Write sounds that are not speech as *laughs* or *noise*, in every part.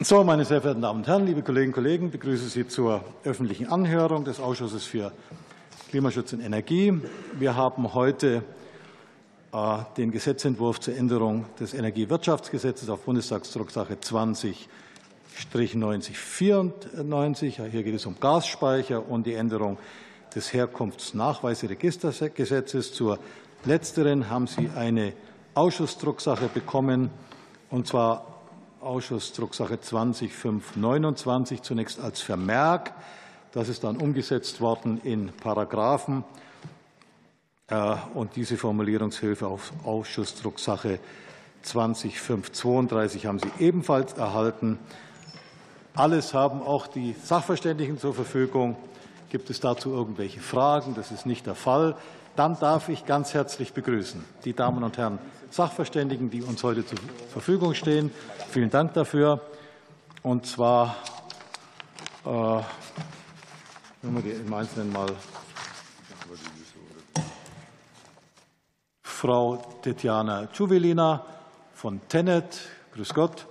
So, meine sehr verehrten Damen und Herren, liebe Kolleginnen und Kollegen, ich begrüße Sie zur öffentlichen Anhörung des Ausschusses für Klimaschutz und Energie. Wir haben heute äh, den Gesetzentwurf zur Änderung des Energiewirtschaftsgesetzes auf Bundestagsdrucksache 20 9094. Hier geht es um Gasspeicher und die Änderung des Herkunftsnachweisregistergesetzes. Zur letzteren haben Sie eine Ausschussdrucksache bekommen, und zwar Ausschussdrucksache 20529 zunächst als Vermerk. Das ist dann umgesetzt worden in Paragraphen. Äh, und diese Formulierungshilfe auf Ausschussdrucksache 20532 haben Sie ebenfalls erhalten. Alles haben auch die Sachverständigen zur Verfügung. Gibt es dazu irgendwelche Fragen? Das ist nicht der Fall. Dann darf ich ganz herzlich begrüßen die Damen und Herren Sachverständigen, die uns heute zur Verfügung stehen. Vielen Dank dafür. Und zwar, äh, wenn wir die im Einzelnen mal Frau Tetjana Tschuwelina von Tenet, grüß Gott,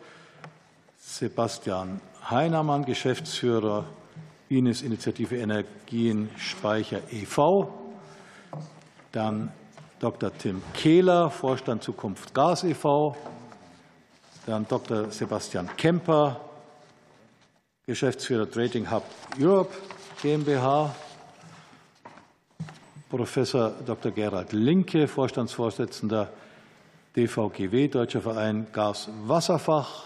Sebastian Heinermann, Geschäftsführer Ines Initiative Energienspeicher e.V., dann Dr. Tim Kehler, Vorstand Zukunft Gas e.V., dann Dr. Sebastian Kemper, Geschäftsführer Trading Hub Europe GmbH, Professor Dr. Gerald Linke, Vorstandsvorsitzender DVGW, Deutscher Verein Gas-Wasserfach.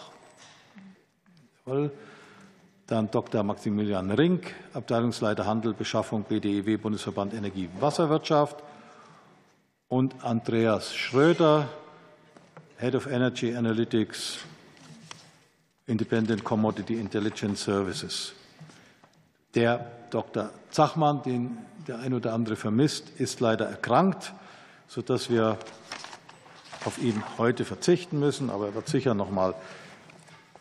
Dann Dr. Maximilian Rink, Abteilungsleiter Handel, Beschaffung BDEW, Bundesverband Energie, Wasserwirtschaft. Und Andreas Schröder, Head of Energy Analytics, Independent Commodity Intelligence Services. Der Dr. Zachmann, den der ein oder andere vermisst, ist leider erkrankt, sodass wir auf ihn heute verzichten müssen. Aber er wird sicher noch mal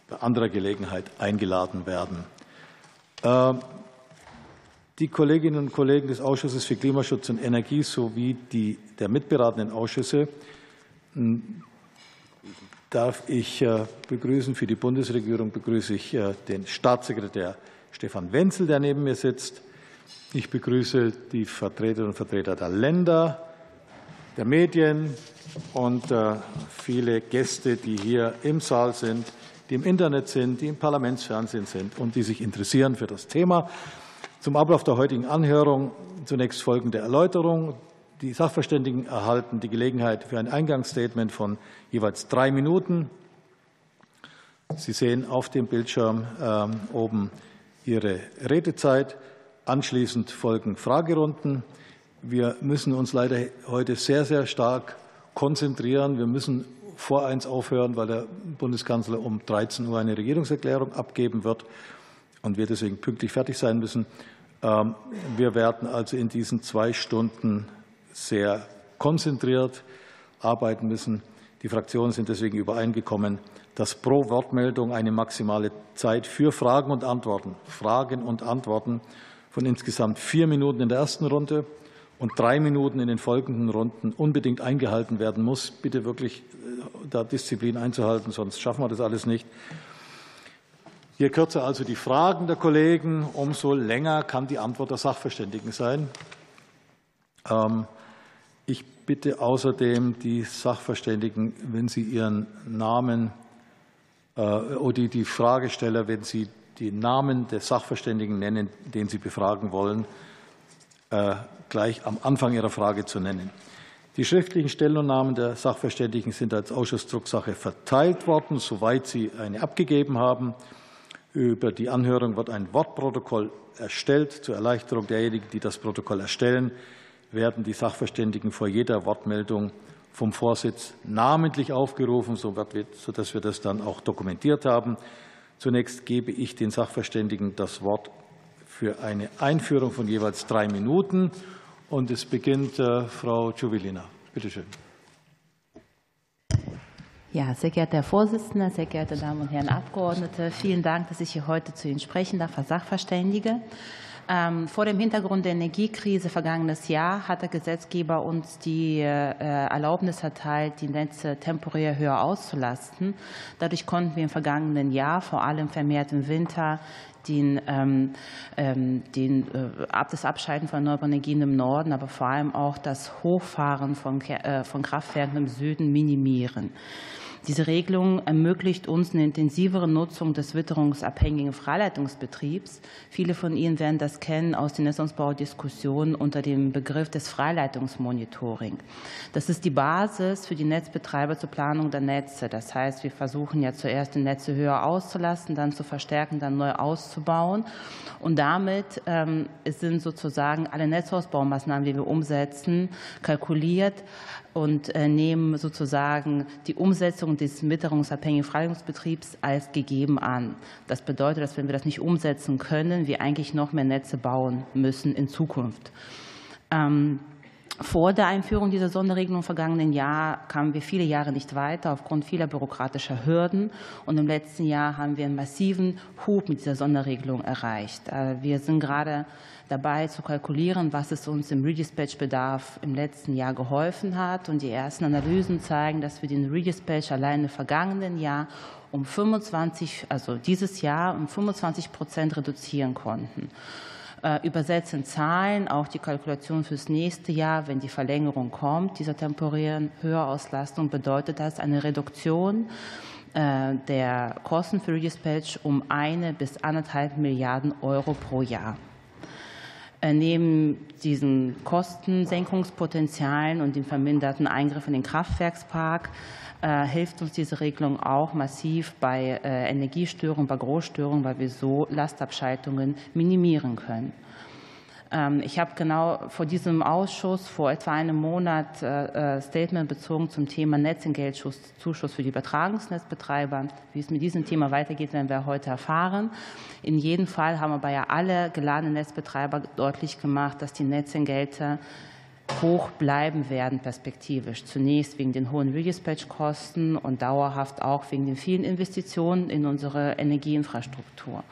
bei anderer Gelegenheit eingeladen werden. Die Kolleginnen und Kollegen des Ausschusses für Klimaschutz und Energie sowie die der mitberatenden Ausschüsse hm, darf ich äh, begrüßen. Für die Bundesregierung begrüße ich äh, den Staatssekretär Stefan Wenzel, der neben mir sitzt. Ich begrüße die Vertreterinnen und Vertreter der Länder, der Medien und äh, viele Gäste, die hier im Saal sind die im Internet sind, die im Parlamentsfernsehen sind und die sich interessieren für das Thema. Zum Ablauf der heutigen Anhörung zunächst folgende Erläuterung. Die Sachverständigen erhalten die Gelegenheit für ein Eingangsstatement von jeweils drei Minuten. Sie sehen auf dem Bildschirm ähm, oben Ihre Redezeit. Anschließend folgen Fragerunden. Wir müssen uns leider heute sehr, sehr stark konzentrieren. Wir müssen vor eins aufhören, weil der Bundeskanzler um 13 Uhr eine Regierungserklärung abgeben wird und wir deswegen pünktlich fertig sein müssen. Ähm, wir werden also in diesen zwei Stunden sehr konzentriert arbeiten müssen. Die Fraktionen sind deswegen übereingekommen, dass pro Wortmeldung eine maximale Zeit für Fragen und Antworten, Fragen und Antworten von insgesamt vier Minuten in der ersten Runde und drei Minuten in den folgenden Runden unbedingt eingehalten werden muss. Bitte wirklich äh, da Disziplin einzuhalten, sonst schaffen wir das alles nicht. Je kürzer also die Fragen der Kollegen, umso länger kann die Antwort der Sachverständigen sein. Ähm, ich bitte außerdem die Sachverständigen, wenn sie ihren Namen äh, oder die Fragesteller, wenn sie die Namen des Sachverständigen nennen, den sie befragen wollen, äh, gleich am Anfang Ihrer Frage zu nennen. Die schriftlichen Stellungnahmen der Sachverständigen sind als Ausschussdrucksache verteilt worden, soweit sie eine abgegeben haben. Über die Anhörung wird ein Wortprotokoll erstellt. Zur Erleichterung derjenigen, die das Protokoll erstellen, werden die Sachverständigen vor jeder Wortmeldung vom Vorsitz namentlich aufgerufen, sodass wir das dann auch dokumentiert haben. Zunächst gebe ich den Sachverständigen das Wort für eine Einführung von jeweils drei Minuten. Und es beginnt äh, Frau Ciuvilina. Bitte schön. Ja, sehr geehrter Herr Vorsitzender, sehr geehrte Damen und Herren Abgeordnete, vielen Dank, dass ich hier heute zu Ihnen sprechen darf, Herr Sachverständige. Ähm, vor dem Hintergrund der Energiekrise vergangenes Jahr hat der Gesetzgeber uns die äh, Erlaubnis erteilt, die Netze temporär höher auszulasten. Dadurch konnten wir im vergangenen Jahr, vor allem vermehrt im Winter, den, ähm, ähm den, äh, das Abschalten von erneuerbaren Energien im Norden, aber vor allem auch das Hochfahren von, äh, von Kraftwerken im Süden minimieren. Diese Regelung ermöglicht uns eine intensivere Nutzung des witterungsabhängigen Freileitungsbetriebs. Viele von Ihnen werden das kennen aus den Netzausbaudiskussionen unter dem Begriff des Freileitungsmonitoring. Das ist die Basis für die Netzbetreiber zur Planung der Netze. Das heißt, wir versuchen ja zuerst die Netze höher auszulassen, dann zu verstärken, dann neu auszubauen. Und damit ähm, sind sozusagen alle Netzausbaumaßnahmen, die wir umsetzen, kalkuliert und äh, nehmen sozusagen die Umsetzung des witterungsabhängigen Freilegungsbetriebs als gegeben an. Das bedeutet, dass wenn wir das nicht umsetzen können, wir eigentlich noch mehr Netze bauen müssen in Zukunft. Ähm, vor der Einführung dieser Sonderregelung im vergangenen Jahr kamen wir viele Jahre nicht weiter aufgrund vieler bürokratischer Hürden. Und im letzten Jahr haben wir einen massiven Hub mit dieser Sonderregelung erreicht. Äh, wir sind gerade dabei zu kalkulieren, was es uns im Redispatch-Bedarf im letzten Jahr geholfen hat. Und die ersten Analysen zeigen, dass wir den Redispatch allein im vergangenen Jahr um 25, also dieses Jahr um 25 Prozent reduzieren konnten. Äh, Übersetzt in Zahlen auch die Kalkulation fürs nächste Jahr, wenn die Verlängerung kommt, dieser temporären Höherauslastung, bedeutet das eine Reduktion äh, der Kosten für Redispatch um eine bis anderthalb Milliarden Euro pro Jahr. Äh, neben diesen Kostensenkungspotenzialen und dem verminderten Eingriff in den Kraftwerkspark äh, hilft uns diese Regelung auch massiv bei äh, Energiestörungen, bei Großstörungen, weil wir so Lastabschaltungen minimieren können. Ähm, ich habe genau vor diesem Ausschuss vor etwa einem Monat äh, äh, Statement bezogen zum Thema Netzentgeltzuschuss für die Übertragungsnetzbetreiber. Wie es mit diesem Thema weitergeht, werden wir heute erfahren. In jedem Fall haben aber ja alle geladenen Netzbetreiber deutlich gemacht, dass die Netzentgelte hoch bleiben werden perspektivisch. Zunächst wegen den hohen Redispatch-Kosten und dauerhaft auch wegen den vielen Investitionen in unsere Energieinfrastruktur.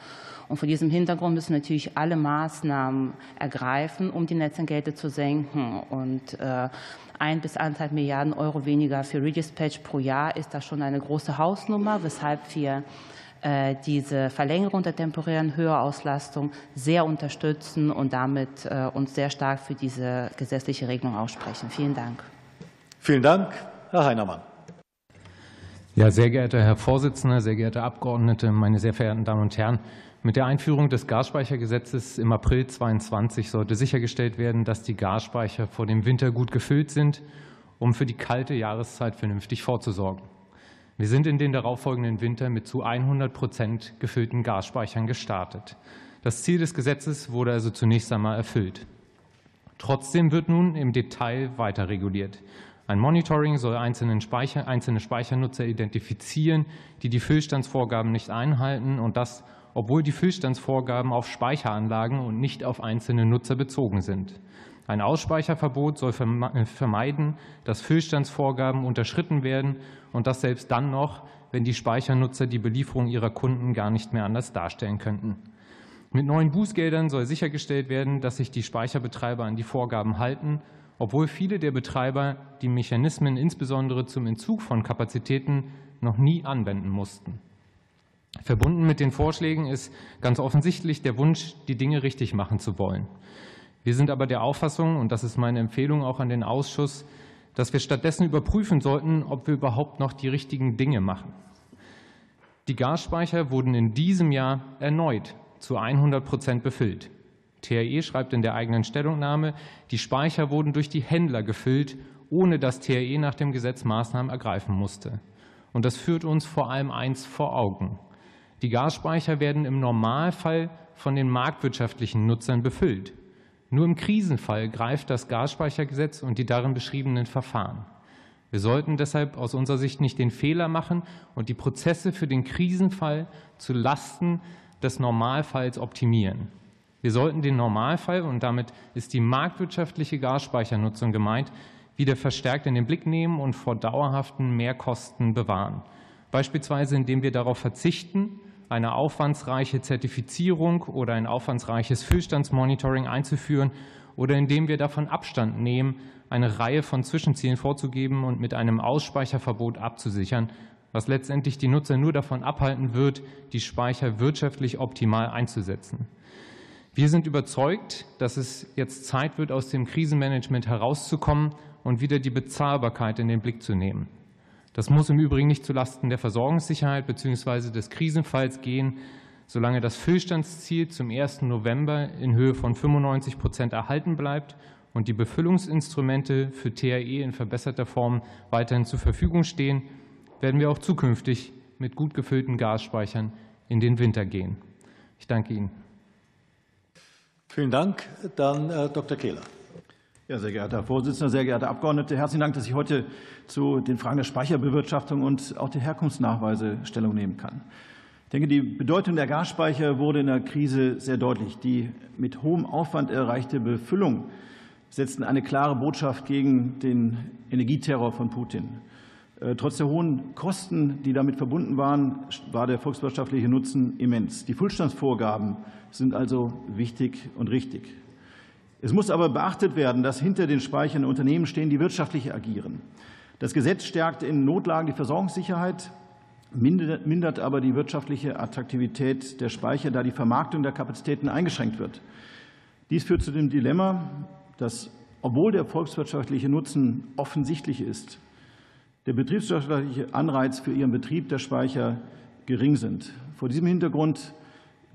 Und vor diesem Hintergrund müssen natürlich alle Maßnahmen ergreifen, um die Netzentgelte zu senken. Und äh, ein bis anderthalb Milliarden Euro weniger für Redispatch pro Jahr ist da schon eine große Hausnummer, weshalb wir äh, diese Verlängerung der temporären Höherauslastung sehr unterstützen und damit äh, uns sehr stark für diese gesetzliche Regelung aussprechen. Vielen Dank. Vielen Dank, Herr Heinermann. Ja, sehr geehrter Herr Vorsitzender, sehr geehrte Abgeordnete, meine sehr verehrten Damen und Herren! Mit der Einführung des Gasspeichergesetzes im April 2022 sollte sichergestellt werden, dass die Gasspeicher vor dem Winter gut gefüllt sind, um für die kalte Jahreszeit vernünftig vorzusorgen. Wir sind in den darauffolgenden Winter mit zu 100 Prozent gefüllten Gasspeichern gestartet. Das Ziel des Gesetzes wurde also zunächst einmal erfüllt. Trotzdem wird nun im Detail weiter reguliert. Ein Monitoring soll Speicher, einzelne Speichernutzer identifizieren, die die Füllstandsvorgaben nicht einhalten und das obwohl die Füllstandsvorgaben auf Speicheranlagen und nicht auf einzelne Nutzer bezogen sind. Ein Ausspeicherverbot soll äh, vermeiden, dass Füllstandsvorgaben unterschritten werden und das selbst dann noch, wenn die Speichernutzer die Belieferung ihrer Kunden gar nicht mehr anders darstellen könnten. Mit neuen Bußgeldern soll sichergestellt werden, dass sich die Speicherbetreiber an die Vorgaben halten, obwohl viele der Betreiber die Mechanismen insbesondere zum Entzug von Kapazitäten noch nie anwenden mussten. Verbunden mit den Vorschlägen ist ganz offensichtlich der Wunsch, die Dinge richtig machen zu wollen. Wir sind aber der Auffassung, und das ist meine Empfehlung auch an den Ausschuss, dass wir stattdessen überprüfen sollten, ob wir überhaupt noch die richtigen Dinge machen. Die Gasspeicher wurden in diesem Jahr erneut zu 100 Prozent befüllt. THE schreibt in der eigenen Stellungnahme, die Speicher wurden durch die Händler gefüllt, ohne dass THE nach dem Gesetz Maßnahmen ergreifen musste. Und das führt uns vor allem eins vor Augen. Die Gasspeicher werden im Normalfall von den marktwirtschaftlichen Nutzern befüllt. Nur im Krisenfall greift das Gasspeichergesetz und die darin beschriebenen Verfahren. Wir sollten deshalb aus unserer Sicht nicht den Fehler machen und die Prozesse für den Krisenfall zu Lasten des Normalfalls optimieren. Wir sollten den Normalfall, und damit ist die marktwirtschaftliche Gasspeichernutzung gemeint, wieder verstärkt in den Blick nehmen und vor dauerhaften Mehrkosten bewahren. Beispielsweise indem wir darauf verzichten, eine aufwandsreiche Zertifizierung oder ein aufwandsreiches Füllstandsmonitoring einzuführen oder indem wir davon Abstand nehmen, eine Reihe von Zwischenzielen vorzugeben und mit einem Ausspeicherverbot abzusichern, was letztendlich die Nutzer nur davon abhalten wird, die Speicher wirtschaftlich optimal einzusetzen. Wir sind überzeugt, dass es jetzt Zeit wird, aus dem Krisenmanagement herauszukommen und wieder die Bezahlbarkeit in den Blick zu nehmen. Das muss im Übrigen nicht zulasten der Versorgungssicherheit bzw. des Krisenfalls gehen, solange das Füllstandsziel zum 1. November in Höhe von 95 Prozent erhalten bleibt und die Befüllungsinstrumente für THE in verbesserter Form weiterhin zur Verfügung stehen, werden wir auch zukünftig mit gut gefüllten Gasspeichern in den Winter gehen. Ich danke Ihnen. Vielen Dank. Dann äh, Dr. Kehler. Ja, sehr geehrter Herr Vorsitzender, sehr geehrte Abgeordnete, herzlichen Dank, dass ich heute zu den Fragen der Speicherbewirtschaftung und auch der Herkunftsnachweise Stellung nehmen kann. Ich denke, die Bedeutung der Gasspeicher wurde in der Krise sehr deutlich. Die mit hohem Aufwand erreichte Befüllung setzten eine klare Botschaft gegen den Energieterror von Putin. Äh, trotz der hohen Kosten, die damit verbunden waren, war der volkswirtschaftliche Nutzen immens. Die Füllstandsvorgaben sind also wichtig und richtig. Es muss aber beachtet werden, dass hinter den Speichern Unternehmen stehen, die wirtschaftlich agieren. Das Gesetz stärkt in Notlagen die Versorgungssicherheit, mindert aber die wirtschaftliche Attraktivität der Speicher, da die Vermarktung der Kapazitäten eingeschränkt wird. Dies führt zu dem Dilemma, dass, obwohl der volkswirtschaftliche Nutzen offensichtlich ist, der betriebswirtschaftliche Anreiz für ihren Betrieb der Speicher gering sind. Vor diesem Hintergrund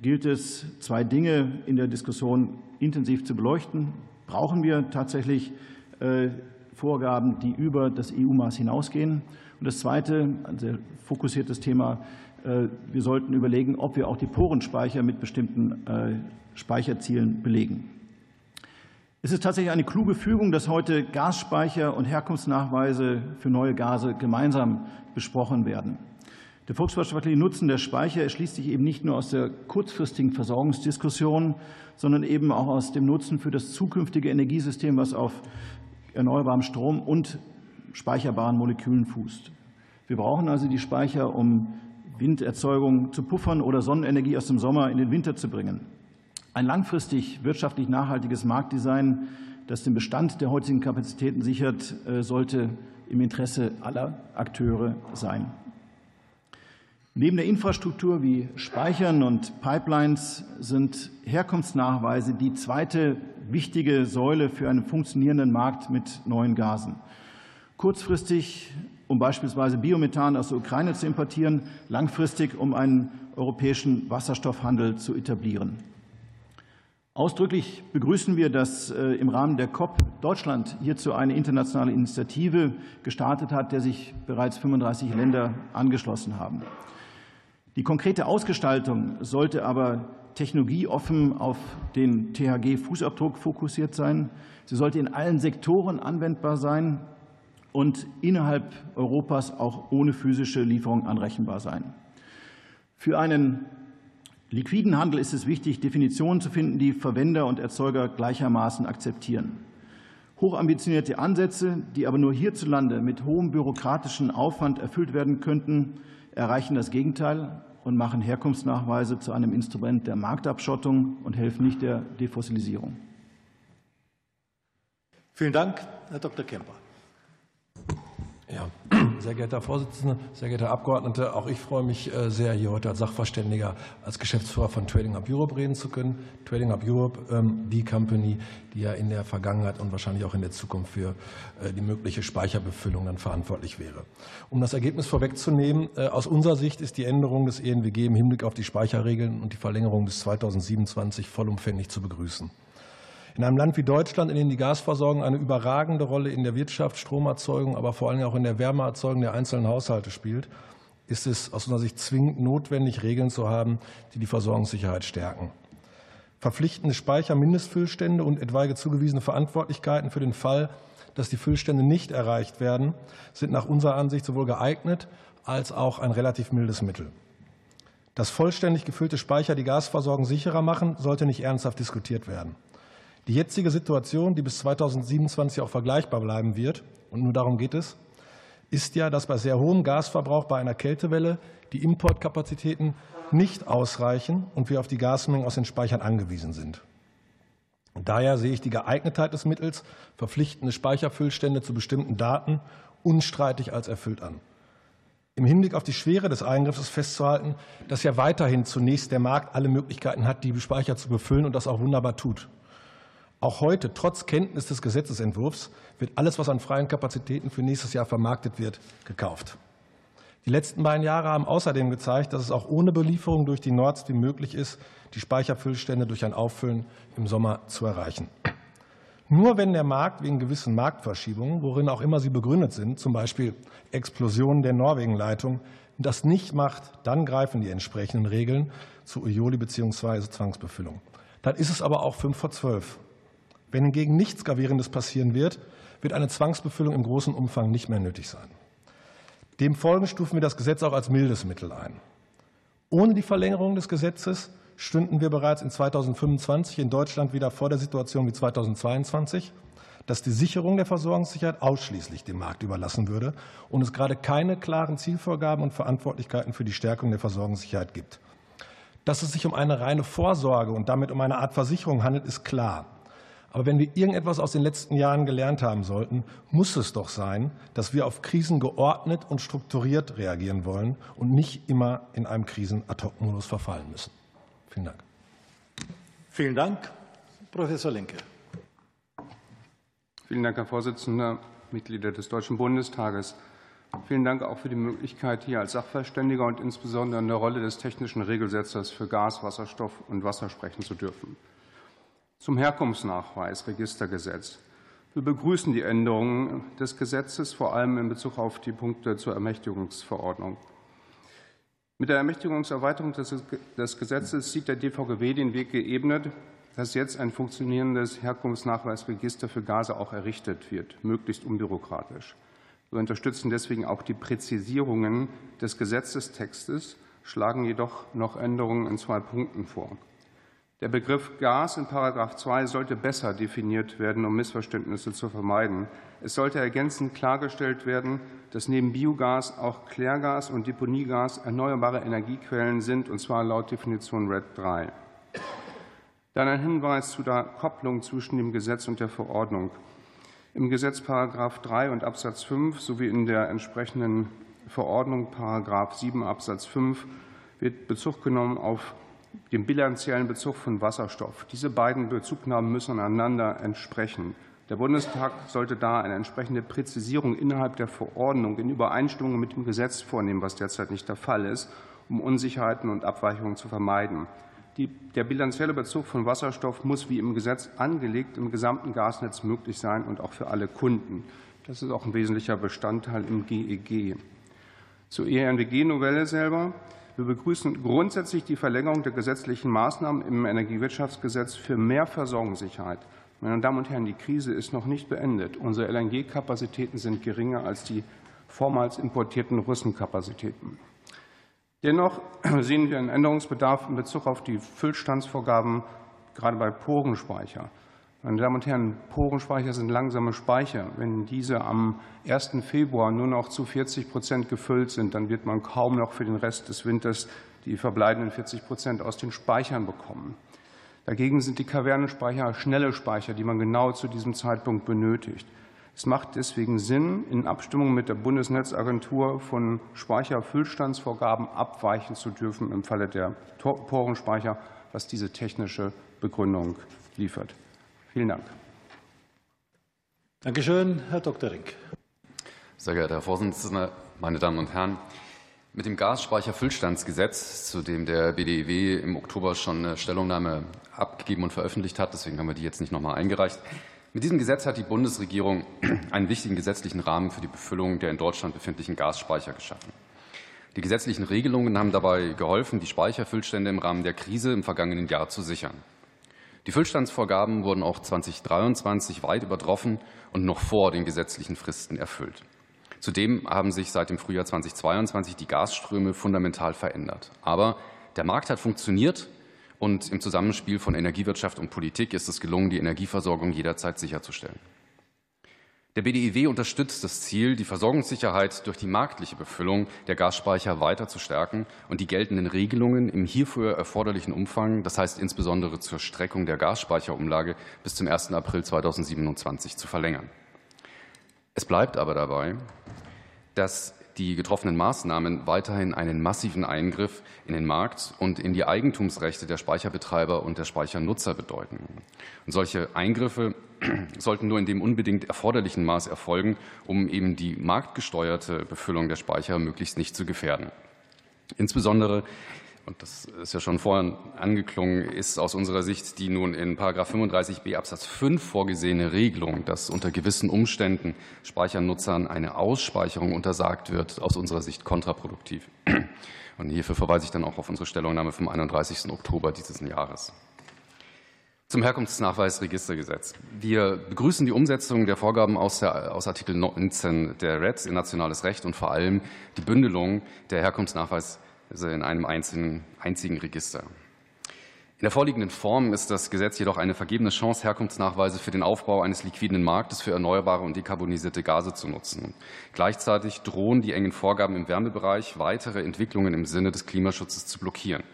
gilt es, zwei Dinge in der Diskussion intensiv zu beleuchten. Brauchen wir tatsächlich äh, Vorgaben, die über das EU-Maß hinausgehen? Und das Zweite, ein sehr fokussiertes Thema, äh, wir sollten überlegen, ob wir auch die Porenspeicher mit bestimmten äh, Speicherzielen belegen. Es ist tatsächlich eine kluge Fügung, dass heute Gasspeicher und Herkunftsnachweise für neue Gase gemeinsam besprochen werden. Der volkswirtschaftliche Nutzen der Speicher erschließt sich eben nicht nur aus der kurzfristigen Versorgungsdiskussion, sondern eben auch aus dem Nutzen für das zukünftige Energiesystem, was auf erneuerbarem Strom und speicherbaren Molekülen fußt. Wir brauchen also die Speicher, um Winderzeugung zu puffern oder Sonnenenergie aus dem Sommer in den Winter zu bringen. Ein langfristig wirtschaftlich nachhaltiges Marktdesign, das den Bestand der heutigen Kapazitäten sichert, äh, sollte im Interesse aller Akteure sein. Neben der Infrastruktur wie Speichern und Pipelines sind Herkunftsnachweise die zweite wichtige Säule für einen funktionierenden Markt mit neuen Gasen. Kurzfristig, um beispielsweise Biomethan aus der Ukraine zu importieren, langfristig, um einen europäischen Wasserstoffhandel zu etablieren. Ausdrücklich begrüßen wir, dass äh, im Rahmen der COP Deutschland hierzu eine internationale Initiative gestartet hat, der sich bereits 35 Länder angeschlossen haben. Die konkrete Ausgestaltung sollte aber technologieoffen auf den THG-Fußabdruck fokussiert sein. Sie sollte in allen Sektoren anwendbar sein und innerhalb Europas auch ohne physische Lieferung anrechenbar sein. Für einen liquiden Handel ist es wichtig, Definitionen zu finden, die Verwender und Erzeuger gleichermaßen akzeptieren. Hochambitionierte Ansätze, die aber nur hierzulande mit hohem bürokratischen Aufwand erfüllt werden könnten, erreichen das Gegenteil und machen Herkunftsnachweise zu einem Instrument der Marktabschottung und helfen nicht der Defossilisierung. Vielen Dank, Herr Dr. Kemper. Ja, *clears throat* sehr geehrter Herr Vorsitzender, sehr geehrter Abgeordnete, auch ich freue mich äh, sehr, hier heute als Sachverständiger, als Geschäftsführer von Trading Up Europe reden zu können. Trading Up Europe, ähm, die Company, die ja in der Vergangenheit und wahrscheinlich auch in der Zukunft für äh, die mögliche Speicherbefüllung dann verantwortlich wäre. Um das Ergebnis vorwegzunehmen, äh, aus unserer Sicht ist die Änderung des ENWG im Hinblick auf die Speicherregeln und die Verlängerung bis 2027 vollumfänglich zu begrüßen. In einem Land wie Deutschland, in dem die Gasversorgung eine überragende Rolle in der Wirtschaft, Stromerzeugung, aber vor allem auch in der Wärmeerzeugung der einzelnen Haushalte spielt, ist es aus unserer Sicht zwingend notwendig, Regeln zu haben, die die Versorgungssicherheit stärken. Verpflichtende Speichermindestfüllstände und etwaige zugewiesene Verantwortlichkeiten für den Fall, dass die Füllstände nicht erreicht werden, sind nach unserer Ansicht sowohl geeignet als auch ein relativ mildes Mittel. Dass vollständig gefüllte Speicher die Gasversorgung sicherer machen, sollte nicht ernsthaft diskutiert werden. Die jetzige Situation, die bis 2027 auch vergleichbar bleiben wird, und nur darum geht es, ist ja, dass bei sehr hohem Gasverbrauch bei einer Kältewelle die Importkapazitäten nicht ausreichen und wir auf die Gasmengen aus den Speichern angewiesen sind. Daher sehe ich die Geeignetheit des Mittels, verpflichtende Speicherfüllstände zu bestimmten Daten, unstreitig als erfüllt an. Im Hinblick auf die Schwere des Eingriffs ist festzuhalten, dass ja weiterhin zunächst der Markt alle Möglichkeiten hat, die Speicher zu befüllen und das auch wunderbar tut. Auch heute, trotz Kenntnis des Gesetzesentwurfs, wird alles, was an freien Kapazitäten für nächstes Jahr vermarktet wird, gekauft. Die letzten beiden Jahre haben außerdem gezeigt, dass es auch ohne Belieferung durch die Nord Stream möglich ist, die Speicherfüllstände durch ein Auffüllen im Sommer zu erreichen. Nur wenn der Markt wegen gewissen Marktverschiebungen, worin auch immer sie begründet sind, zum Beispiel Explosionen der Norwegenleitung, das nicht macht, dann greifen die entsprechenden Regeln zu Ioli bzw. Zwangsbefüllung. Dann ist es aber auch fünf vor zwölf. Wenn hingegen nichts Gravierendes passieren wird, wird eine Zwangsbefüllung im großen Umfang nicht mehr nötig sein. Dem folgen stufen wir das Gesetz auch als mildes Mittel ein. Ohne die Verlängerung des Gesetzes stünden wir bereits in 2025 in Deutschland wieder vor der Situation wie 2022, dass die Sicherung der Versorgungssicherheit ausschließlich dem Markt überlassen würde und es gerade keine klaren Zielvorgaben und Verantwortlichkeiten für die Stärkung der Versorgungssicherheit gibt. Dass es sich um eine reine Vorsorge und damit um eine Art Versicherung handelt, ist klar. Aber wenn wir irgendetwas aus den letzten Jahren gelernt haben sollten, muss es doch sein, dass wir auf Krisen geordnet und strukturiert reagieren wollen und nicht immer in einem Krisen-Ad-Hoc-Modus verfallen müssen. Vielen Dank. Vielen Dank. Professor Linke. Vielen Dank, Herr Vorsitzender, Mitglieder des Deutschen Bundestages. Vielen Dank auch für die Möglichkeit, hier als Sachverständiger und insbesondere in der Rolle des technischen Regelsetzers für Gas, Wasserstoff und Wasser sprechen zu dürfen. Zum Herkunftsnachweis Registergesetz. Wir begrüßen die Änderungen des Gesetzes, vor allem in Bezug auf die Punkte zur Ermächtigungsverordnung. Mit der Ermächtigungserweiterung des Gesetzes sieht der DVGW den Weg geebnet, dass jetzt ein funktionierendes Herkunftsnachweisregister für Gase auch errichtet wird, möglichst unbürokratisch. Wir unterstützen deswegen auch die Präzisierungen des Gesetzestextes, schlagen jedoch noch Änderungen in zwei Punkten vor. Der Begriff Gas in § 2 sollte besser definiert werden, um Missverständnisse zu vermeiden. Es sollte ergänzend klargestellt werden, dass neben Biogas auch Klärgas und Deponiegas erneuerbare Energiequellen sind, und zwar laut Definition RED 3. Dann ein Hinweis zu der Kopplung zwischen dem Gesetz und der Verordnung. Im Gesetz § 3 und Absatz 5 sowie in der entsprechenden Verordnung § 7 Absatz 5 wird Bezug genommen auf dem bilanziellen Bezug von Wasserstoff. Diese beiden Bezugnahmen müssen einander entsprechen. Der Bundestag sollte da eine entsprechende Präzisierung innerhalb der Verordnung in Übereinstimmung mit dem Gesetz vornehmen, was derzeit nicht der Fall ist, um Unsicherheiten und Abweichungen zu vermeiden. Die, der bilanzielle Bezug von Wasserstoff muss wie im Gesetz angelegt im gesamten Gasnetz möglich sein und auch für alle Kunden. Das ist auch ein wesentlicher Bestandteil im GEG. E Zur ENWG-Novelle selber. Wir begrüßen grundsätzlich die Verlängerung der gesetzlichen Maßnahmen im Energiewirtschaftsgesetz für mehr Versorgungssicherheit. Meine Damen und Herren, die Krise ist noch nicht beendet. Unsere LNG-Kapazitäten sind geringer als die vormals importierten Russenkapazitäten. Dennoch *clears throat* sehen wir einen Änderungsbedarf in Bezug auf die Füllstandsvorgaben, gerade bei Porenspeicher. Meine Damen und Herren, Porenspeicher sind langsame Speicher. Wenn diese am 1. Februar nur noch zu 40 Prozent gefüllt sind, dann wird man kaum noch für den Rest des Winters die verbleibenden 40 Prozent aus den Speichern bekommen. Dagegen sind die Kavernenspeicher schnelle Speicher, die man genau zu diesem Zeitpunkt benötigt. Es macht deswegen Sinn, in Abstimmung mit der Bundesnetzagentur von Speicherfüllstandsvorgaben abweichen zu dürfen im Falle der Porenspeicher, was diese technische Begründung liefert. Vielen Dank. Dankeschön, Herr Dr. Rink. Sehr geehrter Herr Vorsitzender, meine Damen und Herren! Mit dem Gasspeicherfüllstandsgesetz, zu dem der BDEW im Oktober schon eine Stellungnahme abgegeben und veröffentlicht hat, deswegen haben wir die jetzt nicht noch mal eingereicht. Mit diesem Gesetz hat die Bundesregierung *clears throat* einen wichtigen gesetzlichen Rahmen für die Befüllung der in Deutschland befindlichen Gasspeicher geschaffen. Die gesetzlichen Regelungen haben dabei geholfen, die Speicherfüllstände im Rahmen der Krise im vergangenen Jahr zu sichern. Die Füllstandsvorgaben wurden auch 2023 weit übertroffen und noch vor den gesetzlichen Fristen erfüllt. Zudem haben sich seit dem Frühjahr 2022 die Gasströme fundamental verändert. Aber der Markt hat funktioniert und im Zusammenspiel von Energiewirtschaft und Politik ist es gelungen, die Energieversorgung jederzeit sicherzustellen. Der BDIW unterstützt das Ziel, die Versorgungssicherheit durch die marktliche Befüllung der Gasspeicher weiter zu stärken und die geltenden Regelungen im hierfür erforderlichen Umfang, das heißt insbesondere zur Streckung der Gasspeicherumlage, bis zum 1. April 2027 zu verlängern. Es bleibt aber dabei, dass die getroffenen Maßnahmen weiterhin einen massiven Eingriff in den Markt und in die Eigentumsrechte der Speicherbetreiber und der Speichernutzer bedeuten. Und solche Eingriffe *clears throat* sollten nur in dem unbedingt erforderlichen Maß erfolgen, um eben die marktgesteuerte Befüllung der Speicher möglichst nicht zu gefährden. Insbesondere und das ist ja schon vorhin angeklungen, ist aus unserer Sicht die nun in 35b Absatz 5 vorgesehene Regelung, dass unter gewissen Umständen Speichernutzern eine Ausspeicherung untersagt wird, aus unserer Sicht kontraproduktiv. Und hierfür verweise ich dann auch auf unsere Stellungnahme vom 31. Oktober dieses Jahres. Zum Herkunftsnachweisregistergesetz. Wir begrüßen die Umsetzung der Vorgaben aus, der, aus Artikel 19 der REDS in nationales Recht und vor allem die Bündelung der Herkunftsnachweis in einem einzelnen, einzigen Register. In der vorliegenden Form ist das Gesetz jedoch eine vergebene Chance, Herkunftsnachweise für den Aufbau eines liquiden Marktes für erneuerbare und dekarbonisierte Gase zu nutzen. Gleichzeitig drohen die engen Vorgaben im Wärmebereich weitere Entwicklungen im Sinne des Klimaschutzes zu blockieren.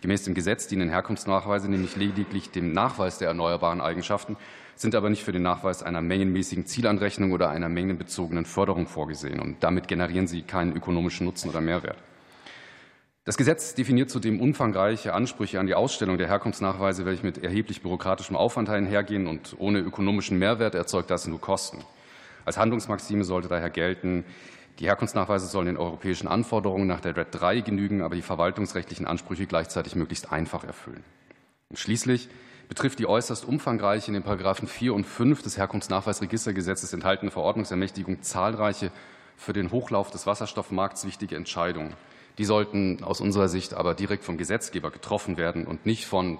Gemäß dem Gesetz dienen Herkunftsnachweise nämlich lediglich dem Nachweis der erneuerbaren Eigenschaften, sind aber nicht für den Nachweis einer mengenmäßigen Zielanrechnung oder einer mengenbezogenen Förderung vorgesehen. Und damit generieren sie keinen ökonomischen Nutzen oder Mehrwert. Das Gesetz definiert zudem umfangreiche Ansprüche an die Ausstellung der Herkunftsnachweise, welche mit erheblich bürokratischem Aufwand einhergehen und ohne ökonomischen Mehrwert erzeugt das nur Kosten. Als Handlungsmaxime sollte daher gelten, die Herkunftsnachweise sollen den europäischen Anforderungen nach der RED 3 genügen, aber die verwaltungsrechtlichen Ansprüche gleichzeitig möglichst einfach erfüllen. Und schließlich betrifft die äußerst umfangreiche in den Paragraphen 4 und 5 des Herkunftsnachweisregistergesetzes enthaltene Verordnungsermächtigung zahlreiche für den Hochlauf des Wasserstoffmarkts wichtige Entscheidungen. Die sollten aus unserer Sicht aber direkt vom Gesetzgeber getroffen werden und nicht von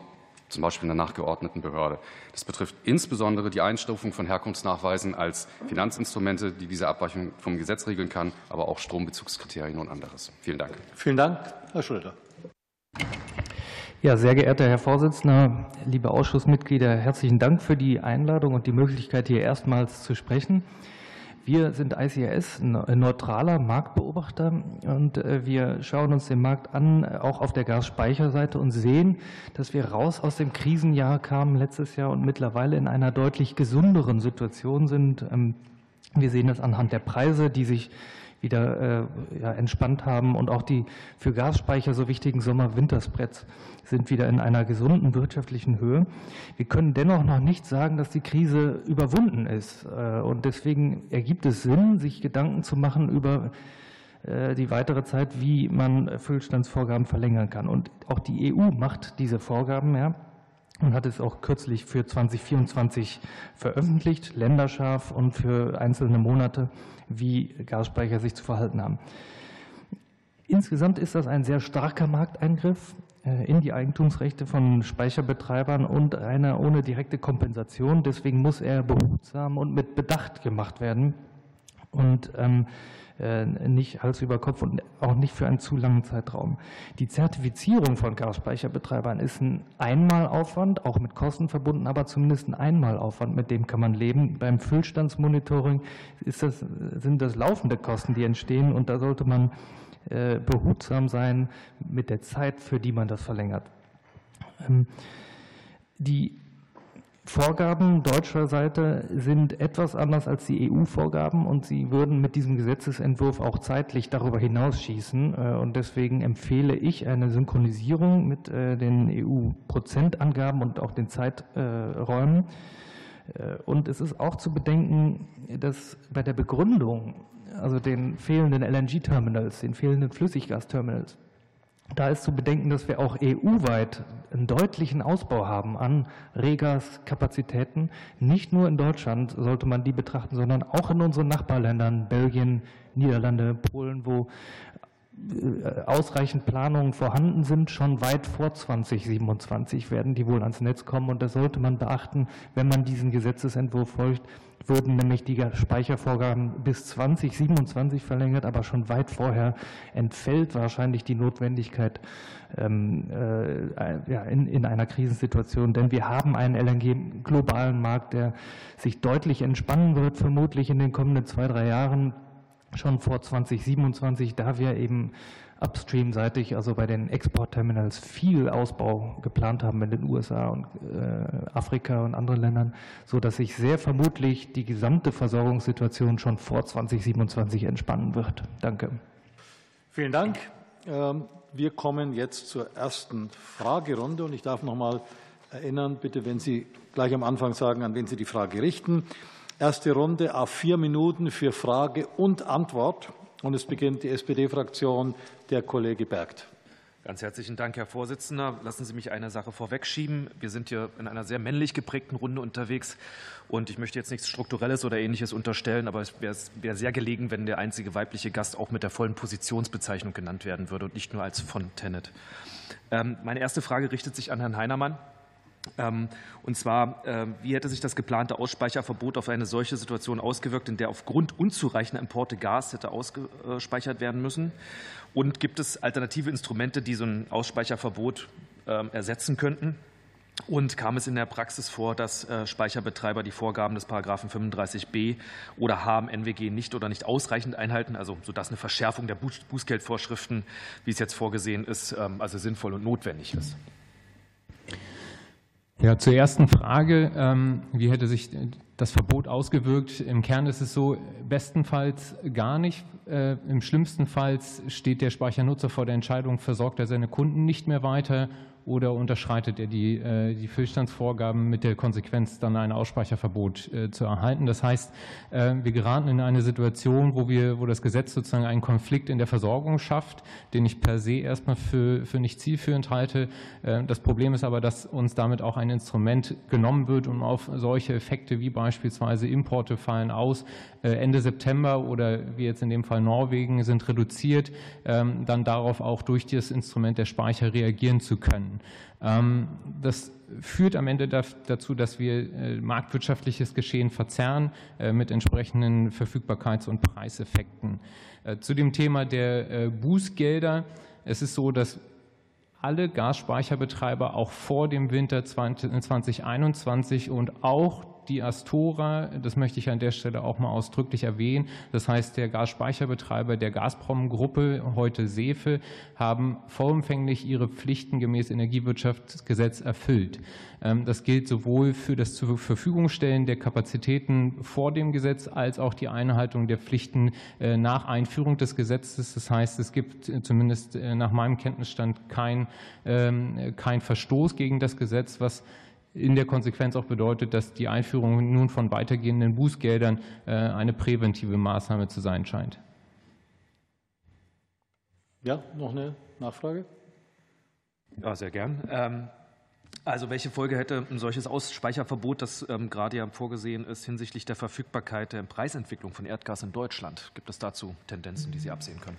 zum Beispiel einer nachgeordneten Behörde. Das betrifft insbesondere die Einstufung von Herkunftsnachweisen als Finanzinstrumente, die diese Abweichung vom Gesetz regeln kann, aber auch Strombezugskriterien und anderes. Vielen Dank. Vielen Dank, Herr Schröder. Ja, sehr geehrter Herr Vorsitzender, liebe Ausschussmitglieder, herzlichen Dank für die Einladung und die Möglichkeit, hier erstmals zu sprechen. Wir sind ICRS, ein neutraler Marktbeobachter und äh, wir schauen uns den Markt an, auch auf der Gasspeicherseite und sehen, dass wir raus aus dem Krisenjahr kamen letztes Jahr und mittlerweile in einer deutlich gesünderen Situation sind. Ähm, wir sehen das anhand der Preise, die sich wieder äh, ja, entspannt haben und auch die für Gasspeicher so wichtigen Sommer-Winterspreads sind wieder in einer gesunden wirtschaftlichen Höhe. Wir können dennoch noch nicht sagen, dass die Krise überwunden ist. Äh, und deswegen ergibt es Sinn, sich Gedanken zu machen über äh, die weitere Zeit, wie man Füllstandsvorgaben verlängern kann. Und auch die EU macht diese Vorgaben, ja, und hat es auch kürzlich für 2024 veröffentlicht, länderscharf und für einzelne Monate, wie Gasspeicher sich zu verhalten haben. Insgesamt ist das ein sehr starker Markteingriff äh, in die Eigentumsrechte von Speicherbetreibern und einer ohne direkte Kompensation. Deswegen muss er behutsam und mit Bedacht gemacht werden. Und ähm, äh, nicht Hals über Kopf und auch nicht für einen zu langen Zeitraum. Die Zertifizierung von Gasspeicherbetreibern ist ein Einmalaufwand, auch mit Kosten verbunden, aber zumindest ein Einmalaufwand, mit dem kann man leben. Beim Füllstandsmonitoring das, sind das laufende Kosten, die entstehen und da sollte man äh, behutsam sein mit der Zeit, für die man das verlängert. Ähm, die Vorgaben deutscher Seite sind etwas anders als die EU-Vorgaben und sie würden mit diesem Gesetzesentwurf auch zeitlich darüber hinausschießen. Äh, und deswegen empfehle ich eine Synchronisierung mit äh, den EU-Prozentangaben und auch den Zeiträumen. Äh, und es ist auch zu bedenken, dass bei der Begründung, also den fehlenden LNG-Terminals, den fehlenden Flüssiggasterminals, da ist zu bedenken, dass wir auch EU-weit einen deutlichen Ausbau haben an Regas-Kapazitäten. Nicht nur in Deutschland sollte man die betrachten, sondern auch in unseren Nachbarländern, Belgien, Niederlande, Polen, wo ausreichend Planungen vorhanden sind. Schon weit vor 2027 werden die wohl ans Netz kommen. Und das sollte man beachten, wenn man diesen Gesetzesentwurf folgt, würden nämlich die Speichervorgaben bis 2027 verlängert, aber schon weit vorher entfällt wahrscheinlich die Notwendigkeit ähm, äh, in einer Krisensituation. Denn wir haben einen LNG-globalen Markt, der sich deutlich entspannen wird, vermutlich in den kommenden zwei, drei Jahren schon vor 2027, da wir eben upstream-seitig, also bei den Exportterminals, viel Ausbau geplant haben in den USA und äh, Afrika und anderen Ländern, so dass sich sehr vermutlich die gesamte Versorgungssituation schon vor 2027 entspannen wird. Danke. Vielen Dank. Ähm, wir kommen jetzt zur ersten Fragerunde und ich darf noch mal erinnern, bitte, wenn Sie gleich am Anfang sagen, an wen Sie die Frage richten. Erste Runde auf vier Minuten für Frage und Antwort. Und es beginnt die SPD-Fraktion, der Kollege Bergt. Ganz herzlichen Dank, Herr Vorsitzender. Lassen Sie mich eine Sache vorwegschieben. Wir sind hier in einer sehr männlich geprägten Runde unterwegs. Und ich möchte jetzt nichts Strukturelles oder Ähnliches unterstellen, aber es wäre, sehr gelegen, wenn der einzige weibliche Gast auch mit der vollen Positionsbezeichnung genannt werden würde und nicht nur als von Tenet. Ähm, meine erste Frage richtet sich an Herrn Heinermann. Ähm, und zwar, ähm, wie hätte sich das geplante Ausspeicherverbot auf eine solche Situation ausgewirkt, in der aufgrund unzureichender Importe Gas hätte ausgespeichert werden müssen? Und gibt es alternative Instrumente, die so ein Ausspeicherverbot ähm, ersetzen könnten? Und kam es in der Praxis vor, dass äh, Speicherbetreiber die Vorgaben des Paragraphen 35b oder H im NWG nicht oder nicht ausreichend einhalten, also sodass eine Verschärfung der Bußgeldvorschriften, wie es jetzt vorgesehen ist, also sinnvoll und notwendig ist? Ja, zur ersten Frage, ähm, wie hätte sich das Verbot ausgewirkt? Im Kern ist es so, bestenfalls gar nicht. Äh, Im schlimmsten Fall steht der Speichernutzer vor der Entscheidung, versorgt er seine Kunden nicht mehr weiter oder unterschreitet er die, äh, die Füllstandsvorgaben mit der Konsequenz, dann ein Ausspeicherverbot äh, zu erhalten. Das heißt, äh, wir geraten in eine Situation, wo, wir, wo das Gesetz sozusagen einen Konflikt in der Versorgung schafft, den ich per se erstmal für, für nicht zielführend halte. Das Problem ist aber, dass uns damit auch ein Instrument genommen wird, um auf solche Effekte wie beispielsweise Importe fallen aus, Ende September oder wie jetzt in dem Fall Norwegen sind reduziert, ähm, dann darauf auch durch das Instrument der Speicher reagieren zu können. Ähm, das führt am Ende dazu, dass wir äh, marktwirtschaftliches Geschehen verzerren äh, mit entsprechenden Verfügbarkeits- und Preiseffekten. Äh, zu dem Thema der Bußgelder. Es ist so, dass alle Gasspeicherbetreiber auch vor dem Winter 2021 und auch die Astora, das möchte ich an der Stelle auch mal ausdrücklich erwähnen, das heißt der Gasspeicherbetreiber der Gazprom-Gruppe, heute Sefe, haben vollumfänglich ihre Pflichten gemäß Energiewirtschaftsgesetz erfüllt. Ähm, das gilt sowohl für das zur Verfügungstellen der Kapazitäten vor dem Gesetz als auch die Einhaltung der Pflichten äh, nach Einführung des Gesetzes. Das heißt, es gibt äh, zumindest äh, nach meinem Kenntnisstand kein, ähm, kein Verstoß gegen das Gesetz, was in der Konsequenz auch bedeutet, dass die Einführung nun von weitergehenden Bußgeldern äh, eine präventive Maßnahme zu sein scheint. Ja, noch eine Nachfrage? Ja, sehr gern. Ähm, also welche Folge hätte ein solches Ausspeicherverbot, das ähm, gerade ja vorgesehen ist, hinsichtlich der Verfügbarkeit der Preisentwicklung von Erdgas in Deutschland? Gibt es dazu Tendenzen, die Sie absehen können?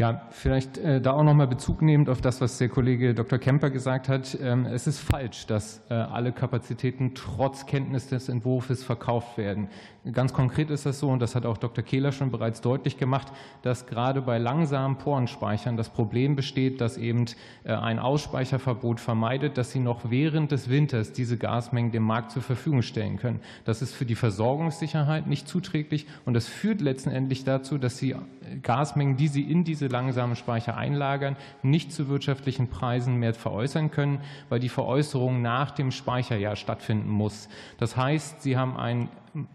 Ja, vielleicht äh, da auch nochmal Bezug nehmend auf das, was der Kollege Dr. Kemper gesagt hat. Ähm, es ist falsch, dass äh, alle Kapazitäten trotz Kenntnis des Entwurfs verkauft werden. Ganz konkret ist das so, und das hat auch Dr. Kehler schon bereits deutlich gemacht, dass gerade bei langsamen Porenspeichern das Problem besteht, dass eben äh, ein Ausspeicherverbot vermeidet, dass sie noch während des Winters diese Gasmengen dem Markt zur Verfügung stellen können. Das ist für die Versorgungssicherheit nicht zuträglich und das führt letztendlich dazu, dass sie Gasmengen, die sie in diese langsamen Speicher einlagern, nicht zu wirtschaftlichen Preisen mehr veräußern können, weil die Veräußerung nach dem Speicherjahr stattfinden muss. Das heißt, sie haben ein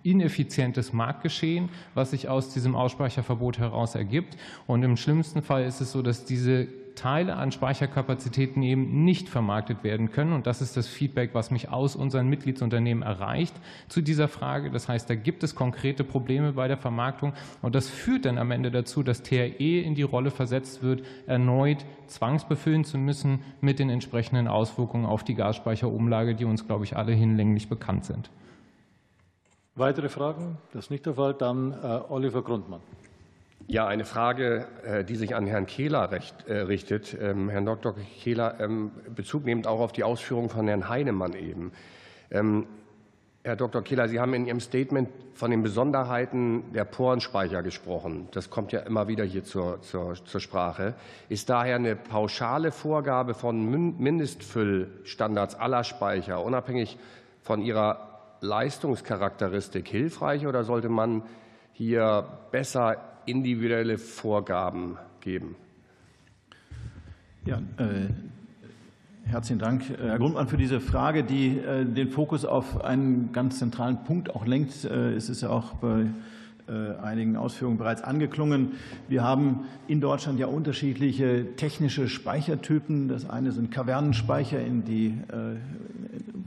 ineffizientes Marktgeschehen, was sich aus diesem Ausspeicherverbot heraus ergibt. Und im schlimmsten Fall ist es so, dass diese Teile an Speicherkapazitäten eben nicht vermarktet werden können. Und das ist das Feedback, was mich aus unseren Mitgliedsunternehmen erreicht zu dieser Frage. Das heißt, da gibt es konkrete Probleme bei der Vermarktung. Und das führt dann am Ende dazu, dass THE in die Rolle versetzt wird, erneut zwangsbefüllen zu müssen mit den entsprechenden Auswirkungen auf die Gasspeicherumlage, die uns, glaube ich, alle hinlänglich bekannt sind. Weitere Fragen? Das ist nicht der Fall. Dann äh, Oliver Grundmann. Ja, eine Frage, äh, die sich an Herrn Kehler äh, richtet. Ähm, Herrn Dr. Kehler, ähm, Bezug nehmend auch auf die Ausführungen von Herrn Heinemann eben. Ähm, Herr Dr. Kehler, Sie haben in Ihrem Statement von den Besonderheiten der Porenspeicher gesprochen. Das kommt ja immer wieder hier zur, zur, zur Sprache. Ist daher eine pauschale Vorgabe von Mindestfüllstandards aller Speicher, unabhängig von ihrer Leistungscharakteristik, hilfreich oder sollte man hier besser individuelle Vorgaben geben? Ja, äh, Herzlichen Dank, Herr Grundmann, für diese Frage, die äh, den Fokus auf einen ganz zentralen Punkt auch lenkt. Äh, es ist ja auch bei äh, einigen Ausführungen bereits angeklungen. Wir haben in Deutschland ja unterschiedliche technische Speichertypen. Das eine sind Kavernenspeicher, in die,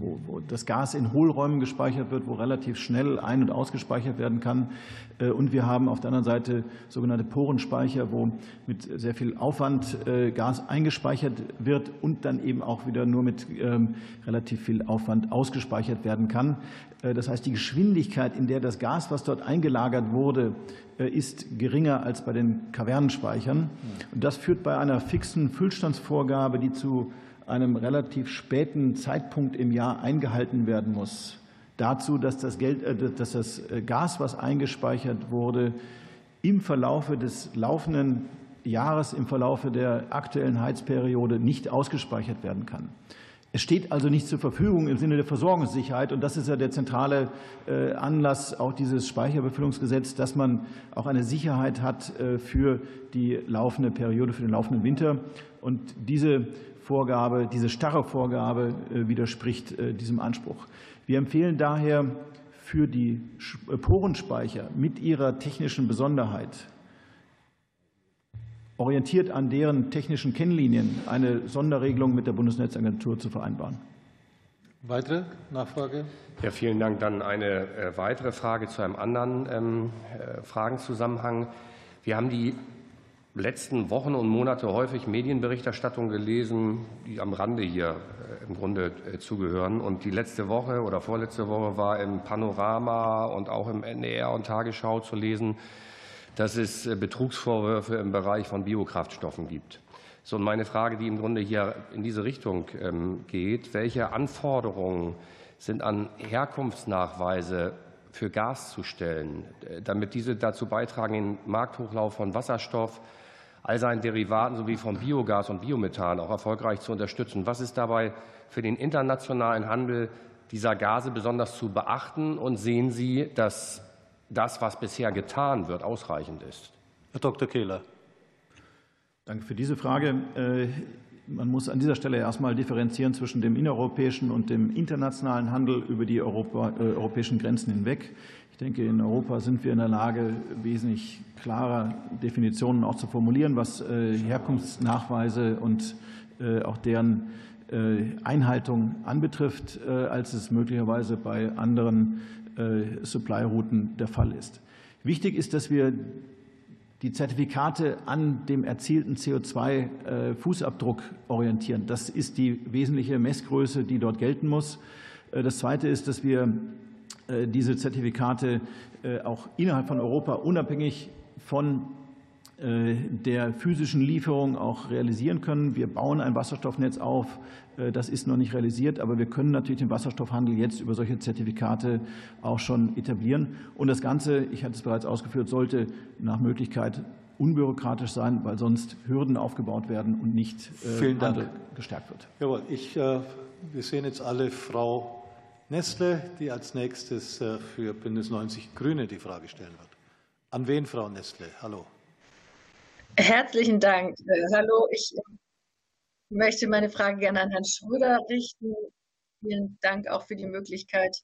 wo, wo das Gas in Hohlräumen gespeichert wird, wo relativ schnell ein- und ausgespeichert werden kann. Äh, und wir haben auf der anderen Seite sogenannte Porenspeicher, wo mit sehr viel Aufwand äh, Gas eingespeichert wird und dann eben auch wieder nur mit ähm, relativ viel Aufwand ausgespeichert werden kann. Äh, das heißt, die Geschwindigkeit, in der das Gas, was dort eingelagert wurde, ist geringer als bei den Kavernenspeichern. Und das führt bei einer fixen Füllstandsvorgabe, die zu einem relativ späten Zeitpunkt im Jahr eingehalten werden muss, dazu, dass das, Geld, äh, dass das äh, Gas, was eingespeichert wurde, im Verlaufe des laufenden Jahres, im Verlaufe der aktuellen Heizperiode nicht ausgespeichert werden kann. Es steht also nicht zur Verfügung im Sinne der Versorgungssicherheit. Und das ist ja der zentrale äh, Anlass auch dieses Speicherbefüllungsgesetzes, dass man auch eine Sicherheit hat für die laufende Periode, für den laufenden Winter. Und diese Vorgabe, diese starre Vorgabe widerspricht diesem Anspruch. Wir empfehlen daher für die äh, Porenspeicher mit ihrer technischen Besonderheit, orientiert an deren technischen Kennlinien, eine Sonderregelung mit der Bundesnetzagentur zu vereinbaren. Weitere Nachfrage? Ja, vielen Dank. Dann eine äh, weitere Frage zu einem anderen ähm, äh, Fragenzusammenhang. Wir haben die letzten Wochen und Monate häufig Medienberichterstattung gelesen, die am Rande hier äh, im Grunde äh, zugehören. Und die letzte Woche oder vorletzte Woche war im Panorama und auch im NDR und Tagesschau zu lesen, dass es äh, Betrugsvorwürfe im Bereich von Biokraftstoffen gibt. So, und meine Frage, die im Grunde hier in diese Richtung ähm, geht, welche Anforderungen sind an Herkunftsnachweise für Gas zu stellen, damit diese dazu beitragen, den Markthochlauf von Wasserstoff, all seinen Derivaten sowie von Biogas und Biomethan auch erfolgreich zu unterstützen. Was ist dabei für den internationalen Handel dieser Gase besonders zu beachten? Und sehen Sie, dass das, was bisher getan wird, ausreichend ist? Herr Dr. Kehler. Danke für diese Frage. Äh, man muss an dieser Stelle erstmal differenzieren zwischen dem innereuropäischen und dem internationalen Handel über die Europa, äh, europäischen Grenzen hinweg. Denke, in Europa sind wir in der Lage, wesentlich klarer Definitionen auch zu formulieren, was äh, Herkunftsnachweise und äh, auch deren äh, Einhaltung anbetrifft, als es möglicherweise bei anderen Supply-Routen der Fall ist. Wichtig ist, dass wir die Zertifikate an dem erzielten CO2-Fußabdruck orientieren. Das ist die wesentliche Messgröße, die dort gelten muss. Das Zweite ist, dass wir diese Zertifikate äh, auch innerhalb von Europa unabhängig von äh, der physischen Lieferung auch realisieren können. Wir bauen ein Wasserstoffnetz auf. Das ist noch nicht realisiert, aber wir können natürlich den Wasserstoffhandel jetzt über solche Zertifikate auch schon etablieren. Und das Ganze, ich hatte es bereits ausgeführt, sollte nach Möglichkeit unbürokratisch sein, weil sonst Hürden aufgebaut werden und nicht Vielen Dank. gestärkt wird. Jawohl, ich, wir sehen jetzt alle Frau Nestle, die als nächstes äh, für Bündnis 90 Grüne die Frage stellen wird. An wen, Frau Nestle? Hallo. Herzlichen Dank. Äh, hallo, ich möchte meine Frage gerne an Herrn Schröder richten. Vielen Dank auch für die Möglichkeit,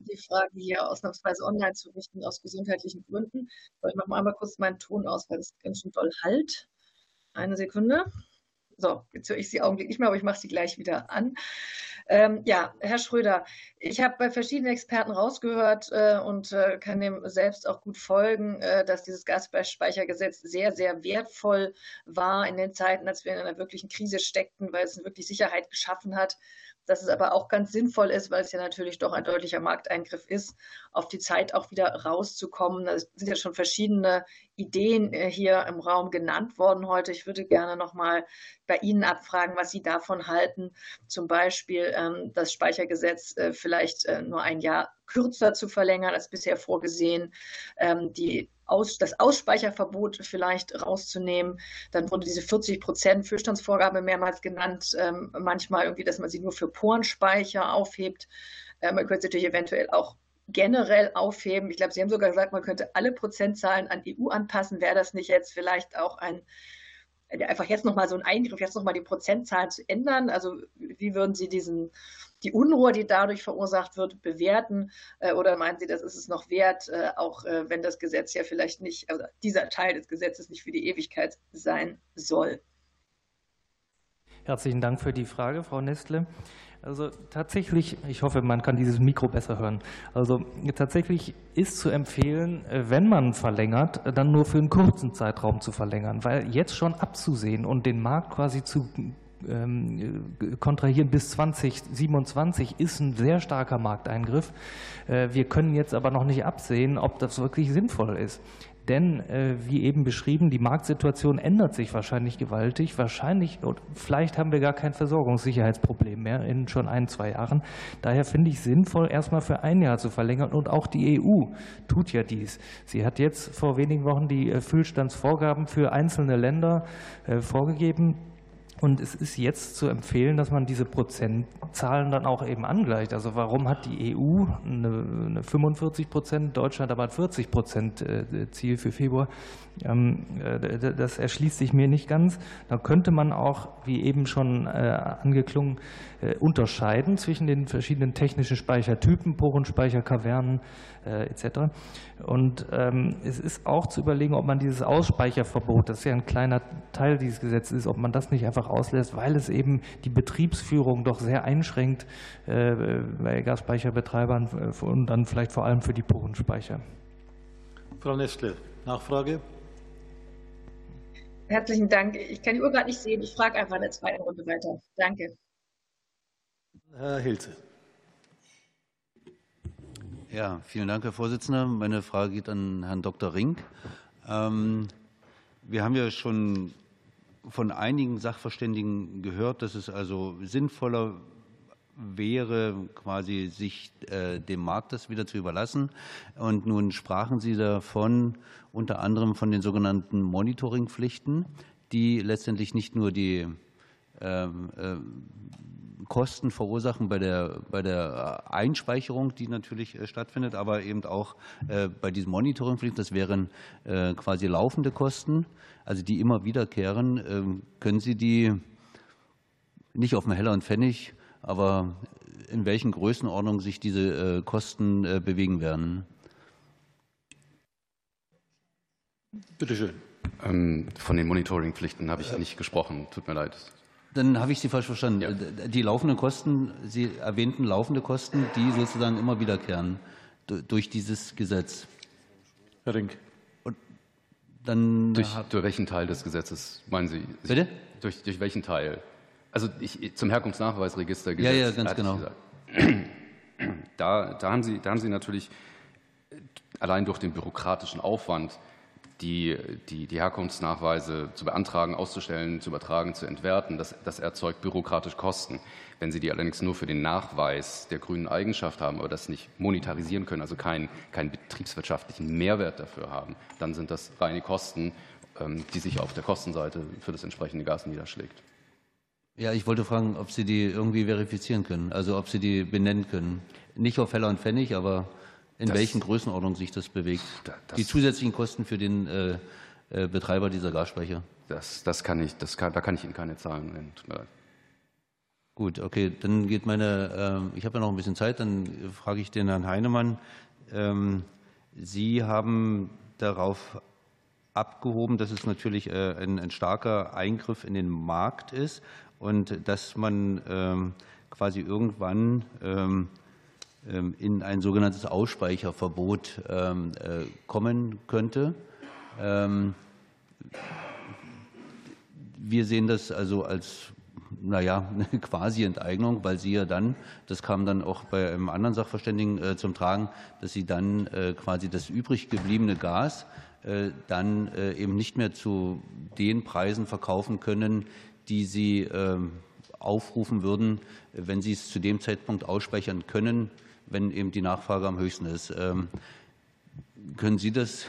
die Frage hier ausnahmsweise online zu richten, aus gesundheitlichen Gründen. ich mache mal einmal kurz meinen Ton aus, weil es ganz schön doll halt. Eine Sekunde. So, jetzt höre ich sie augenblicklich nicht mehr, aber ich mache sie gleich wieder an. Ähm, ja, Herr Schröder, ich habe bei verschiedenen Experten rausgehört äh, und äh, kann dem selbst auch gut folgen, äh, dass dieses Gasspeichergesetz sehr, sehr wertvoll war in den Zeiten, als wir in einer wirklichen Krise steckten, weil es wirklich Sicherheit geschaffen hat dass es aber auch ganz sinnvoll ist, weil es ja natürlich doch ein deutlicher Markteingriff ist, auf die Zeit auch wieder rauszukommen. Es sind ja schon verschiedene Ideen äh, hier im Raum genannt worden heute. Ich würde gerne noch mal bei Ihnen abfragen, was Sie davon halten. Zum Beispiel ähm, das Speichergesetz äh, vielleicht äh, nur ein Jahr kürzer zu verlängern als bisher vorgesehen, ähm, die aus, das Ausspeicherverbot vielleicht rauszunehmen. Dann wurde diese 40 Prozent Füllstandsvorgabe mehrmals genannt, ähm, manchmal irgendwie, dass man sie nur für Porenspeicher aufhebt. Äh, man könnte natürlich eventuell auch generell aufheben. Ich glaube, Sie haben sogar gesagt, man könnte alle Prozentzahlen an EU anpassen. Wäre das nicht jetzt vielleicht auch ein einfach jetzt nochmal so ein Eingriff, jetzt nochmal die Prozentzahlen zu ändern? Also wie würden Sie diesen, die Unruhe, die dadurch verursacht wird, bewerten? Äh, oder meinen Sie, das ist es noch wert, äh, auch äh, wenn das Gesetz ja vielleicht nicht, also dieser Teil des Gesetzes nicht für die Ewigkeit sein soll? Herzlichen Dank für die Frage, Frau Nestle. Also tatsächlich, ich hoffe, man kann dieses Mikro besser hören. Also tatsächlich ist zu empfehlen, wenn man verlängert, dann nur für einen kurzen Zeitraum zu verlängern, weil jetzt schon abzusehen und den Markt quasi zu ähm, kontrahieren bis 2027 ist ein sehr starker Markteingriff. Äh, wir können jetzt aber noch nicht absehen, ob das wirklich sinnvoll ist. Denn, äh, wie eben beschrieben, die Marktsituation ändert sich wahrscheinlich gewaltig. Wahrscheinlich, vielleicht haben wir gar kein Versorgungssicherheitsproblem mehr in schon ein, zwei Jahren. Daher finde ich sinnvoll, erstmal für ein Jahr zu verlängern. Und auch die EU tut ja dies. Sie hat jetzt vor wenigen Wochen die äh, Füllstandsvorgaben für einzelne Länder äh, vorgegeben. Und es ist jetzt zu empfehlen, dass man diese Prozentzahlen dann auch eben angleicht. Also warum hat die EU eine 45 Prozent, Deutschland aber ein 40 Prozent äh, Ziel für Februar? Ähm, äh, das erschließt sich mir nicht ganz. Da könnte man auch, wie eben schon äh, angeklungen, unterscheiden zwischen den verschiedenen technischen Speichertypen, Porenspeicher, Kavernen etc. Und ähm, es ist auch zu überlegen, ob man dieses Ausspeicherverbot, das ja ein kleiner Teil dieses Gesetzes ist, ob man das nicht einfach auslässt, weil es eben die Betriebsführung doch sehr einschränkt bei Gasspeicherbetreibern und dann vielleicht vor allem für die Porenspeicher. Frau Nestle, Nachfrage? Herzlichen Dank. Ich kann die Uhr gerade nicht sehen. Ich frage einfach in der zweiten Runde weiter. Danke. Herr Hilze. Ja, vielen Dank, Herr Vorsitzender. Meine Frage geht an Herrn Dr. Rink. Ähm, wir haben ja schon von einigen Sachverständigen gehört, dass es also sinnvoller wäre, quasi sich äh, dem Markt das wieder zu überlassen. Und nun sprachen Sie davon, unter anderem von den sogenannten Monitoringpflichten, die letztendlich nicht nur die ähm, äh, Kosten verursachen bei der, bei der Einspeicherung, die natürlich äh, stattfindet, aber eben auch bei diesen Monitoringpflichten. Das wären quasi laufende Kosten, also die immer wiederkehren. Ähm, können Sie die nicht auf dem Heller und Pfennig aber in welchen Größenordnungen sich diese äh, Kosten äh, bewegen werden? Bitte schön. Ähm, von den Monitoringpflichten habe ich nicht gesprochen. Tut mir leid. Dann habe ich Sie falsch verstanden. Ja. Äh, die laufenden Kosten, Sie erwähnten laufende Kosten, die sozusagen immer wiederkehren durch dieses Gesetz. Herr Rink. Und dann durch, durch welchen Teil des Gesetzes meinen Sie? Bitte? Durch, durch welchen Teil? Also ich, zum Herkunftsnachweisregister Ja, ja, ganz genau. Da, da, haben Sie, da haben Sie natürlich allein durch den bürokratischen Aufwand, die, die, die Herkunftsnachweise zu beantragen, auszustellen, zu übertragen, zu entwerten, das, das erzeugt bürokratisch Kosten. Wenn Sie die allerdings nur für den Nachweis der grünen Eigenschaft haben, aber das nicht monetarisieren können, also keinen, keinen betriebswirtschaftlichen Mehrwert dafür haben, dann sind das reine Kosten, ähm, die sich auf der Kostenseite für das entsprechende Gas niederschlägt. Ja, ich wollte fragen, ob Sie die irgendwie verifizieren können, also ob Sie die benennen können. Nicht auf Heller und Pfennig, aber in das, welchen Größenordnungen sich das bewegt. Das, die zusätzlichen Kosten für den äh, äh, Betreiber dieser Gasspeicher. Das, das kann ich, das kann, da kann ich Ihnen keine Zahlen nennen. Gut, okay, dann geht meine, äh, ich habe ja noch ein bisschen Zeit, dann frage ich den Herrn Heinemann. Ähm, Sie haben darauf abgehoben, dass es natürlich äh, ein, ein starker Eingriff in den Markt ist und dass man ähm, quasi irgendwann ähm, ähm, in ein sogenanntes Ausspeicherverbot äh, kommen könnte. Wir sehen das also als naja, eine *laughs* quasi Enteignung, weil sie ja dann, das kam dann auch bei einem anderen Sachverständigen zum Tragen, dass sie dann quasi das übrig gebliebene Gas dann eben nicht mehr zu den Preisen verkaufen können, die sie ähm, aufrufen würden, wenn sie es zu dem Zeitpunkt ausspeichern können, wenn eben die Nachfrage am höchsten ist. Ähm, können Sie das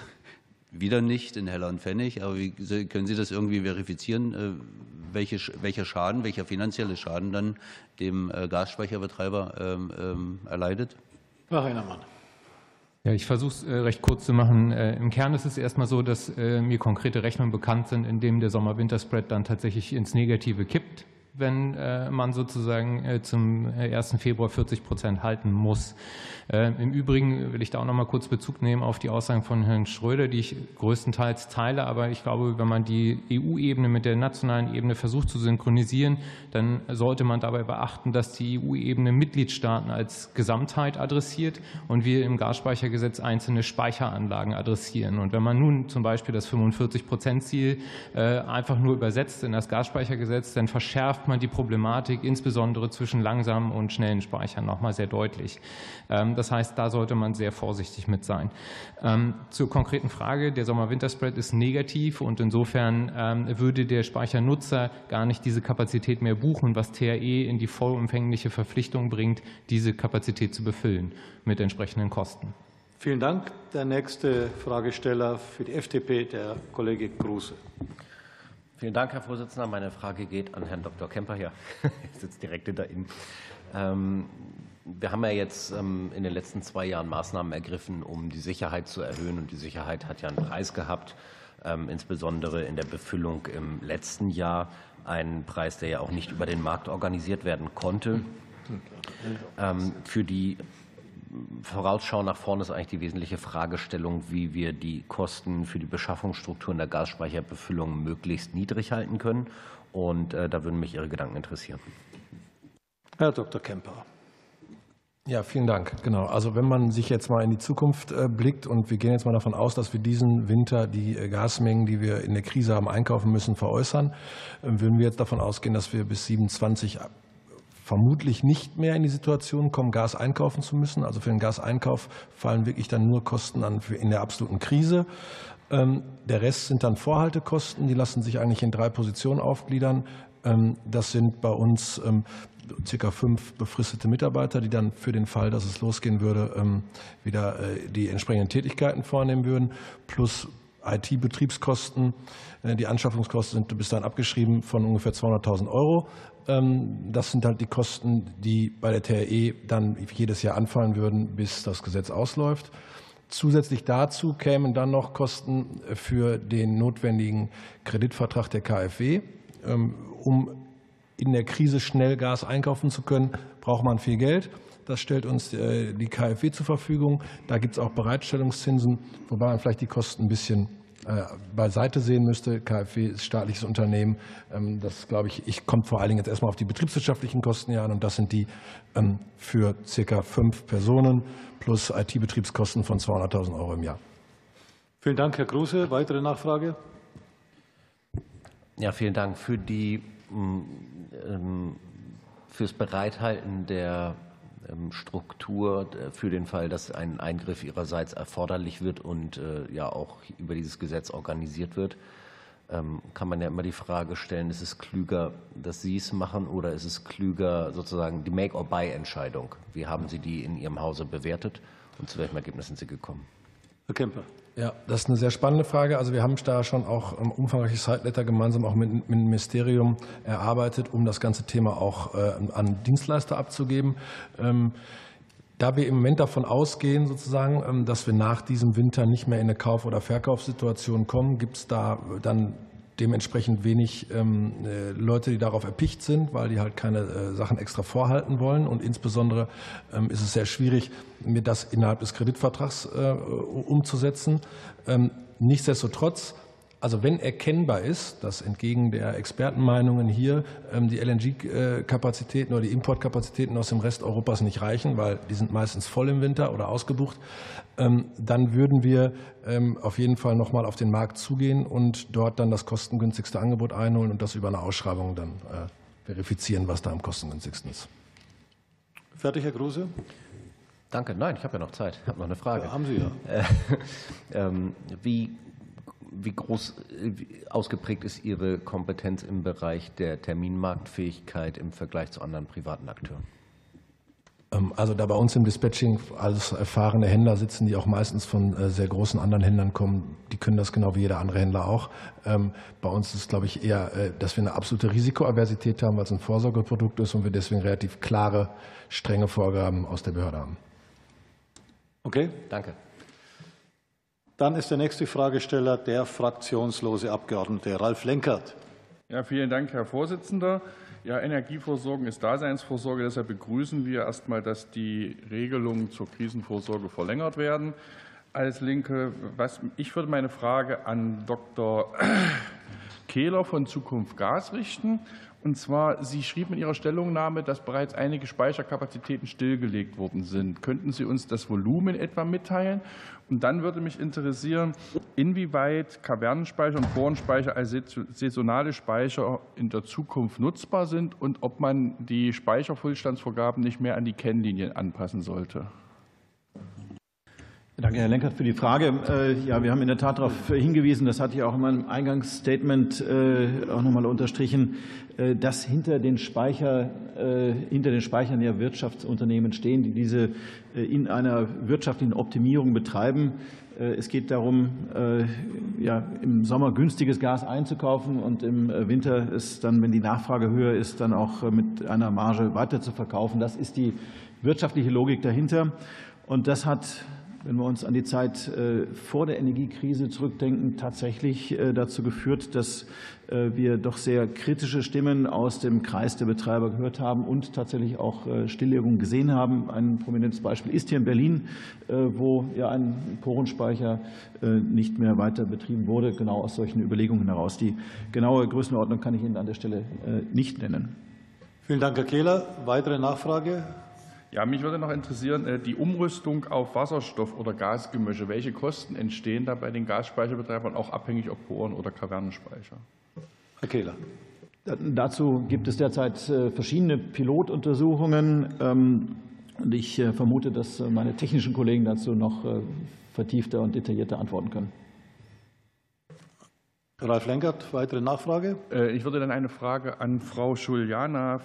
wieder nicht in Heller und Pfennig, aber wie, können Sie das irgendwie verifizieren, äh, welche, welcher Schaden, welcher finanzielle Schaden dann dem äh, Gasspeicherbetreiber ähm, erleidet? Herr Heinermann. Ja, ich versuche es äh, recht kurz zu machen. Im Kern ist es erstmal so, dass mir konkrete Rechnungen bekannt sind, in denen der Sommer-Winter-Spread dann tatsächlich ins Negative kippt wenn äh, man sozusagen äh, zum 1. Äh, Februar 40 Prozent halten muss. Im Übrigen will ich da auch noch mal kurz Bezug nehmen auf die Aussagen von Herrn Schröder, die ich größtenteils teile. Aber ich glaube, wenn man die EU-Ebene mit der nationalen Ebene versucht zu synchronisieren, dann sollte man dabei beachten, dass die EU-Ebene Mitgliedstaaten als Gesamtheit adressiert und wir im Gasspeichergesetz einzelne Speicheranlagen adressieren. Und wenn man nun zum Beispiel das 45-Prozent-Ziel einfach nur übersetzt in das Gasspeichergesetz, dann verschärft man die Problematik insbesondere zwischen langsamen und schnellen Speichern noch mal sehr deutlich. Ähm, das heißt, da sollte man sehr vorsichtig mit sein. Ähm, zur konkreten Frage, der Sommer-Winter-Spread ist negativ und insofern ähm, würde der Speichernutzer gar nicht diese Kapazität mehr buchen, was THE in die vollumfängliche Verpflichtung bringt, diese Kapazität zu befüllen mit entsprechenden Kosten. Vielen Dank. Der nächste Fragesteller für die FDP, der Kollege Kruse. Vielen Dank, Herr Vorsitzender. Meine Frage geht an Herrn Dr. Kemper hier. *laughs* Er sitzt direkt hinter Ihnen. Ähm, wir haben ja jetzt ähm, in den letzten zwei Jahren Maßnahmen ergriffen, um die Sicherheit zu erhöhen. Und die Sicherheit hat ja einen Preis gehabt, ähm, insbesondere in der Befüllung im letzten Jahr. Ein Preis, der ja auch nicht über den Markt organisiert werden konnte. Für die Vorausschau nach vorne ist eigentlich die wesentliche Fragestellung, wie wir die Kosten für die Beschaffungsstrukturen der Gasspeicherbefüllung möglichst niedrig halten können. Und äh, da würden mich Ihre Gedanken interessieren. Herr Dr. Kemper. Ja, vielen Dank. Genau. Also wenn man sich jetzt mal in die Zukunft äh, blickt und wir gehen jetzt mal davon aus, dass wir diesen Winter die äh, Gasmengen, die wir in der Krise haben, einkaufen müssen, veräußern, würden wir jetzt davon ausgehen, dass wir bis 27 vermutlich nicht mehr in die Situation kommen, Gas einkaufen zu müssen. Also für den Gaseinkauf fallen wirklich dann nur Kosten an in der absoluten Krise. Ähm, der Rest sind dann Vorhaltekosten, die lassen sich eigentlich in drei Positionen aufgliedern. Ähm, das sind bei uns ähm, circa fünf befristete Mitarbeiter, die dann für den Fall, dass es losgehen würde, wieder äh, die entsprechenden Tätigkeiten vornehmen würden, plus IT-Betriebskosten. Äh, die Anschaffungskosten sind bis dahin abgeschrieben von ungefähr 200.000 Euro. Ähm, das sind halt die Kosten, die bei der TRE dann jedes Jahr anfallen würden, bis das Gesetz ausläuft. Zusätzlich dazu kämen dann noch Kosten für den notwendigen Kreditvertrag der KfW. Ähm, um in der Krise schnell Gas einkaufen zu können, braucht man viel Geld. Das stellt uns äh, die KfW zur Verfügung. Da gibt es auch Bereitstellungszinsen, wobei man vielleicht die Kosten ein bisschen beiseite sehen müsste. KfW ist staatliches Unternehmen. Ähm, das, glaube ich, ich kommt vor allen Dingen jetzt erstmal auf die betriebswirtschaftlichen Kosten hier an. Und das sind die ähm, für circa fünf Personen plus IT-Betriebskosten von 200.000 Euro im Jahr. Vielen Dank, Herr Kruse. Weitere Nachfrage? Ja, vielen Dank für die, mm, ähm, fürs Bereithalten der Struktur äh, für den Fall, dass ein Eingriff ihrerseits erforderlich wird und äh, ja auch über dieses Gesetz organisiert wird, ähm, kann man ja immer die Frage stellen, ist es klüger, dass Sie es machen oder ist es klüger sozusagen die Make-or-Buy-Entscheidung? Wie haben Sie die in Ihrem Hause bewertet und zu welchem Ergebnis sind Sie gekommen? Herr Kemper. Ja, das ist eine sehr spannende Frage. Also wir haben da schon auch ein umfangreiches Zeitletter gemeinsam auch mit, mit dem Ministerium erarbeitet, um das ganze Thema auch äh, an Dienstleister abzugeben. Ähm, da wir im Moment davon ausgehen, sozusagen, ähm, dass wir nach diesem Winter nicht mehr in eine Kauf- oder Verkaufssituation kommen, gibt es da dann dementsprechend wenig ähm, äh, Leute, die darauf erpicht sind, weil die halt keine äh, Sachen extra vorhalten wollen. Und insbesondere ähm, ist es sehr schwierig, mir das innerhalb des Kreditvertrags äh, umzusetzen. Ähm, nichtsdestotrotz also wenn erkennbar ist, dass entgegen der Expertenmeinungen hier ähm, die LNG-Kapazitäten oder die Importkapazitäten aus dem Rest Europas nicht reichen, weil die sind meistens voll im Winter oder ausgebucht, ähm, dann würden wir ähm, auf jeden Fall nochmal auf den Markt zugehen und dort dann das kostengünstigste Angebot einholen und das über eine Ausschreibung dann äh, verifizieren, was da am kostengünstigsten ist. Fertig, Herr Kruse? Danke. Nein, ich habe ja noch Zeit. Ich habe noch eine Frage. Ja, haben Sie ja. *laughs* Wie, wie groß wie ausgeprägt ist Ihre Kompetenz im Bereich der Terminmarktfähigkeit im Vergleich zu anderen privaten Akteuren? Ähm, also da bei uns im Dispatching alles erfahrene Händler sitzen, die auch meistens von äh, sehr großen anderen Händlern kommen, die können das genau wie jeder andere Händler auch. Ähm, bei uns ist es, glaube ich, eher, äh, dass wir eine absolute Risikoaversität haben, weil es ein Vorsorgeprodukt ist und wir deswegen relativ klare, strenge Vorgaben aus der Behörde haben. Okay. Danke. Dann ist der nächste Fragesteller der fraktionslose Abgeordnete Ralf Lenkert. Ja, vielen Dank, Herr Vorsitzender. Ja, Energieversorgung ist Daseinsvorsorge. Deshalb begrüßen wir erstmal, dass die Regelungen zur Krisenvorsorge verlängert werden. Als Linke, was, ich würde meine Frage an Dr. *clears throat* Kehler von Zukunft Gas richten. Und zwar, Sie schrieben in Ihrer Stellungnahme, dass bereits einige Speicherkapazitäten stillgelegt worden sind. Könnten Sie uns das Volumen etwa mitteilen? Und dann würde mich interessieren, inwieweit Kavernenspeicher und Bohrenspeicher als saisonale Speicher in der Zukunft nutzbar sind und ob man die Speicherfüllstandsvorgaben nicht mehr an die Kennlinien anpassen sollte. Danke, Herr Lenkert, für die Frage. Äh, ja, wir haben in der Tat darauf hingewiesen, das hatte ich auch in meinem Eingangsstatement äh, auch nochmal unterstrichen, äh, dass hinter den, Speicher, hinter den Speichern ja Wirtschaftsunternehmen stehen, die diese in einer wirtschaftlichen Optimierung betreiben. Es geht darum, ja, im Sommer günstiges Gas einzukaufen und im Winter ist dann, wenn die Nachfrage höher ist, dann auch mit einer Marge weiter zu verkaufen. Das ist die wirtschaftliche Logik dahinter. Und das hat wenn wir uns an die Zeit äh, vor der Energiekrise zurückdenken, tatsächlich äh, dazu geführt, dass äh, wir doch sehr kritische Stimmen aus dem Kreis der Betreiber gehört haben und tatsächlich auch Stilllegungen gesehen haben. Ein prominentes Beispiel ist hier in Berlin, wo ja ein Porenspeicher nicht mehr weiter betrieben wurde, genau aus solchen Überlegungen heraus. Die genaue Größenordnung kann ich Ihnen an der Stelle nicht nennen. Vielen Dank, Herr Kehler. Weitere Nachfrage? Ja, mich würde noch interessieren, äh, die Umrüstung auf Wasserstoff- oder Gasgemische. Welche Kosten entstehen da bei den Gasspeicherbetreibern, auch abhängig ob Bohren oder Kavernenspeicher? Herr Kehler. Dazu gibt es derzeit äh, verschiedene Pilotuntersuchungen. Ähm, und ich äh, vermute, dass meine technischen Kollegen dazu noch vertiefter und detaillierter antworten können. Ralf Lenkert, weitere Nachfrage? Ich würde dann eine Frage an Frau Schuljana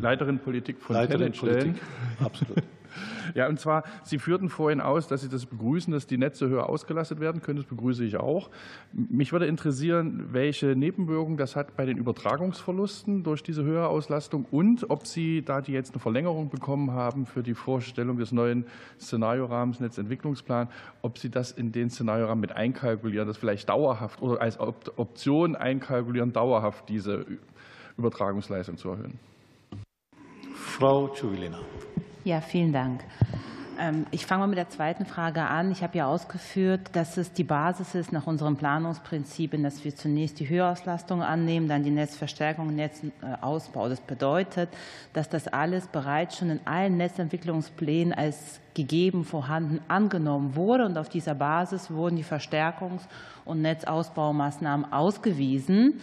Leiterin Politik von Leiterin Politik. Absolut. *laughs* Ja, und zwar, Sie führten vorhin aus, dass Sie das begrüßen, dass die Netze höher ausgelastet werden können. Das begrüße ich auch. Mich würde interessieren, welche Nebenwirkungen das hat bei den Übertragungsverlusten durch diese höhere Auslastung und ob Sie, da die jetzt eine Verlängerung bekommen haben für die Vorstellung des neuen Szenariorahmens Netzentwicklungsplan, ob Sie das in den Szenariorahmen mit einkalkulieren, das vielleicht dauerhaft oder als Option einkalkulieren, dauerhaft diese Übertragungsleistung zu erhöhen. Frau Tschuwilina. Ja, vielen Dank. Ähm, ich fange mal mit der zweiten Frage an. Ich habe ja ausgeführt, dass es die Basis ist nach unseren Planungsprinzipien, dass wir zunächst die Höherauslastung annehmen, dann die Netzverstärkung, Netzausbau. Das bedeutet, dass das alles bereits schon in allen Netzentwicklungsplänen als gegeben, vorhanden angenommen wurde. Und auf dieser Basis wurden die Verstärkungs- und Netzausbaumaßnahmen ausgewiesen.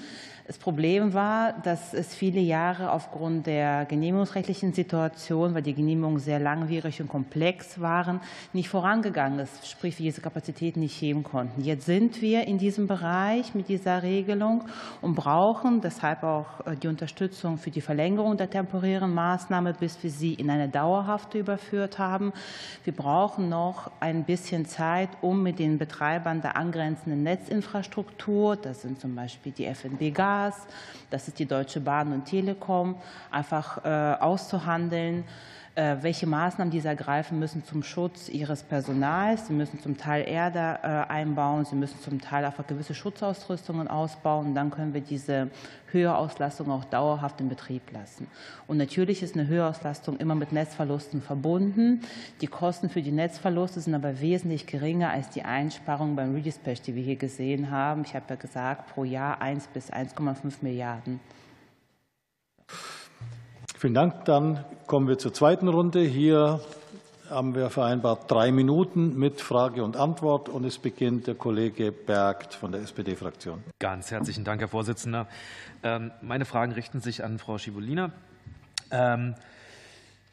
Das Problem war, dass es viele Jahre aufgrund der genehmigungsrechtlichen Situation, weil die Genehmigungen sehr langwierig und komplex waren, nicht vorangegangen ist, sprich wir diese Kapazitäten nicht heben konnten. Jetzt sind wir in diesem Bereich mit dieser Regelung und brauchen deshalb auch äh, die Unterstützung für die Verlängerung der temporären Maßnahme, bis wir sie in eine dauerhafte überführt haben. Wir brauchen noch ein bisschen Zeit, um mit den Betreibern der angrenzenden Netzinfrastruktur, das sind zum Beispiel die FNB Gas, das ist die Deutsche Bahn und Telekom, einfach äh, auszuhandeln, welche Maßnahmen diese ergreifen müssen zum Schutz ihres Personals. Sie müssen zum Teil Erde äh, einbauen, sie müssen zum Teil einfach gewisse Schutzausrüstungen ausbauen. dann können wir diese Höherauslastung auch dauerhaft in Betrieb lassen. Und natürlich ist eine Höherauslastung immer mit Netzverlusten verbunden. Die Kosten für die Netzverluste sind aber wesentlich geringer als die Einsparungen beim Redispatch, die wir hier gesehen haben. Ich habe ja gesagt, pro Jahr 1 bis 1,5 Milliarden. Vielen Dank. Dann kommen wir zur zweiten Runde. Hier haben wir vereinbart drei Minuten mit Frage und Antwort. Und es beginnt der Kollege Bergt von der SPD-Fraktion. Ganz herzlichen Dank, Herr Vorsitzender. Ähm, meine Fragen richten sich an Frau Schibolina.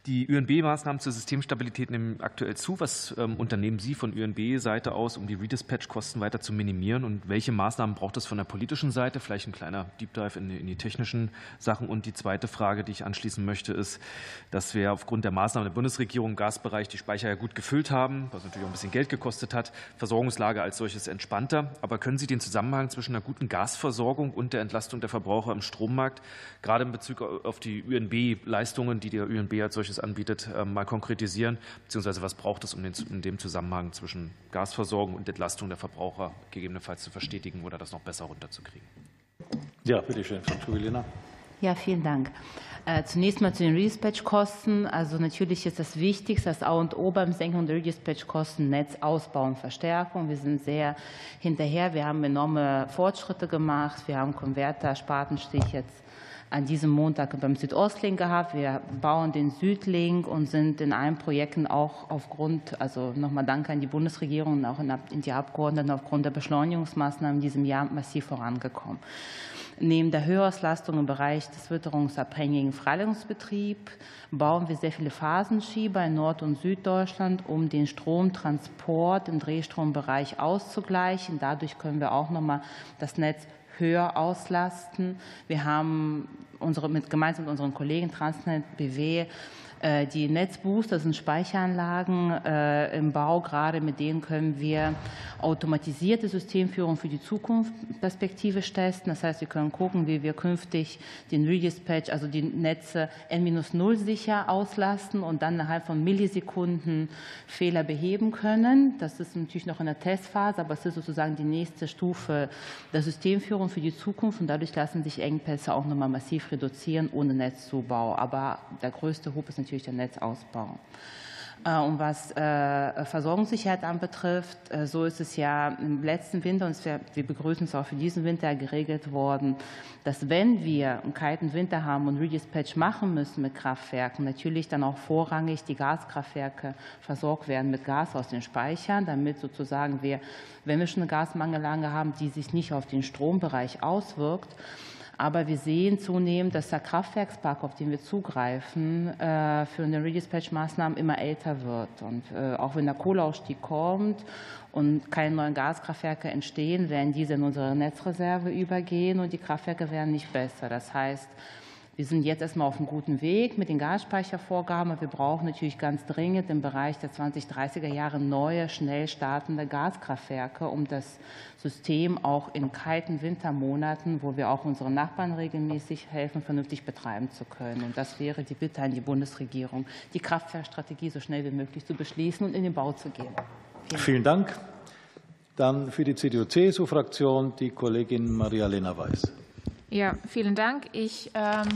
Die ÖNB-Maßnahmen zur Systemstabilität nehmen aktuell zu. Was ähm, unternehmen Sie von ÖNB-Seite aus, um die Redispatch-Kosten weiter zu minimieren? Und welche Maßnahmen braucht es von der politischen Seite? Vielleicht ein kleiner Deep Dive in die, in die technischen Sachen. Und die zweite Frage, die ich anschließen möchte, ist, dass wir aufgrund der Maßnahmen der Bundesregierung im Gasbereich die Speicher ja gut gefüllt haben, was natürlich auch ein bisschen Geld gekostet hat. Versorgungslage als solches entspannter. Aber können Sie den Zusammenhang zwischen einer guten Gasversorgung und der Entlastung der Verbraucher im Strommarkt, gerade in Bezug auf die ÖNB-Leistungen, die der ÖNB als solches anbietet, ähm, mal konkretisieren? Beziehungsweise was braucht es, um den, in dem Zusammenhang zwischen Gasversorgung und Entlastung der Verbraucher gegebenenfalls zu verstetigen oder das noch besser runterzukriegen? Ja, bitte schön, Frau Schugelina. Ja, vielen Dank. Äh, zunächst mal zu den Redispatch-Kosten. Also natürlich ist das Wichtigste, das A und O beim Senken der Redispatch-Kosten Netzausbau und Verstärkung. Wir sind sehr hinterher. Wir haben enorme Fortschritte gemacht. Wir haben Konverter, Spatenstich jetzt an diesem Montag beim Südostlink gehabt. Wir bauen den Südlink und sind in allen Projekten auch aufgrund, also nochmal Danke an die Bundesregierung und auch in die Abgeordneten aufgrund der Beschleunigungsmaßnahmen in diesem Jahr massiv vorangekommen. Neben der Höherauslastung im Bereich des witterungsabhängigen Freilegungsbetriebs bauen wir sehr viele Phasenschieber in Nord- und Süddeutschland, um den Stromtransport im Drehstrombereich auszugleichen. Dadurch können wir auch nochmal das Netz höher auslasten. Wir haben unsere, mit, gemeinsam mit unseren Kollegen Transnet BW die Netzbooster sind Speicheranlagen äh, im Bau. Gerade mit denen können wir automatisierte Systemführung für die Zukunft perspektivisch testen. Das heißt, wir können gucken, wie wir künftig den Redispatch, also die Netze N-0 sicher auslasten und dann innerhalb von Millisekunden Fehler beheben können. Das ist natürlich noch in der Testphase, aber es ist sozusagen die nächste Stufe der Systemführung für die Zukunft und dadurch lassen sich Engpässe auch nochmal massiv reduzieren ohne Netzzubau. Aber der größte Hub ist natürlich natürlich der Netzausbau. Äh, und was äh, Versorgungssicherheit anbetrifft, äh, so ist es ja im letzten Winter, und wir begrüßen es auch für diesen Winter, geregelt worden, dass wenn wir einen kalten Winter haben und Redispatch machen müssen mit Kraftwerken, natürlich dann auch vorrangig die Gaskraftwerke versorgt werden mit Gas aus den Speichern, damit sozusagen wir, wenn wir schon eine Gasmangellage haben, die sich nicht auf den Strombereich auswirkt, aber wir sehen zunehmend, dass der Kraftwerkspark, auf den wir zugreifen, äh, für eine Redispatch-Maßnahmen immer älter wird. Und äh, auch wenn der Kohleausstieg kommt und keine neuen Gaskraftwerke entstehen, werden diese in unsere Netzreserve übergehen und die Kraftwerke werden nicht besser. Das heißt, wir sind jetzt erstmal auf einem guten Weg mit den Gasspeichervorgaben. Wir brauchen natürlich ganz dringend im Bereich der 2030er Jahre neue, schnell startende Gaskraftwerke, um das System auch in kalten Wintermonaten, wo wir auch unseren Nachbarn regelmäßig helfen, vernünftig betreiben zu können. Und das wäre die Bitte an die Bundesregierung, die Kraftwerkstrategie so schnell wie möglich zu beschließen und in den Bau zu gehen. Vielen, Vielen Dank. Dann für die CDU-CSU-Fraktion die Kollegin Maria-Lena Weiß. Ja, vielen Dank. Ich ähm,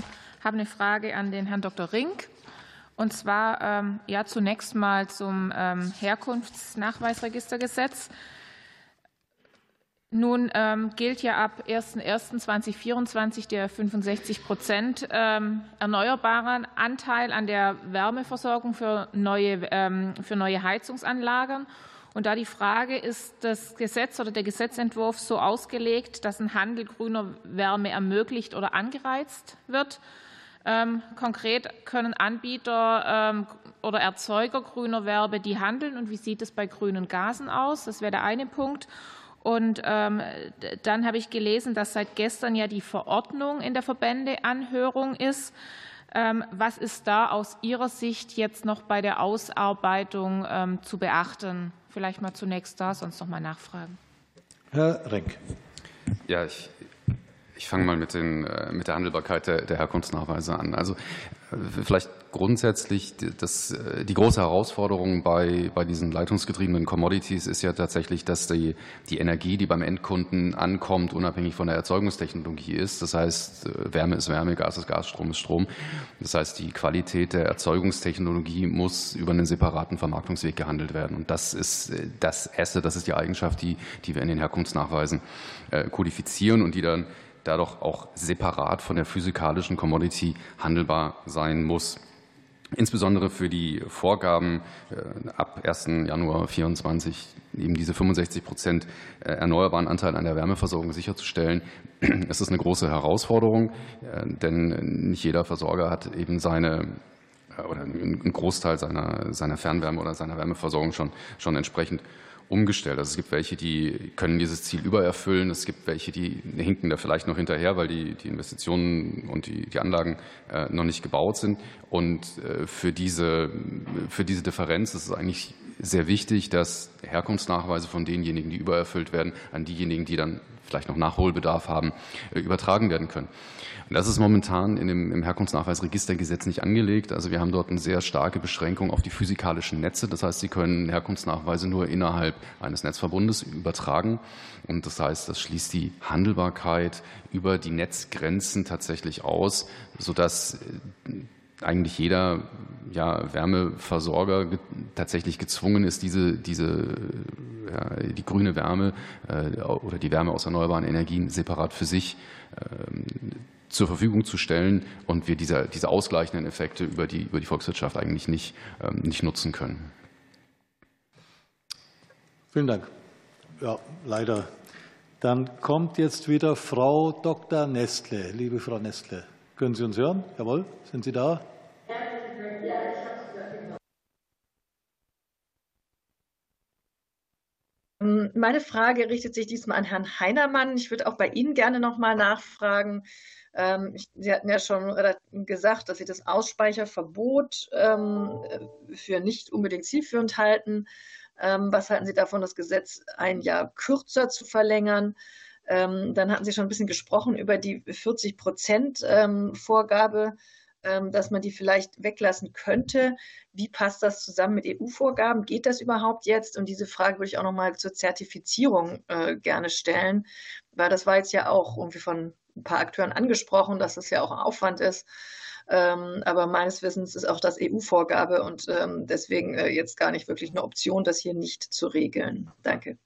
habe eine Frage an den Herrn Dr. Rink. Und zwar ähm, ja zunächst mal zum ähm, Herkunftsnachweisregistergesetz. Nun ähm, gilt ja ab 01.01.2024 der 65 Prozent ähm, erneuerbaren Anteil an der Wärmeversorgung für neue, ähm, für neue Heizungsanlagen. Und da die Frage ist das Gesetz oder der Gesetzentwurf so ausgelegt, dass ein Handel grüner Wärme ermöglicht oder angereizt wird. Ähm, konkret können Anbieter ähm, oder Erzeuger grüner Wärme die handeln und wie sieht es bei grünen Gasen aus? Das wäre der eine Punkt. Und ähm, dann habe ich gelesen, dass seit gestern ja die Verordnung in der Verbändeanhörung ist. Was ist da aus Ihrer Sicht jetzt noch bei der Ausarbeitung zu beachten? Vielleicht mal zunächst da, sonst noch mal nachfragen. Herr Renk. Ja, ich, ich fange mal mit, den, äh, mit der Handelbarkeit der, der Herkunftsnachweise an. Also Vielleicht grundsätzlich das, äh, die große Herausforderung bei, bei diesen leitungsgetriebenen Commodities ist ja tatsächlich, dass die, die Energie, die beim Endkunden ankommt, unabhängig von der Erzeugungstechnologie ist. Das heißt, äh, Wärme ist Wärme, Gas ist Gas, Strom ist Strom. Das heißt, die Qualität der Erzeugungstechnologie muss über einen separaten Vermarktungsweg gehandelt werden. Und das ist äh, das Erste, das ist die Eigenschaft, die, die wir in den Herkunftsnachweisen kodifizieren und die dann dadurch auch separat von der physikalischen Commodity handelbar sein muss. insbesondere für die Vorgaben äh, ab 1. Januar 2024 eben diese 65 Prozent äh, erneuerbaren Anteil an der Wärmeversorgung sicherzustellen. *clears throat* Es ist eine große Herausforderung, äh, denn nicht jeder Versorger hat eben seine oder einen Großteil seiner, seiner Fernwärme oder seiner Wärmeversorgung schon, schon entsprechend umgestellt. Also es gibt welche, die können dieses Ziel übererfüllen. Es gibt welche, die hinken da vielleicht noch hinterher, weil die, die Investitionen und die, die Anlagen äh, noch nicht gebaut sind. Und äh, für diese, für diese Differenz ist es eigentlich sehr wichtig, dass Herkunftsnachweise von denjenigen, die übererfüllt werden, an diejenigen, die dann vielleicht noch Nachholbedarf haben, äh, übertragen werden können. Und das ist momentan in dem, im Herkunftsnachweisregistergesetz nicht angelegt. Also wir haben dort eine sehr starke Beschränkung auf die physikalischen Netze. Das heißt, Sie können Herkunftsnachweise nur innerhalb eines Netzverbundes übertragen. Und das heißt, das schließt die Handelbarkeit über die Netzgrenzen tatsächlich aus, sodass äh, eigentlich jeder ja, Wärmeversorger tatsächlich gezwungen ist, diese, diese ja, die grüne Wärme äh, oder die Wärme aus erneuerbaren Energien separat für sich ähm, zur Verfügung zu stellen und wir diese, diese ausgleichenden Effekte über die, über die Volkswirtschaft eigentlich nicht, ähm, nicht nutzen können. Vielen Dank. Ja, leider. Dann kommt jetzt wieder Frau Dr. Nestle. Liebe Frau Nestle, können Sie uns hören? Jawohl, sind Sie da? Meine Frage richtet sich diesmal an Herrn Heinermann. Ich würde auch bei Ihnen gerne noch mal nachfragen. Ähm, Sie hatten ja schon gesagt, dass Sie das Ausspeicherverbot ähm, für nicht unbedingt zielführend halten. Ähm, was halten Sie davon, das Gesetz ein Jahr kürzer zu verlängern? Dann hatten Sie schon ein bisschen gesprochen über die 40 Prozent Vorgabe ähm, dass man die vielleicht weglassen könnte. Wie passt das zusammen mit EU-Vorgaben? Geht das überhaupt jetzt? Und diese Frage würde ich auch noch mal zur Zertifizierung äh, gerne stellen, weil das war jetzt ja auch irgendwie von ein paar Akteuren angesprochen, dass es ja auch ein Aufwand ist. Ähm, aber meines Wissens ist auch das EU-Vorgabe und ähm, deswegen äh, jetzt gar nicht wirklich eine Option, das hier nicht zu regeln. Danke.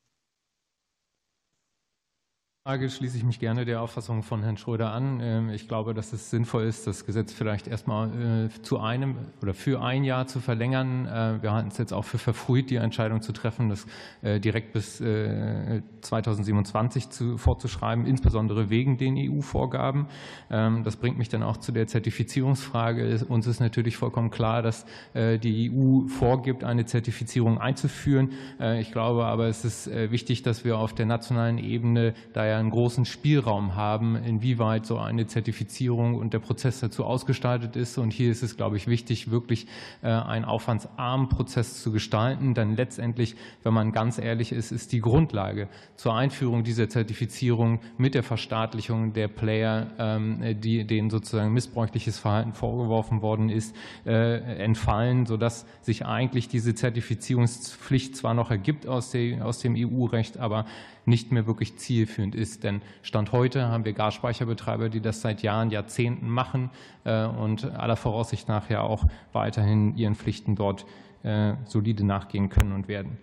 Frage schließe ich mich gerne der Auffassung von Herrn Schröder an. Ähm, ich glaube, dass es sinnvoll ist, das Gesetz vielleicht erstmal äh, zu einem oder für ein Jahr zu verlängern. Äh, wir halten es jetzt auch für verfrüht, die Entscheidung zu treffen, das äh, direkt bis 2027 zu, vorzuschreiben, insbesondere wegen den EU-Vorgaben. Ähm, das bringt mich dann auch zu der Zertifizierungsfrage. Uns ist natürlich vollkommen klar, dass die EU vorgibt, eine Zertifizierung einzuführen. Ich glaube aber, es ist wichtig, dass wir auf der nationalen Ebene da ja einen großen Spielraum haben, inwieweit so eine Zertifizierung und der Prozess dazu ausgestaltet ist. Und hier ist es, glaube ich, wichtig, wirklich äh, einen aufwandsarmen Prozess zu gestalten. Denn letztendlich, wenn man ganz ehrlich ist, ist die Grundlage zur Einführung dieser Zertifizierung mit der Verstaatlichung der Player, ähm, die, denen sozusagen missbräuchliches Verhalten vorgeworfen worden ist, äh, entfallen, sodass sich eigentlich diese Zertifizierungspflicht zwar noch ergibt aus dem EU-Recht, aber nicht mehr wirklich zielführend ist. Denn Stand heute haben wir Gasspeicherbetreiber, die das seit Jahren, Jahrzehnten machen äh, und aller Voraussicht nach ja auch weiterhin ihren Pflichten dort äh, solide nachgehen können und werden.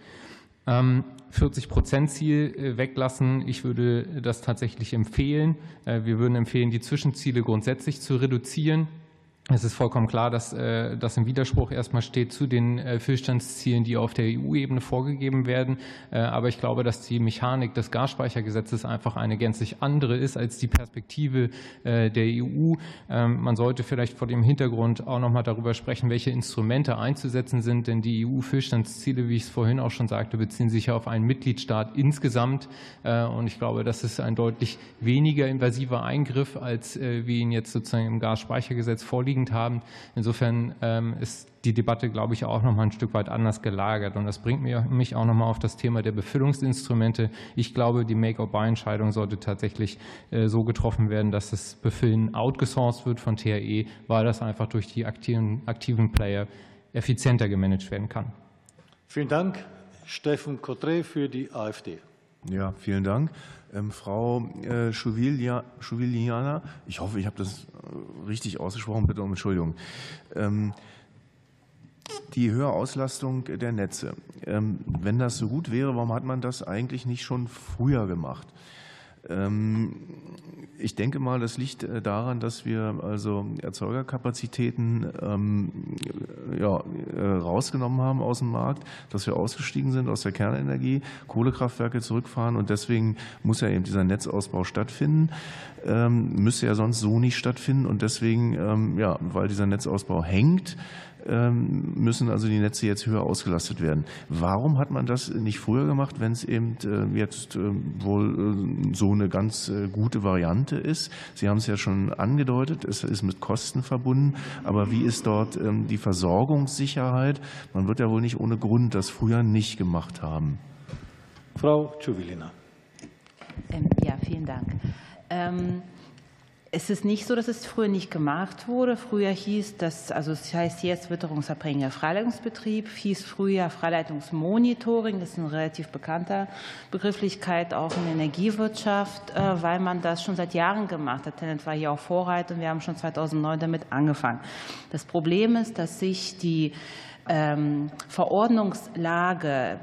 40 ähm, Prozent Ziel äh, weglassen. Ich würde das tatsächlich empfehlen. Wir würden empfehlen, die Zwischenziele grundsätzlich zu reduzieren. Es ist vollkommen klar, dass äh, das im Widerspruch erstmal steht zu den äh, Füllstandszielen, die auf der EU-Ebene vorgegeben werden. Äh, aber ich glaube, dass die Mechanik des Gasspeichergesetzes einfach eine gänzlich andere ist als die Perspektive der EU. Ähm, man sollte vielleicht vor dem Hintergrund auch noch mal darüber sprechen, welche Instrumente einzusetzen sind, denn die EU-Füllstandsziele, wie ich es vorhin auch schon sagte, beziehen sich ja auf einen Mitgliedstaat insgesamt. Und ich glaube, das ist ein deutlich weniger invasiver Eingriff, als wie ihn jetzt sozusagen im Gasspeichergesetz vorliegt vorliegend haben. Insofern ähm, ist die Debatte, glaube ich, auch noch mal ein Stück weit anders gelagert. Und das bringt mich auch noch mal auf das Thema der Befüllungsinstrumente. Ich glaube, die Make-or-Buy-Entscheidung sollte tatsächlich äh, so getroffen werden, dass das Befüllen outgesourced wird von THE, weil das einfach durch die aktiven, aktiven Player effizienter gemanagt werden kann. Vielen Dank. Steffen Cottret für die AfD. Ja, vielen Dank. Ähm, Frau äh, Schuviliana, ich hoffe, ich habe das äh, richtig ausgesprochen, bitte um Entschuldigung. Ähm, die Höherauslastung der Netze. Ähm, wenn das so gut wäre, warum hat man das eigentlich nicht schon früher gemacht? Ähm, ich denke mal, das liegt äh, daran, dass wir also Erzeugerkapazitäten ähm, ja, rausgenommen haben aus dem Markt, dass wir ausgestiegen sind aus der Kernenergie, Kohlekraftwerke zurückfahren und deswegen muss ja eben dieser Netzausbau stattfinden. Ähm, müsste ja sonst so nicht stattfinden und deswegen, ja, weil dieser Netzausbau hängt, müssen also die Netze jetzt höher ausgelastet werden. Warum hat man das nicht früher gemacht, wenn es eben äh, jetzt ähm, wohl äh, so eine ganz äh, gute Variante ist? Sie haben es ja schon angedeutet, es ist mit Kosten verbunden, aber wie ist dort ähm, die Versorgungssicherheit? Man wird ja wohl nicht ohne Grund das früher nicht gemacht haben. Frau Tschuwilina. Ja, vielen Dank. Es ist nicht so, dass es früher nicht gemacht wurde. Früher hieß das, also es heißt jetzt witterungsabhängiger Freileitungsbetrieb, hieß früher Freileitungsmonitoring. Das ist eine relativ bekannte Begrifflichkeit auch in der Energiewirtschaft, äh, weil man das schon seit Jahren gemacht hat. Tennet war hier auch Vorreiter und wir haben schon 2009 damit angefangen. Das Problem ist, dass sich die Verordnungslage,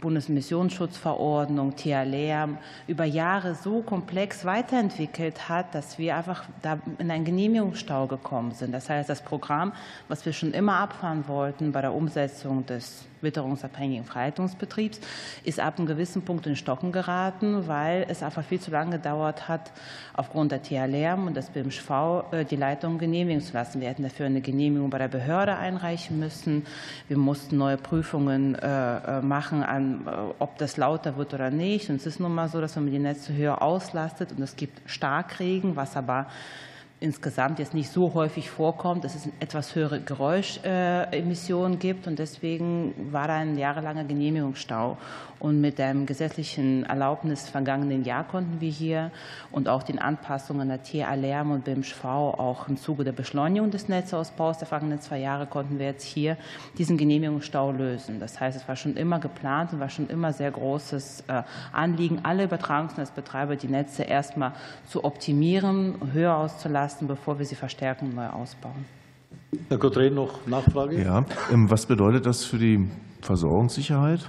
Bundesmissionsschutzverordnung, TLR, über Jahre so komplex weiterentwickelt hat, dass wir einfach da in einen Genehmigungsstau gekommen sind. Das heißt, das Programm, was wir schon immer abfahren wollten bei der Umsetzung des witterungsabhängigen Freileitungsbetriebs, ist ab einem gewissen Punkt in Stocken geraten, weil es einfach viel zu lange gedauert hat, aufgrund der THLR und des BMSV äh, die Leitung genehmigen zu lassen. Wir hätten dafür eine Genehmigung bei der Behörde einreichen müssen. Wir mussten neue Prüfungen äh, äh, machen, an, ob das lauter wird oder nicht. Und es ist nun mal so, dass man die Netze höher auslastet und es gibt Starkregen, was aber insgesamt jetzt nicht so häufig vorkommt, dass es etwas höhere Geräuschemissionen gibt. Und deswegen war da ein jahrelanger Genehmigungsstau. Und mit dem gesetzlichen Erlaubnis vergangenen Jahr konnten wir hier und auch den Anpassungen der TA Lärm und BMSV auch im Zuge der Beschleunigung des Netzausbaus der vergangenen zwei Jahre konnten wir jetzt hier diesen Genehmigungsstau lösen. Das heißt, es war schon immer geplant und war schon immer sehr großes äh, Anliegen, alle Übertragungsnetzbetreiber die Netze erstmal zu optimieren, höher auszulasten, bevor wir sie verstärken und neu ausbauen. Herr Gottré, noch Nachfrage? Ja, ähm, was bedeutet das für die Versorgungssicherheit?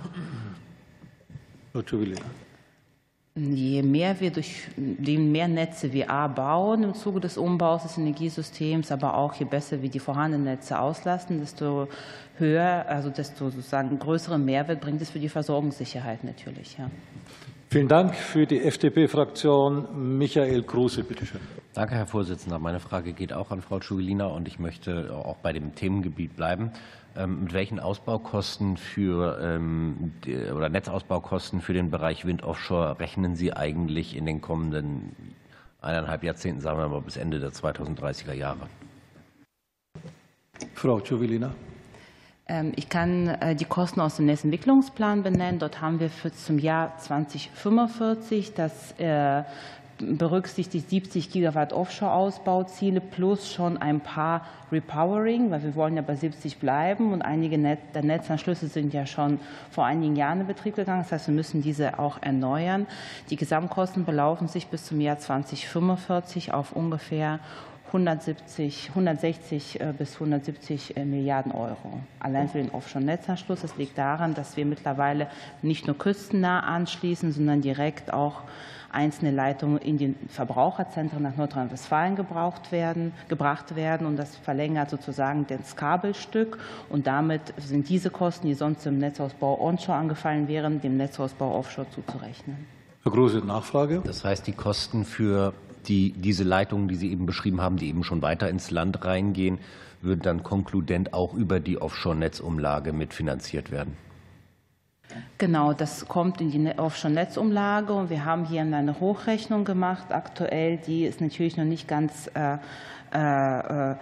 Je mehr wir durch je mehr Netze wir A bauen im Zuge des Umbaus des Energiesystems, aber auch je besser wir die vorhandenen Netze auslasten, desto höher, also desto sozusagen größeren Mehrwert bringt es für die Versorgungssicherheit natürlich. Ja. Vielen Dank für die FDP-Fraktion. Michael Kruse, bitte schön. Danke, Herr Vorsitzender. Meine Frage geht auch an Frau Schugelina und ich möchte auch bei dem Themengebiet bleiben. Ähm, mit welchen Ausbaukosten für ähm, oder Netzausbaukosten für den Bereich Wind Offshore rechnen Sie eigentlich in den kommenden eineinhalb Jahrzehnten, sagen wir mal bis Ende der 2030er Jahre? Frau Ciuvilina. Ähm, ich kann äh, die Kosten aus dem Netzentwicklungsplan benennen. Dort haben wir für zum Jahr 2045 das äh, berücksichtigt 70 Gigawatt Offshore-Ausbauziele plus schon ein paar Repowering, weil wir wollen ja bei 70 bleiben und einige der Netzanschlüsse sind ja schon vor einigen Jahren in Betrieb gegangen. Das heißt, wir müssen diese auch erneuern. Die Gesamtkosten belaufen sich bis zum Jahr 2045 auf ungefähr 170, 160 äh, bis 170 äh, Milliarden Euro. Allein für den Offshore-Netzanschluss. Das liegt daran, dass wir mittlerweile nicht nur küstennah anschließen, sondern direkt auch einzelne Leitungen in den Verbraucherzentren nach Nordrhein-Westfalen gebraucht werden, gebracht werden. Und das verlängert sozusagen das Kabelstück. Und damit sind diese Kosten, die sonst im Netzausbau onshore angefallen wären, dem Netzausbau offshore zuzurechnen. Herr Große, Nachfrage. Das heißt, die Kosten für die, diese Leitungen, die Sie eben beschrieben haben, die eben schon weiter ins Land reingehen, würden dann konkludent auch über die Offshore-Netzumlage mitfinanziert werden. Genau, das kommt in die ne-, Offshore-Netzumlage und wir haben hier eine Hochrechnung gemacht. Aktuell, die ist natürlich noch nicht ganz äh, äh, äh,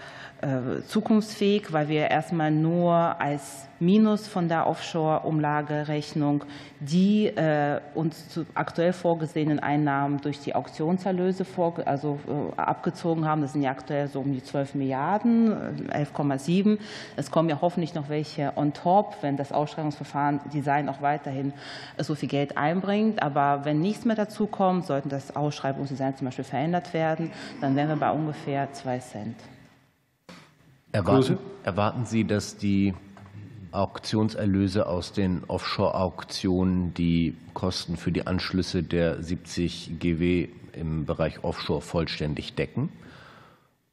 zukunftsfähig, weil wir erstmal nur als Minus von der Offshore-Umlagerechnung die äh, uns aktuell vorgesehenen Einnahmen durch die Auktionserlöse also abgezogen haben. Das sind ja aktuell so um die 12 Milliarden, 11,7. Es kommen ja hoffentlich noch welche on top, wenn das Ausschreibungsverfahren Design auch weiterhin so viel Geld einbringt. Aber wenn nichts mehr dazu kommt, sollten das Ausschreibungsdesign zum Beispiel verändert werden, dann wären wir bei ungefähr zwei Cent. Erwarten, erwarten Sie, dass die Auktionserlöse aus den Offshore-Auktionen die Kosten für die Anschlüsse der 70 GW im Bereich Offshore vollständig decken?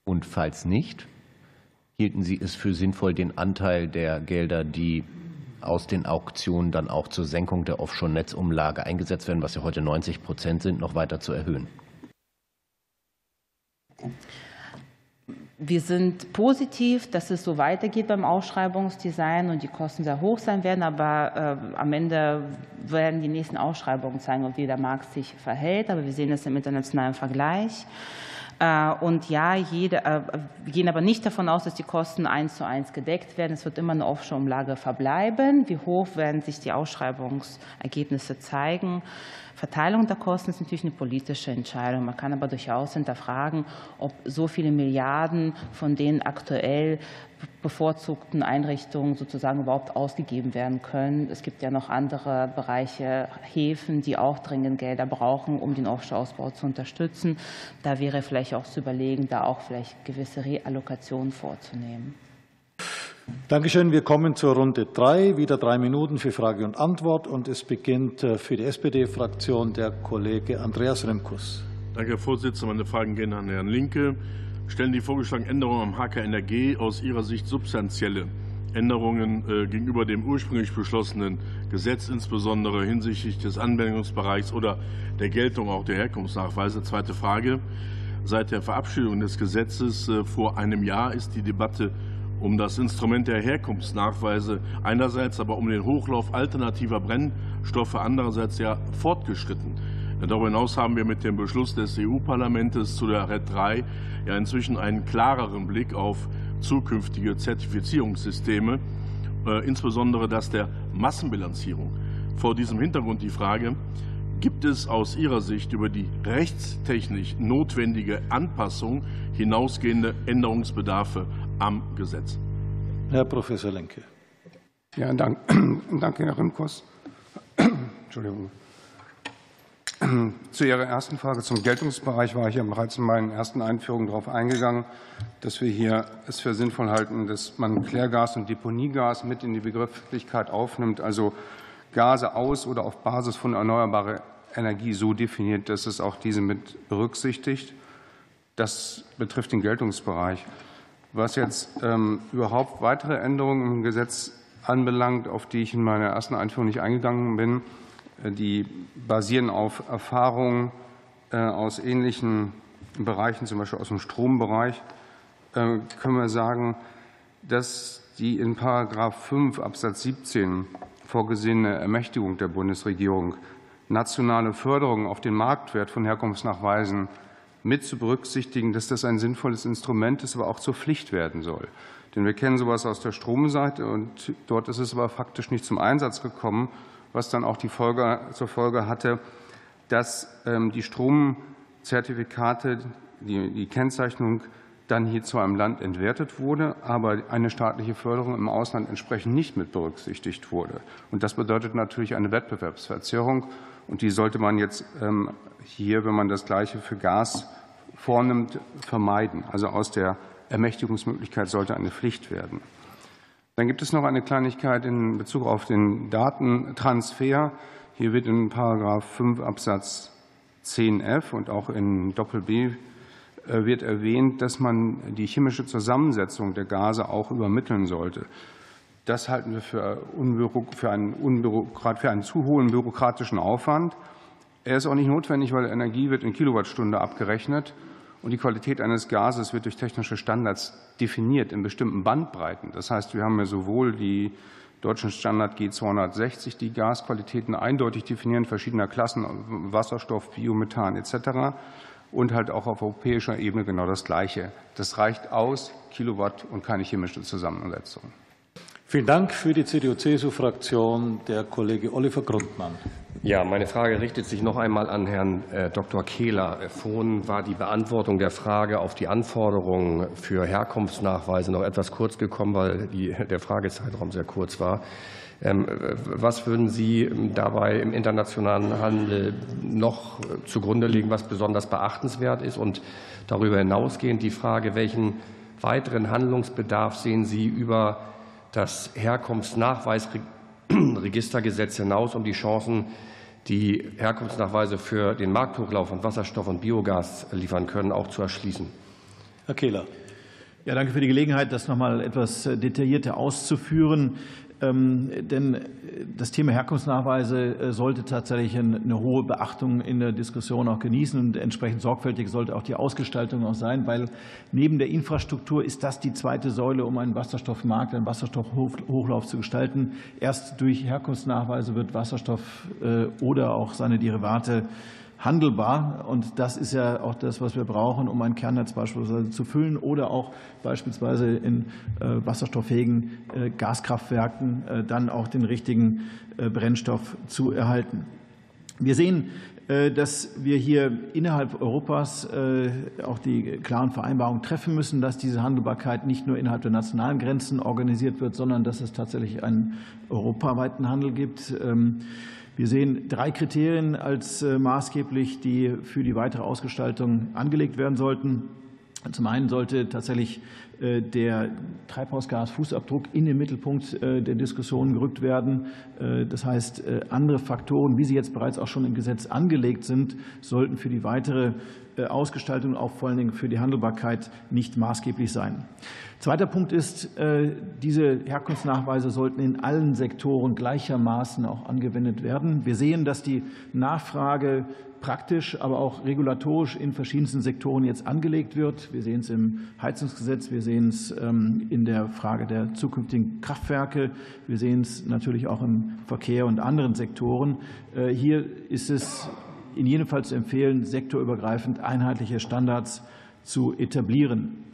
Und falls nicht, hielten Sie es für sinnvoll, den Anteil der Gelder, die aus den Auktionen dann auch zur Senkung der Offshore-Netzumlage eingesetzt werden, was ja heute 90 Prozent sind, noch weiter zu erhöhen? Wir sind positiv, dass es so weitergeht beim Ausschreibungsdesign und die Kosten sehr hoch sein werden. Aber äh, am Ende werden die nächsten Ausschreibungen zeigen, wie der Markt sich verhält. Aber wir sehen es im internationalen Vergleich. Äh, und ja, jede, äh, wir gehen aber nicht davon aus, dass die Kosten eins zu eins gedeckt werden. Es wird immer eine Offshore-Umlage verbleiben. Wie hoch werden sich die Ausschreibungsergebnisse zeigen? Verteilung der Kosten ist natürlich eine politische Entscheidung. Man kann aber durchaus hinterfragen, ob so viele Milliarden von den aktuell bevorzugten Einrichtungen sozusagen überhaupt ausgegeben werden können. Es gibt ja noch andere Bereiche, Häfen, die auch dringend Gelder brauchen, um den Offshore-Ausbau zu unterstützen. Da wäre vielleicht auch zu überlegen, da auch vielleicht gewisse Reallokationen vorzunehmen. Dankeschön. Wir kommen zur Runde drei. Wieder drei Minuten für Frage und Antwort. Und es beginnt äh, für die SPD-Fraktion der Kollege Andreas Remkus. Danke, Herr Vorsitzender. Meine Fragen gehen an Herrn Linke. Stellen die vorgeschlagenen Änderungen am HKNRG aus Ihrer Sicht substanzielle Änderungen äh, gegenüber dem ursprünglich beschlossenen Gesetz, insbesondere hinsichtlich des Anwendungsbereichs oder der Geltung auch der Herkunftsnachweise? Zweite Frage. Seit der Verabschiedung des Gesetzes äh, vor einem Jahr ist die Debatte um das Instrument der Herkunftsnachweise einerseits, aber um den Hochlauf alternativer Brennstoffe andererseits ja fortgeschritten. Darüber hinaus haben wir mit dem Beschluss des EU-Parlaments zu der RED 3 ja inzwischen einen klareren Blick auf zukünftige Zertifizierungssysteme, äh, insbesondere das der Massenbilanzierung. Vor diesem Hintergrund die Frage, gibt es aus Ihrer Sicht über die rechtstechnisch notwendige Anpassung hinausgehende Änderungsbedarfe am Gesetz. Herr Professor Lenke. Ja, dank, *clears throat* danke, Herr Rimkos. *clears throat* Entschuldigung. Zu Ihrer ersten Frage zum Geltungsbereich war ich ja bereits in meinen ersten Einführungen darauf eingegangen, dass wir hier es für sinnvoll halten, dass man Klärgas und Deponiegas mit in die Begrifflichkeit aufnimmt, also Gase aus oder auf Basis von erneuerbarer Energie so definiert, dass es auch diese mit berücksichtigt. Das betrifft den Geltungsbereich. Was jetzt ähm, überhaupt weitere Änderungen im Gesetz anbelangt, auf die ich in meiner ersten Einführung nicht eingegangen bin, äh, die basieren auf Erfahrungen äh, aus ähnlichen Bereichen, zum Beispiel aus dem Strombereich, äh, können wir sagen, dass die in Paragraph 5 Absatz 17 vorgesehene Ermächtigung der Bundesregierung, nationale Förderung auf den Marktwert von Herkunftsnachweisen mit zu berücksichtigen, dass das ein sinnvolles Instrument ist, aber auch zur Pflicht werden soll. Denn wir kennen sowas aus der Stromseite und dort ist es aber faktisch nicht zum Einsatz gekommen, was dann auch die Folge, zur Folge hatte, dass ähm, die Stromzertifikate, die, die Kennzeichnung dann hier zu einem Land entwertet wurde, aber eine staatliche Förderung im Ausland entsprechend nicht mit berücksichtigt wurde. Und das bedeutet natürlich eine Wettbewerbsverzerrung. Und die sollte man jetzt ähm, hier, wenn man das Gleiche für Gas vornimmt, vermeiden. Also aus der Ermächtigungsmöglichkeit sollte eine Pflicht werden. Dann gibt es noch eine Kleinigkeit in Bezug auf den Datentransfer. Hier wird in Paragraph 5 Absatz 10f und auch in Doppel B wird erwähnt, dass man die chemische Zusammensetzung der Gase auch übermitteln sollte. Das halten wir für, für, einen, für einen zu hohen bürokratischen Aufwand. Er ist auch nicht notwendig, weil Energie wird in Kilowattstunde abgerechnet und die Qualität eines Gases wird durch technische Standards definiert in bestimmten Bandbreiten. Das heißt, wir haben ja sowohl die deutschen Standard G260, die Gasqualitäten eindeutig definieren, verschiedener Klassen, Wasserstoff, Biomethan etc. Und halt auch auf europäischer Ebene genau das Gleiche. Das reicht aus, Kilowatt und keine chemische Zusammensetzung. Vielen Dank für die CDU-CSU-Fraktion, der Kollege Oliver Grundmann. Ja, meine Frage richtet sich noch einmal an Herrn äh, Dr. Kehler. Vorhin war die Beantwortung der Frage auf die Anforderungen für Herkunftsnachweise noch etwas kurz gekommen, weil die, der Fragezeitraum sehr kurz war. Ähm, was würden Sie dabei im internationalen Handel noch zugrunde legen, was besonders beachtenswert ist? Und darüber hinausgehend die Frage, welchen weiteren Handlungsbedarf sehen Sie über das Herkunftsnachweisregistergesetz hinaus, um die Chancen, die Herkunftsnachweise für den Markthochlauf von Wasserstoff und Biogas liefern können, auch zu erschließen. Herr Kehler. Ja, danke für die Gelegenheit, das noch mal etwas detaillierter auszuführen. Ähm, denn das Thema Herkunftsnachweise äh, sollte tatsächlich eine hohe Beachtung in der Diskussion auch genießen und entsprechend sorgfältig sollte auch die Ausgestaltung auch sein, weil neben der Infrastruktur ist das die zweite Säule, um einen Wasserstoffmarkt, einen Wasserstoffhochlauf zu gestalten. Erst durch Herkunftsnachweise wird Wasserstoff äh, oder auch seine Derivate handelbar. Und das ist ja auch das, was wir brauchen, um ein Kernnetz beispielsweise zu füllen oder auch beispielsweise in äh, wasserstofffähigen äh, Gaskraftwerken äh, dann auch den richtigen Brennstoff zu erhalten. Wir sehen, dass wir hier innerhalb Europas auch die klaren Vereinbarungen treffen müssen, dass diese Handelbarkeit nicht nur innerhalb der nationalen Grenzen organisiert wird, sondern dass es tatsächlich einen europaweiten Handel gibt. Wir sehen drei Kriterien als äh, maßgeblich, die für die weitere Ausgestaltung angelegt werden sollten. Zum einen sollte tatsächlich der Treibhausgasfußabdruck in den Mittelpunkt äh, der Diskussion gerückt werden. Das heißt, andere Faktoren, wie sie jetzt bereits auch schon im Gesetz angelegt sind, sollten für die weitere Ausgestaltung, auch vor allen Dingen für die Handelbarkeit, nicht maßgeblich sein. Zweiter Punkt ist, äh, diese Herkunftsnachweise sollten in allen Sektoren gleichermaßen auch angewendet werden. Wir sehen, dass die Nachfrage praktisch, aber auch regulatorisch in verschiedensten Sektoren jetzt angelegt wird. Wir sehen es im Heizungsgesetz, wir sehen es ähm, in der Frage der zukünftigen Kraftwerke, wir sehen es natürlich auch im Verkehr und anderen Sektoren. Äh, hier ist es in jedem Fall zu empfehlen, sektorübergreifend einheitliche Standards zu etablieren.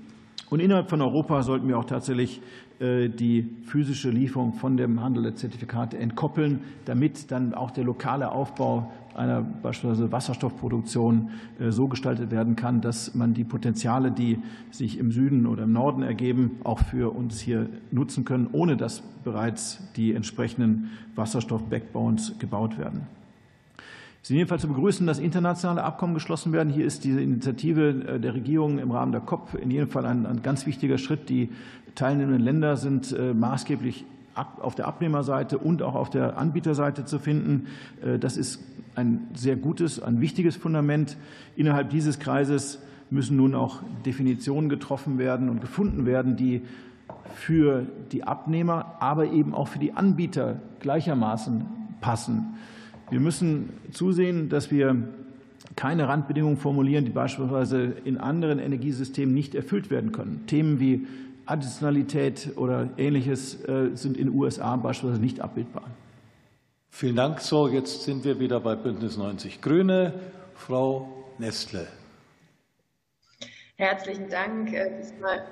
Und innerhalb von Europa sollten wir auch tatsächlich äh, die physische Lieferung von dem Handel der Zertifikate entkoppeln, damit dann auch der lokale Aufbau einer beispielsweise Wasserstoffproduktion äh, so gestaltet werden kann, dass man die Potenziale, die sich im Süden oder im Norden ergeben, auch für uns hier nutzen können, ohne dass bereits die entsprechenden Wasserstoff-Backbones gebaut werden. Es ist jedenfalls zu begrüßen, dass internationale Abkommen geschlossen werden. Hier ist diese Initiative äh, der Regierung im Rahmen der COP in jedem Fall ein, ein ganz wichtiger Schritt. Die teilnehmenden Länder sind äh, maßgeblich auf der Abnehmerseite und auch auf der Anbieterseite zu finden. Äh, das ist ein sehr gutes, ein wichtiges Fundament. Innerhalb dieses Kreises müssen nun auch Definitionen getroffen werden und gefunden werden, die für die Abnehmer, aber eben auch für die Anbieter gleichermaßen passen. Wir müssen zusehen, dass wir keine Randbedingungen formulieren, die beispielsweise in anderen Energiesystemen nicht erfüllt werden können. Themen wie Additionalität oder Ähnliches äh, sind in den USA beispielsweise nicht abbildbar. Vielen Dank. So, jetzt sind wir wieder bei Bündnis 90 Grüne. Frau Nestle. Herzlichen Dank. Äh, diesmal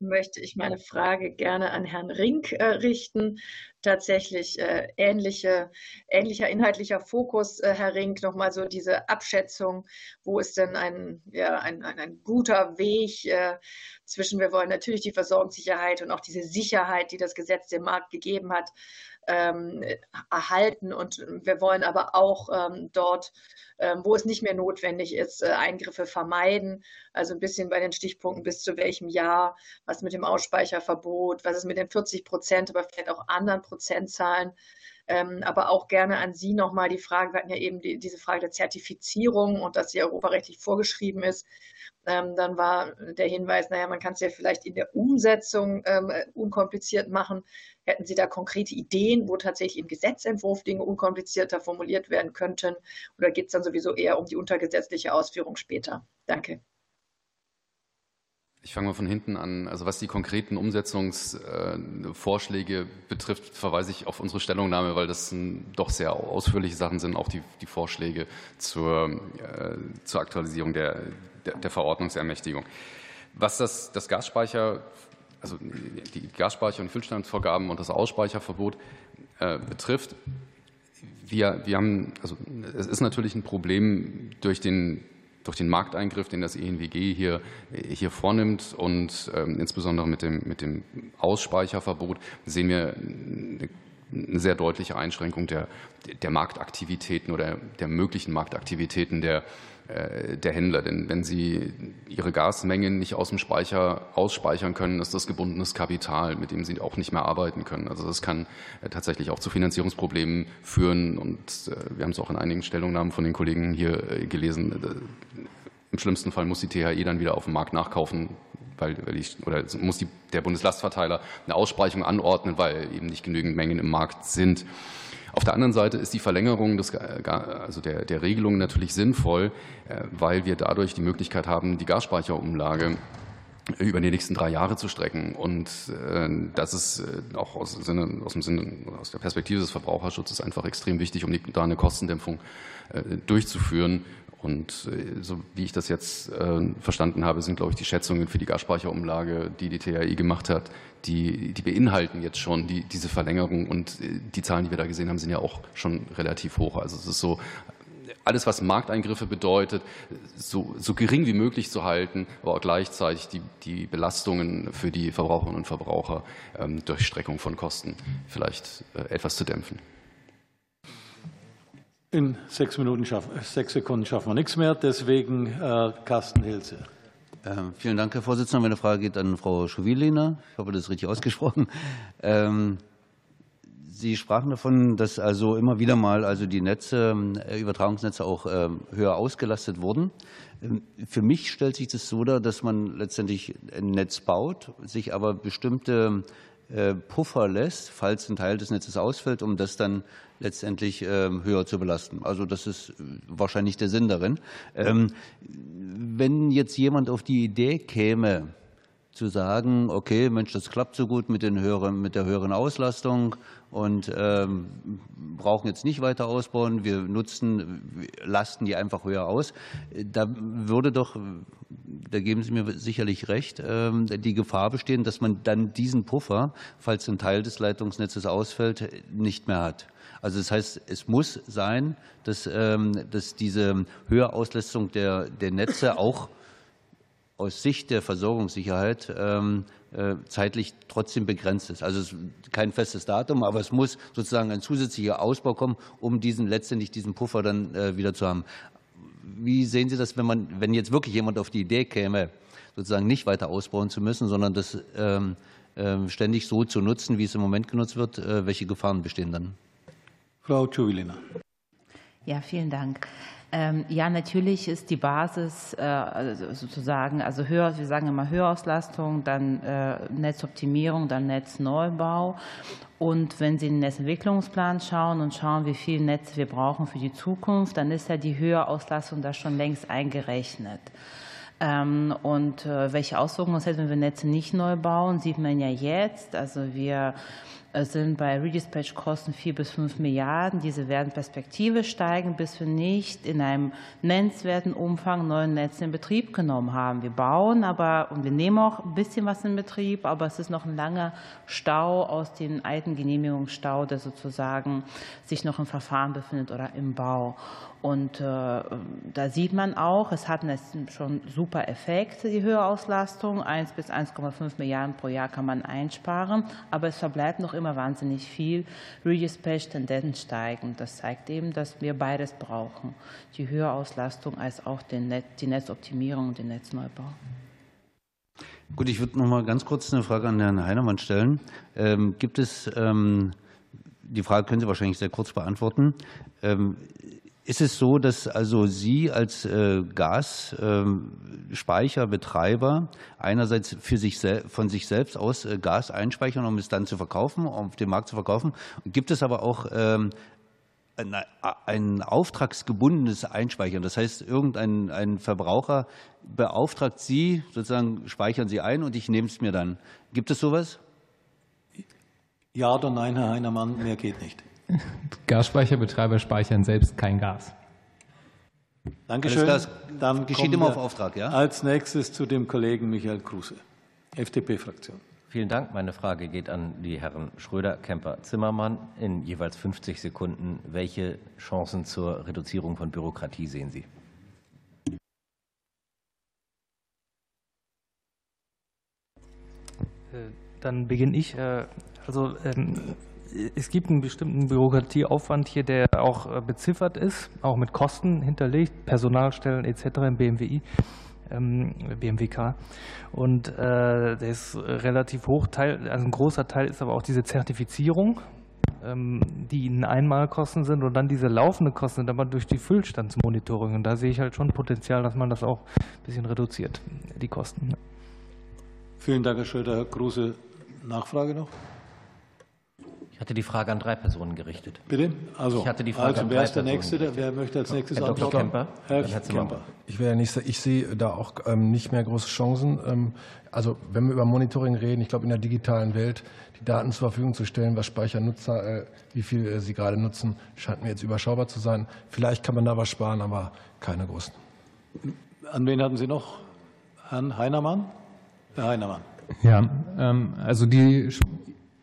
möchte ich meine Frage gerne an Herrn Rink äh, richten. Tatsächlich äh, ähnliche, ähnlicher inhaltlicher Fokus, äh, Herr Rink, nochmal so diese Abschätzung, wo ist denn ein, ja, ein, ein, ein guter Weg zwischen, wir wollen natürlich die Versorgungssicherheit und auch diese Sicherheit, die das Gesetz dem Markt gegeben hat, ähm, erhalten. Und wir wollen aber auch ähm, dort, wo es nicht mehr notwendig ist, äh, Eingriffe vermeiden. Also ein bisschen bei den Stichpunkten bis zu welchem Jahr, was mit dem Ausspeicherverbot, was ist mit den 40 Prozent, aber vielleicht auch anderen Prozentzahlen. aber auch gerne an Sie nochmal die Frage, wir hatten ja eben die, diese Frage der Zertifizierung und dass sie europarechtlich vorgeschrieben ist. dann war der Hinweis, naja, man kann es ja vielleicht in der Umsetzung unkompliziert machen. Hätten Sie da konkrete Ideen, wo tatsächlich im Gesetzentwurf Dinge unkomplizierter formuliert werden könnten? Oder geht es dann sowieso eher um die untergesetzliche Ausführung später? Danke. Ich fange mal von hinten an. Also was die konkreten Umsetzungsvorschläge betrifft, verweise ich auf unsere Stellungnahme, weil das doch sehr ausführliche Sachen sind, auch die, die Vorschläge zur, äh, zur Aktualisierung der, der, der Verordnungsermächtigung. Was das, das Gasspeicher also die Gasspeicher- und Füllstandsvorgaben und das Ausspeicherverbot äh, betrifft, wir, wir haben, also es ist natürlich ein Problem durch den, durch den Markteingriff, den das ENWG hier, hier vornimmt und ähm, insbesondere mit dem, mit dem Ausspeicherverbot sehen wir eine, eine sehr deutliche Einschränkung der, der Marktaktivitäten oder der möglichen Marktaktivitäten der, der Händler. Denn wenn sie ihre Gasmengen nicht aus dem Speicher ausspeichern können, ist das gebundenes Kapital, mit dem sie auch nicht mehr arbeiten können. Also das kann äh, tatsächlich auch zu Finanzierungsproblemen führen. Und äh, wir haben es auch in einigen Stellungnahmen von den Kollegen hier gelesen. Im schlimmsten Fall muss die THE dann wieder auf dem Markt nachkaufen, weil, weil ich, oder muss die, der Bundeslastverteiler eine Aussprechung anordnen, weil eben nicht genügend Mengen im Markt sind. Auf der anderen Seite ist die Verlängerung des, also der, der Regelung natürlich sinnvoll, weil wir dadurch die Möglichkeit haben, die Gasspeicherumlage über die nächsten drei Jahre zu strecken. Und äh, das ist äh, auch aus, Sinne, aus dem Sinne, aus der Perspektive des Verbraucherschutzes einfach extrem wichtig, um da eine Kostendämpfung äh, durchzuführen. Und so wie ich das jetzt verstanden habe, sind, glaube ich, die Schätzungen für die Gasspeicherumlage, die die TAI gemacht hat, die, die beinhalten jetzt schon die, diese Verlängerung. Und die Zahlen, die wir da gesehen haben, sind ja auch schon relativ hoch. Also es ist so alles, was Markteingriffe bedeutet, so, so gering wie möglich zu halten, aber auch gleichzeitig die, die Belastungen für die Verbraucherinnen und Verbraucher ähm, durch Streckung von Kosten vielleicht äh, etwas zu dämpfen. In sechs, Minuten schaffen, sechs Sekunden schaffen wir nichts mehr. Deswegen äh, Carsten Hilse. Ähm, vielen Dank, Herr Vorsitzender. Meine Frage geht an Frau Schuwilina. Ich hoffe, das ist richtig ausgesprochen. Ähm, Sie sprachen davon, dass also immer wieder mal also die Netze, äh, Übertragungsnetze auch ähm, höher ausgelastet wurden. Ähm, für mich stellt sich das so dar, dass man letztendlich ein Netz baut, sich aber bestimmte äh, Puffer lässt, falls ein Teil des Netzes ausfällt, um das dann letztendlich ähm, höher zu belasten. Also das ist äh, wahrscheinlich der Sinn darin. Wenn jetzt jemand auf die Idee käme, zu sagen, okay, Mensch, das klappt so gut mit, den höheren, mit der höheren Auslastung und ähm, brauchen jetzt nicht weiter ausbauen. Wir nutzen, lasten die einfach höher aus. Da würde doch, da geben Sie mir sicherlich recht, ähm, die Gefahr bestehen, dass man dann diesen Puffer, falls ein Teil des Leitungsnetzes ausfällt, nicht mehr hat. Also das heißt, es muss sein, dass, ähm, dass diese Höherauslastung der, der Netze auch aus Sicht der Versorgungssicherheit ähm, äh, zeitlich trotzdem begrenzt ist. Also es ist kein festes Datum, aber es muss sozusagen ein zusätzlicher Ausbau kommen, um diesen letztendlich diesen Puffer dann äh, wieder zu haben. Wie sehen Sie das, wenn man, wenn jetzt wirklich jemand auf die Idee käme, sozusagen nicht weiter ausbauen zu müssen, sondern das ähm, ähm, ständig so zu nutzen, wie es im Moment genutzt wird? Äh, welche Gefahren bestehen dann? Frau Czulina. Ja, vielen Dank. Ähm, ja, natürlich ist die Basis äh, also sozusagen, also höher, wir sagen immer Höherauslastung, dann äh, Netzoptimierung, dann Netzneubau. Und wenn Sie den Netzentwicklungsplan schauen und schauen, wie viel Netze wir brauchen für die Zukunft, dann ist ja die Höherauslastung da schon längst eingerechnet. Ähm, und äh, welche Auswirkungen das hat, wenn wir Netze nicht neu bauen, sieht man ja jetzt. Also wir sind bei Redispatch-Kosten 4 bis 5 Milliarden. Diese werden perspektivisch steigen, bis wir nicht in einem nennenswerten Umfang neue Netze in Betrieb genommen haben. Wir bauen aber und wir nehmen auch ein bisschen was in Betrieb, aber es ist noch ein langer Stau aus den alten Genehmigungsstau, der sozusagen sich noch im Verfahren befindet oder im Bau. Und äh, da sieht man auch, es hat schon super Effekte, die Höherauslastung. 1 bis 1,5 Milliarden pro Jahr kann man einsparen, aber es verbleibt noch immer wahnsinnig viel. Redispatch Tendenz steigen. Das zeigt eben, dass wir beides brauchen. Die Höherauslastung als auch den die Netzoptimierung und den Netzneubau. Gut, ich würde noch mal ganz kurz eine Frage an Herrn Heinemann stellen. Ähm, gibt es, ähm, die Frage können Sie wahrscheinlich sehr kurz beantworten. Ähm, ist es so, dass also Sie als äh, Gasspeicherbetreiber einerseits für sich von sich selbst aus äh, Gas einspeichern, um es dann zu verkaufen, um auf dem Markt zu verkaufen? Gibt es aber auch ähm, ein auftragsgebundenes Einspeichern? Das heißt, irgendein ein Verbraucher beauftragt Sie, sozusagen speichern Sie ein und ich nehme es mir dann. Gibt es sowas? Ja oder nein, Herr Heinermann, mehr geht nicht. Gasspeicherbetreiber speichern selbst kein Gas. Dankeschön. Das Dann geschieht immer auf Auftrag, ja? Als nächstes zu dem Kollegen Michael Kruse, FDP-Fraktion. Vielen Dank. Meine Frage geht an die Herren Schröder, Kemper, Zimmermann in jeweils 50 Sekunden. Welche Chancen zur Reduzierung von Bürokratie sehen Sie? Äh, dann beginne ich. Äh, also ähm, es gibt einen bestimmten Bürokratieaufwand hier, der auch äh, beziffert ist, auch mit Kosten hinterlegt, Personalstellen etc. im BMWI. Ähm, BMWK. Und äh, der ist relativ hoch. Teil, also ein großer Teil ist aber auch diese Zertifizierung, ähm, die ihnen Einmalkosten sind und dann diese laufenden Kosten sind aber durch die Füllstandsmonitoring. Und da sehe ich halt schon Potenzial, dass man das auch ein bisschen reduziert, die Kosten. Vielen Dank, Herr Schröder. Kruse, Nachfrage noch? Ich hatte die Frage an drei Personen gerichtet. Bitte? Also, ich hatte die Frage also an wer ist der Personen Nächste? gerichtet. Wer möchte als nächstes Herr Dr. antworten? Kemper. Herr Herr. Kemper. Ich will ja nicht, ich sehe da auch ähm, nicht mehr große Chancen. Ähm, Also wenn wir über Monitoring reden, ich glaube in der digitalen Welt die Daten zur Verfügung zu stellen, was Speichernutzer, äh, wie viel äh, sie gerade nutzen, scheint mir jetzt überschaubar zu sein. Vielleicht kann man da was sparen, aber keine großen. An wen hatten Sie noch? Herrn Heinermann? Herr Heinermann. Ja, ähm, also die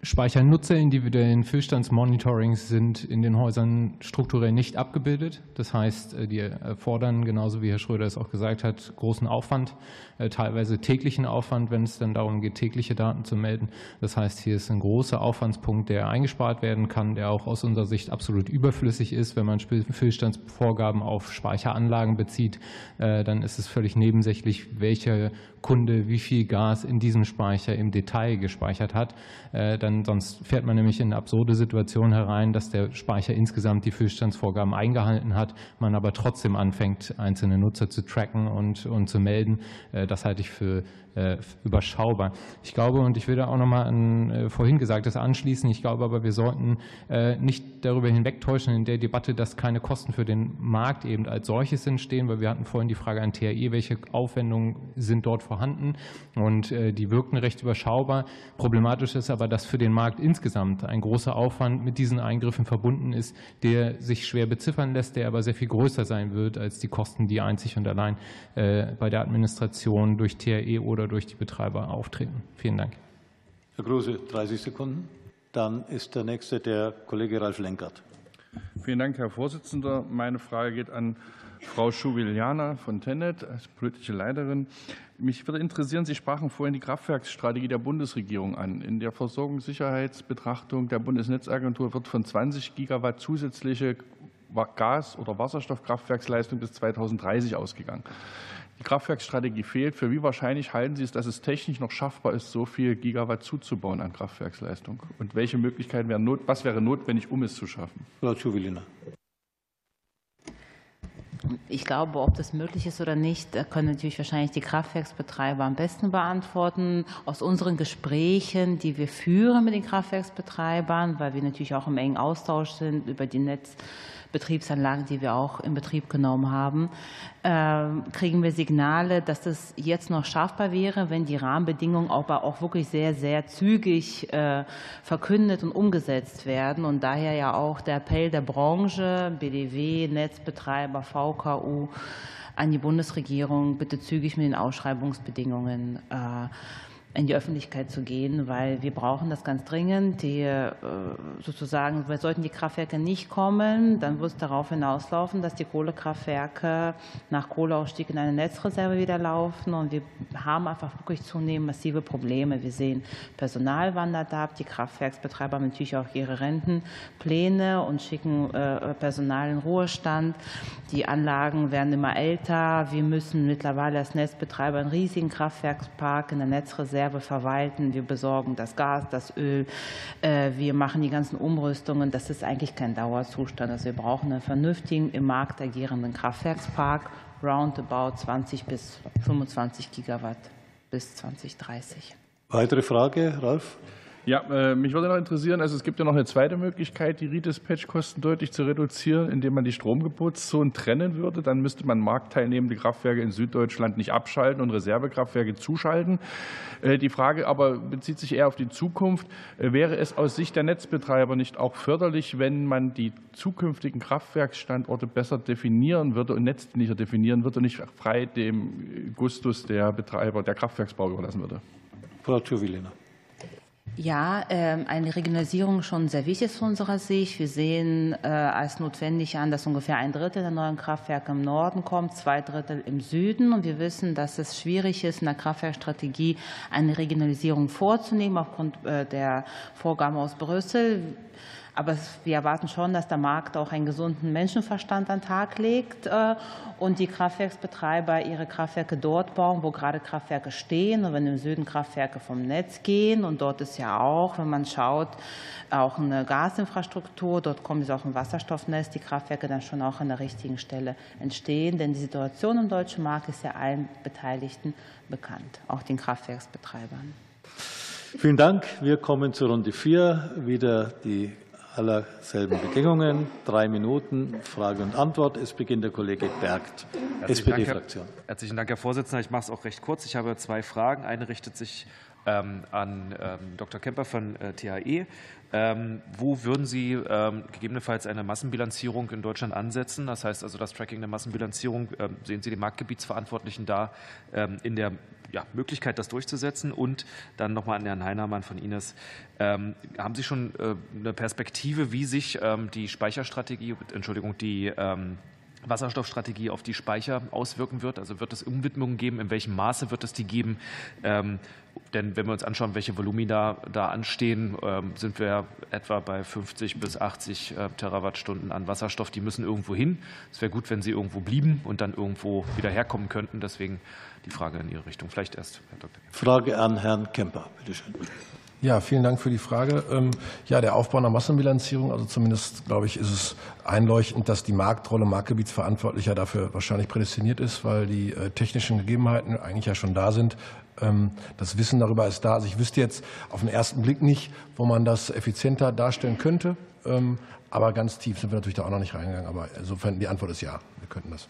Sch- Speichernutzer individuellen Füllstandsmonitorings sind in den Häusern strukturell nicht abgebildet. Das heißt, äh, die erfordern, genauso wie Herr Schröder es auch gesagt hat, großen Aufwand, äh, teilweise täglichen Aufwand, wenn es dann darum geht, tägliche Daten zu melden. Das heißt, hier ist ein großer Aufwandspunkt, der eingespart werden kann, der auch aus unserer Sicht absolut überflüssig ist. Wenn man Füllstandsvorgaben auf Speicheranlagen bezieht, äh, dann ist es völlig nebensächlich, welcher Kunde wie viel Gas in diesem Speicher im Detail gespeichert hat. Äh, Sonst fährt man nämlich in eine absurde Situation herein, dass der Speicher insgesamt die Füllstandsvorgaben eingehalten hat, man aber trotzdem anfängt, einzelne Nutzer zu tracken und, und zu melden. Äh, Das halte ich für äh, überschaubar. Ich glaube, und ich will da auch nochmal an äh, vorhin Gesagtes anschließen, ich glaube aber, wir sollten nicht darüber hinwegtäuschen in der Debatte, dass keine Kosten für den Markt eben als solches entstehen, weil wir hatten vorhin die Frage an THE, welche Aufwendungen sind dort vorhanden und die wirken recht überschaubar. Problematisch ist aber, dass für den Markt insgesamt ein großer Aufwand mit diesen Eingriffen verbunden ist, der sich schwer beziffern lässt, der aber sehr viel größer sein wird als die Kosten, die einzig und allein äh, bei der Administration durch THE oder durch die Betreiber auftreten. Vielen Dank. Herr Kruse, 30 Sekunden. Dann ist der Nächste der Kollege Ralf Lenkert. Vielen Dank, Herr Vorsitzender. Meine Frage geht an Frau Schuviljana von Tennet als politische Leiterin. Mich würde interessieren, Sie sprachen vorhin die Kraftwerksstrategie der Bundesregierung an. In der Versorgungssicherheitsbetrachtung der Bundesnetzagentur wird von 20 Gigawatt zusätzliche Gas- oder Wasserstoffkraftwerksleistung bis 2030 ausgegangen. Die Kraftwerksstrategie fehlt. Für wie wahrscheinlich halten Sie es, dass es technisch noch schaffbar ist, so viel Gigawatt zuzubauen an Kraftwerksleistung? Und welche Möglichkeiten wären was wäre notwendig, um es zu schaffen? Frau Schuvilina. Ich glaube, ob das möglich ist oder nicht, äh, können natürlich wahrscheinlich die Kraftwerksbetreiber am besten beantworten. Aus unseren Gesprächen, die wir führen mit den Kraftwerksbetreibern, weil wir natürlich auch im engen Austausch sind über die Netzbetriebsanlagen, die wir auch in Betrieb genommen haben, ähm, kriegen wir Signale, dass das jetzt noch schaffbar wäre, wenn die Rahmenbedingungen aber auch wirklich sehr, sehr zügig äh, verkündet und umgesetzt werden. Und daher ja auch der Appell der Branche, BDW, Netzbetreiber, VKU, an die Bundesregierung, bitte zügig mit den Ausschreibungsbedingungen äh, in die Öffentlichkeit zu gehen, weil wir brauchen das ganz dringend. Die, äh, sozusagen, sollten die Kraftwerke nicht kommen, dann wird es darauf hinauslaufen, dass die Kohlekraftwerke nach Kohleausstieg in eine Netzreserve wieder laufen. Und wir haben einfach wirklich zunehmend massive Probleme. Wir sehen, Personal wandert ab, die Kraftwerksbetreiber haben natürlich auch ihre Rentenpläne und schicken äh, Personal in Ruhestand. Die Anlagen werden immer älter. Wir müssen mittlerweile als Netzbetreiber einen riesigen Kraftwerkspark in der Netzreserve verwalten. Wir besorgen das Gas, das Öl. Äh, Wir machen die ganzen Umrüstungen. Das ist eigentlich kein Dauerzustand. Also wir brauchen einen vernünftigen, im Markt agierenden Kraftwerkspark, roundabout 20 bis 25 Gigawatt bis 2030. Weitere Frage, Ralf? Ja, äh, mich würde noch interessieren, also es gibt ja noch eine zweite Möglichkeit, die Redispatch-Kosten deutlich zu reduzieren, indem man die Stromgebotszonen trennen würde. Dann müsste man marktteilnehmende Kraftwerke in Süddeutschland nicht abschalten und Reservekraftwerke zuschalten. Äh, Die Frage aber bezieht sich eher auf die Zukunft. Äh, Wäre es aus Sicht der Netzbetreiber nicht auch förderlich, wenn man die zukünftigen Kraftwerksstandorte besser definieren würde und netzdienlicher definieren würde und nicht frei dem Gustus der Betreiber, der Kraftwerksbau überlassen würde? Frau Schuvilina. Ja, ähm, eine Regionalisierung schon sehr wichtig aus unserer Sicht. Wir sehen äh, als notwendig an, dass ungefähr ein Drittel der neuen Kraftwerke im Norden kommt, zwei Drittel im Süden. Und wir wissen, dass es schwierig ist, in der Kraftwerkstrategie eine Regionalisierung vorzunehmen aufgrund äh, der Vorgaben aus Brüssel. Aber wir erwarten schon, dass der Markt auch einen gesunden Menschenverstand an den Tag legt und die Kraftwerksbetreiber ihre Kraftwerke dort bauen, wo gerade Kraftwerke stehen. Und wenn im Süden Kraftwerke vom Netz gehen, und dort ist ja auch, wenn man schaut, auch eine Gasinfrastruktur, dort kommt es auch ein Wasserstoffnetz, die Kraftwerke dann schon auch an der richtigen Stelle entstehen. Denn die Situation im deutschen Markt ist ja allen Beteiligten bekannt, auch den Kraftwerksbetreibern. Vielen Dank. Wir kommen zu Runde vier. Wieder die allerselben Bedingungen. Drei Minuten Frage und Antwort. Es beginnt der Kollege Bergt, SPD-Fraktion. Herzlichen Dank, Herr Vorsitzender. Ich mache es auch recht kurz. Ich habe zwei Fragen. Eine richtet sich ähm, an ähm, Dr. Kemper von äh, THE. Ähm, wo würden Sie gegebenenfalls eine Massenbilanzierung in Deutschland ansetzen? Das heißt also das Tracking der Massenbilanzierung. Sehen Sie die Marktgebietsverantwortlichen da in der Möglichkeit, das durchzusetzen? Und dann nochmal an Herrn Heinermann von Ines. Ähm, haben Sie schon äh, eine Perspektive, wie sich ähm, die Speicherstrategie, Entschuldigung, die ähm, Wasserstoffstrategie auf die Speicher auswirken wird? Also wird es Umwidmungen geben? In welchem Maße wird es die geben? Denn wenn wir uns anschauen, welche Volumina da anstehen, ähm, sind wir etwa bei 50 bis 80 äh, Terawattstunden an Wasserstoff. Die müssen irgendwo hin. Es wäre gut, wenn sie irgendwo blieben und dann irgendwo wieder herkommen könnten. Deswegen die Frage in Ihre Richtung. Vielleicht erst, Herr Dr. Frage an Herrn Kemper. Bitte schön. Ja, vielen Dank für die Frage. Ähm, ja, der Aufbau einer Massenbilanzierung, also zumindest glaube ich, ist es einleuchtend, dass die Marktrolle Marktgebietsverantwortlicher dafür wahrscheinlich prädestiniert ist, weil die äh, technischen Gegebenheiten eigentlich ja schon da sind. Ähm, das Wissen darüber ist da. Also ich wüsste jetzt auf den ersten Blick nicht, wo man das effizienter darstellen könnte. Ähm, aber ganz tief sind wir natürlich da auch noch nicht reingegangen. Aber insofern die Antwort ist ja, wir könnten das.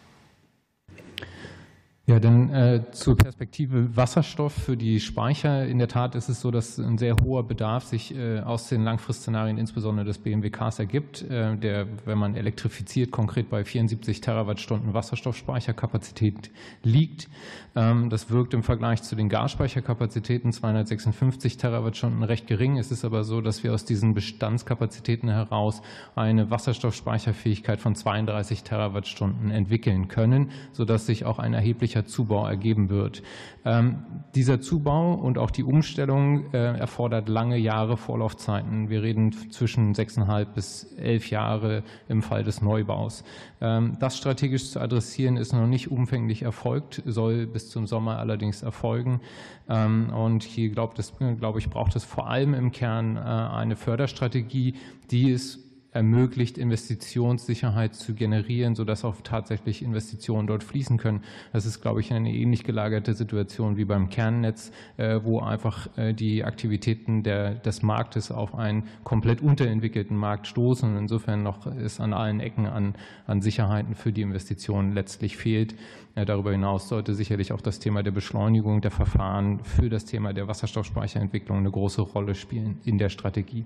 Ja, denn äh, zur Perspektive Wasserstoff für die Speicher. In der Tat ist es so, dass ein sehr hoher Bedarf sich äh, aus den Langfristszenarien, insbesondere des BMWKs, ergibt, äh, der, wenn man elektrifiziert, konkret bei 74 Terawattstunden Wasserstoffspeicherkapazität liegt. Ähm, das wirkt im Vergleich zu den Gasspeicherkapazitäten 256 Terawattstunden recht gering. Es ist aber so, dass wir aus diesen Bestandskapazitäten heraus eine Wasserstoffspeicherfähigkeit von 32 Terawattstunden entwickeln können, sodass sich auch ein erheblicher Zubau ergeben wird. Ähm, dieser Zubau und auch die Umstellung äh, erfordert lange Jahre Vorlaufzeiten. Wir reden zwischen sechseinhalb bis elf Jahre im Fall des Neubaus. Ähm, das strategisch zu adressieren ist noch nicht umfänglich erfolgt, soll bis zum Sommer allerdings erfolgen. Ähm, und hier glaube ich, braucht es vor allem im Kern äh, eine Förderstrategie, die es ermöglicht, Investitionssicherheit zu generieren, sodass auch tatsächlich Investitionen dort fließen können. Das ist, glaube ich, eine ähnlich gelagerte Situation wie beim Kernnetz, äh, wo einfach äh, die Aktivitäten der, des Marktes auf einen komplett unterentwickelten Markt stoßen insofern noch es an allen Ecken an, an Sicherheiten für die Investitionen letztlich fehlt. Darüber hinaus sollte sicherlich auch das Thema der Beschleunigung der Verfahren für das Thema der Wasserstoffspeicherentwicklung eine große Rolle spielen in der Strategie.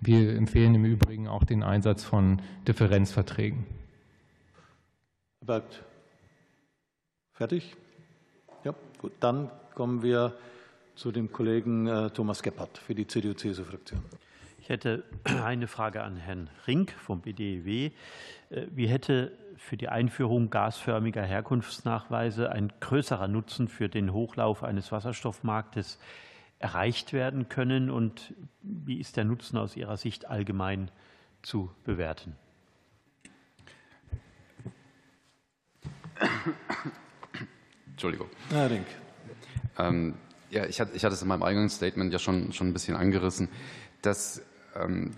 Wir empfehlen im Übrigen auch den Einsatz von Differenzverträgen. Bleibt fertig? Ja, gut. Dann kommen wir zu dem Kollegen äh, Thomas Gebhardt für die CDU-CSU-Fraktion. Ich hätte *clears throat* eine Frage an Herrn Rink vom BDEW. Äh, wie hätte für die Einführung gasförmiger Herkunftsnachweise ein größerer Nutzen für den Hochlauf eines Wasserstoffmarktes erreicht werden können und wie ist der Nutzen aus Ihrer Sicht allgemein zu bewerten? Entschuldigung. Herr Rink. Ähm, ja, ich hatte, ich hatte es in meinem eigenen Statement ja schon, schon ein bisschen angerissen, dass ähm,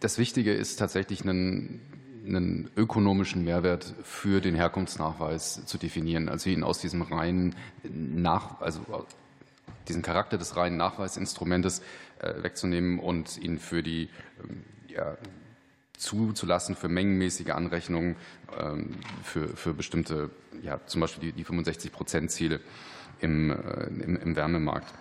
das Wichtige ist tatsächlich einen, einen ökonomischen Mehrwert für den Herkunftsnachweis zu definieren, also ihn aus diesem reinen Nach, also diesen Charakter des reinen Nachweisinstrumentes äh, wegzunehmen und ihn für die ähm, ja, zuzulassen für mengenmäßige Anrechnungen ähm, für, für bestimmte, ja, zum Beispiel die, die 65 Prozent Ziele im, äh, im, im Wärmemarkt.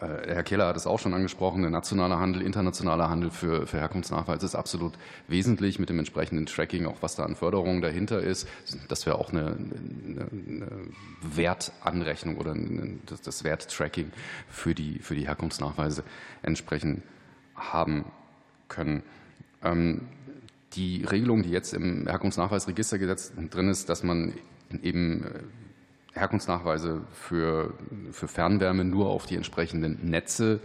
Äh, Herr Keller hat es auch schon angesprochen, der nationale Handel, internationaler Handel für, für Herkunftsnachweis ist absolut wesentlich mit dem entsprechenden Tracking, auch was da an Förderungen dahinter ist, dass wir auch eine, eine, eine Wertanrechnung oder das, das Werttracking für die, für die Herkunftsnachweise entsprechend haben können. Ähm, die Regelung, die jetzt im Herkunftsnachweisregistergesetz drin ist, dass man eben äh, Herkunftsnachweise für, für Fernwärme nur auf die entsprechenden Netze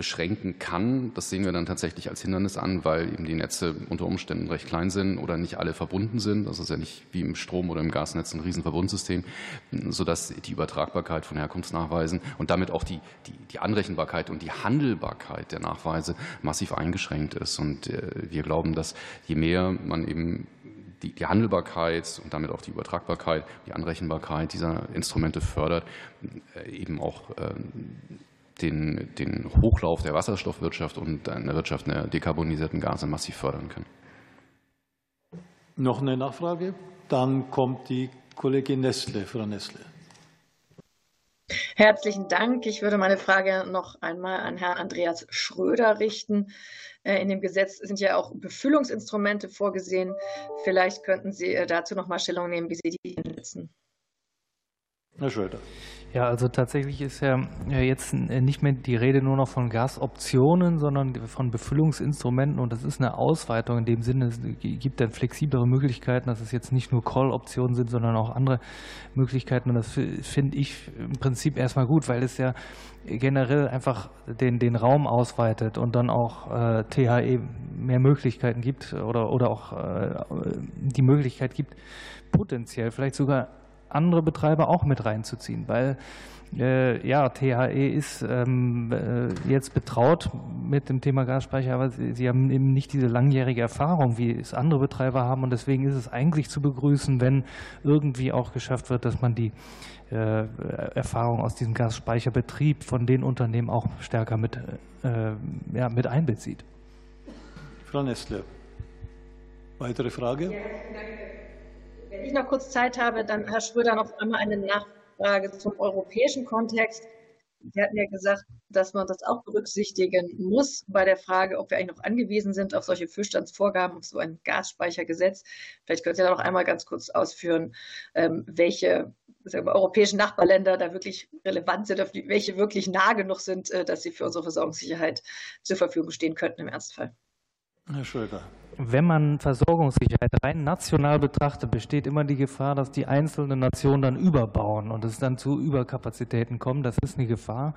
beschränken kann. Das sehen wir dann tatsächlich als Hindernis an, weil eben die Netze unter Umständen recht klein sind oder nicht alle verbunden sind. Das ist ja nicht wie im Strom- oder im Gasnetz ein Riesenverbundsystem, sodass die Übertragbarkeit von Herkunftsnachweisen und damit auch die, die, die Anrechenbarkeit und die Handelbarkeit der Nachweise massiv eingeschränkt ist. Und äh, wir glauben, dass je mehr man eben die, die Handelbarkeit und damit auch die Übertragbarkeit, die Anrechenbarkeit dieser Instrumente fördert, äh, eben auch ähm, den, den Hochlauf der Wasserstoffwirtschaft und eine Wirtschaft der dekarbonisierten Gase massiv fördern können. Noch eine Nachfrage? Dann kommt die Kollegin Nestle, Frau Nestle. Herzlichen Dank. Ich würde meine Frage noch einmal an Herrn Andreas Schröder richten. Äh, in dem Gesetz sind ja auch Befüllungsinstrumente vorgesehen. Vielleicht könnten Sie äh, dazu noch mal Stellung nehmen, wie Sie die einsetzen. Herr Schröder. Ja, also tatsächlich ist ja jetzt nicht mehr die Rede nur noch von Gasoptionen, sondern von Befüllungsinstrumenten und das ist eine Ausweitung in dem Sinne, es gibt dann flexiblere Möglichkeiten, dass es jetzt nicht nur Call-Optionen sind, sondern auch andere Möglichkeiten und das finde ich im Prinzip erstmal gut, weil es ja generell einfach den, den Raum ausweitet und dann auch äh, THE mehr Möglichkeiten gibt oder, oder auch äh, die Möglichkeit gibt, potenziell vielleicht sogar andere Betreiber auch mit reinzuziehen, weil äh, ja, THE ist ähm, äh, jetzt betraut mit dem Thema Gasspeicher, aber sie, sie, haben eben nicht diese langjährige Erfahrung, wie es andere Betreiber haben. Und deswegen ist es eigentlich zu begrüßen, wenn irgendwie auch geschafft wird, dass man die äh, Erfahrung aus diesem Gasspeicherbetrieb von den Unternehmen auch stärker mit, äh, ja, mit einbezieht. Frau Nestle, weitere Frage? Ja, danke. Wenn ich noch kurz Zeit habe, dann Herr Schröder noch einmal eine Nachfrage zum europäischen Kontext. Sie hatten ja gesagt, dass man das auch berücksichtigen muss bei der Frage, ob wir eigentlich noch angewiesen sind auf solche Füllstandsvorgaben, auf so ein Gasspeichergesetz. Vielleicht können Sie da noch einmal ganz kurz ausführen, ähm, welche wir, europäischen Nachbarländer da wirklich relevant sind, welche wirklich nah genug sind, äh, dass sie für unsere Versorgungssicherheit zur Verfügung stehen könnten im Ernstfall. Herr Schröder. Wenn man Versorgungssicherheit rein national betrachtet, besteht immer die Gefahr, dass die einzelnen Nationen dann überbauen und es dann zu Überkapazitäten kommt. Das ist eine Gefahr,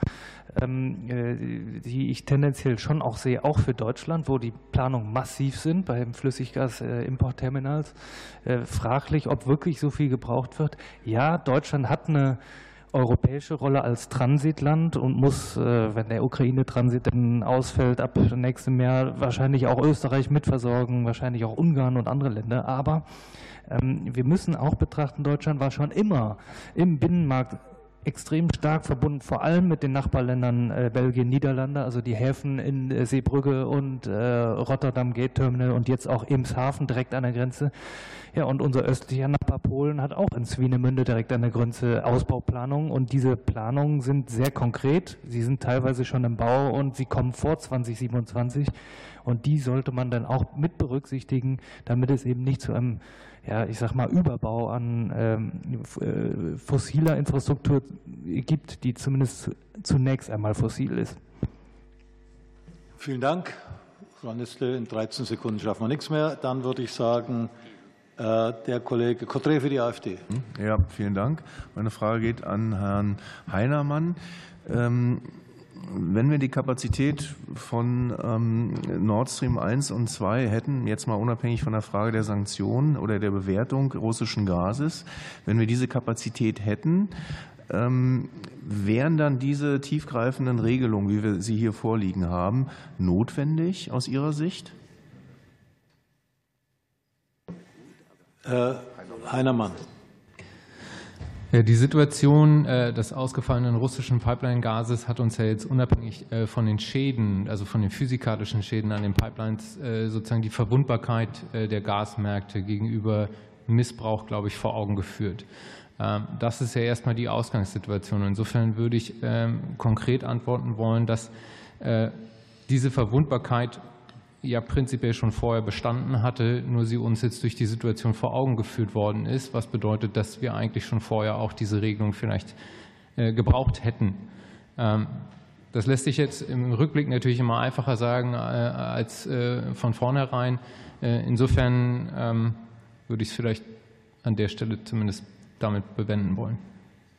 ähm, äh, die ich tendenziell schon auch sehe, auch für Deutschland, wo die Planungen massiv sind beim Flüssiggas-Importterminals. Äh, fraglich, ob wirklich so viel gebraucht wird. Ja, Deutschland hat eine europäische Rolle als Transitland und muss, äh, wenn der Ukraine-Transit dann ausfällt, ab nächstem Jahr wahrscheinlich auch Österreich mitversorgen, wahrscheinlich auch Ungarn und andere Länder. Aber ähm, wir müssen auch betrachten, Deutschland war schon immer im Binnenmarkt extrem stark verbunden, vor allem mit den Nachbarländern äh, Belgien, Niederlande, also die Häfen in äh, Seebrücke und äh, Rotterdam Gate Terminal und jetzt auch Emshaven direkt an der Grenze. Ja, und unser östlicher Nachbar Polen hat auch in Swinemünde direkt an der Grenze Ausbauplanungen und diese Planungen sind sehr konkret. Sie sind teilweise schon im Bau und sie kommen vor 2027 und die sollte man dann auch mit berücksichtigen, damit es eben nicht zu einem ja, ich sag mal, Überbau an ähm, äh, fossiler Infrastruktur gibt, die zumindest zunächst einmal fossil ist. Vielen Dank. Frau Nistle, in 13 Sekunden schaffen wir nichts mehr. Dann würde ich sagen, äh, der Kollege Kotre für die AfD. Hm? Ja, vielen Dank. Meine Frage geht an Herrn Heinermann. Ähm, wenn wir die Kapazität von ähm, Nord Stream 1 und 2 hätten, jetzt mal unabhängig von der Frage der Sanktionen oder der Bewertung russischen Gases, wenn wir diese Kapazität hätten, ähm, wären dann diese tiefgreifenden Regelungen, wie wir sie hier vorliegen haben, notwendig aus Ihrer Sicht? Herr Heinermann. Die Situation äh, des ausgefallenen russischen Pipeline-Gases hat uns ja jetzt unabhängig äh, von den Schäden, also von den physikalischen Schäden an den Pipelines, äh, sozusagen die Verwundbarkeit der Gasmärkte gegenüber Missbrauch, glaube ich, vor Augen geführt. Ähm, das ist ja erstmal die Ausgangssituation. Insofern würde ich ähm, konkret antworten wollen, dass diese Verwundbarkeit ja prinzipiell schon vorher bestanden hatte, nur sie uns jetzt durch die Situation vor Augen geführt worden ist, was bedeutet, dass wir eigentlich schon vorher auch diese Regelung vielleicht äh, gebraucht hätten. Ähm, das lässt sich jetzt im Rückblick natürlich immer einfacher sagen äh, als äh, von vornherein. Insofern ähm, würde ich es vielleicht an der Stelle zumindest damit bewenden wollen.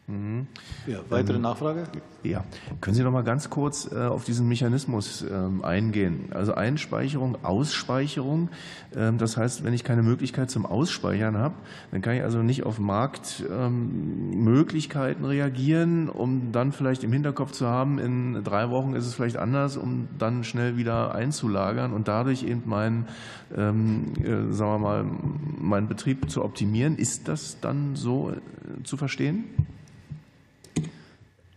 Mhm. Ja, weitere ähm, Nachfrage? Ja, können Sie noch mal ganz kurz äh, auf diesen Mechanismus ähm, eingehen? Also Einspeicherung, Ausspeicherung. Ähm, das heißt, wenn ich keine Möglichkeit zum Ausspeichern habe, dann kann ich also nicht auf Marktmöglichkeiten reagieren, um dann vielleicht im Hinterkopf zu haben, in drei Wochen ist es vielleicht anders, um dann schnell wieder einzulagern und dadurch eben meinen, äh, sagen wir mal, meinen Betrieb zu optimieren. Ist das dann so äh, zu verstehen?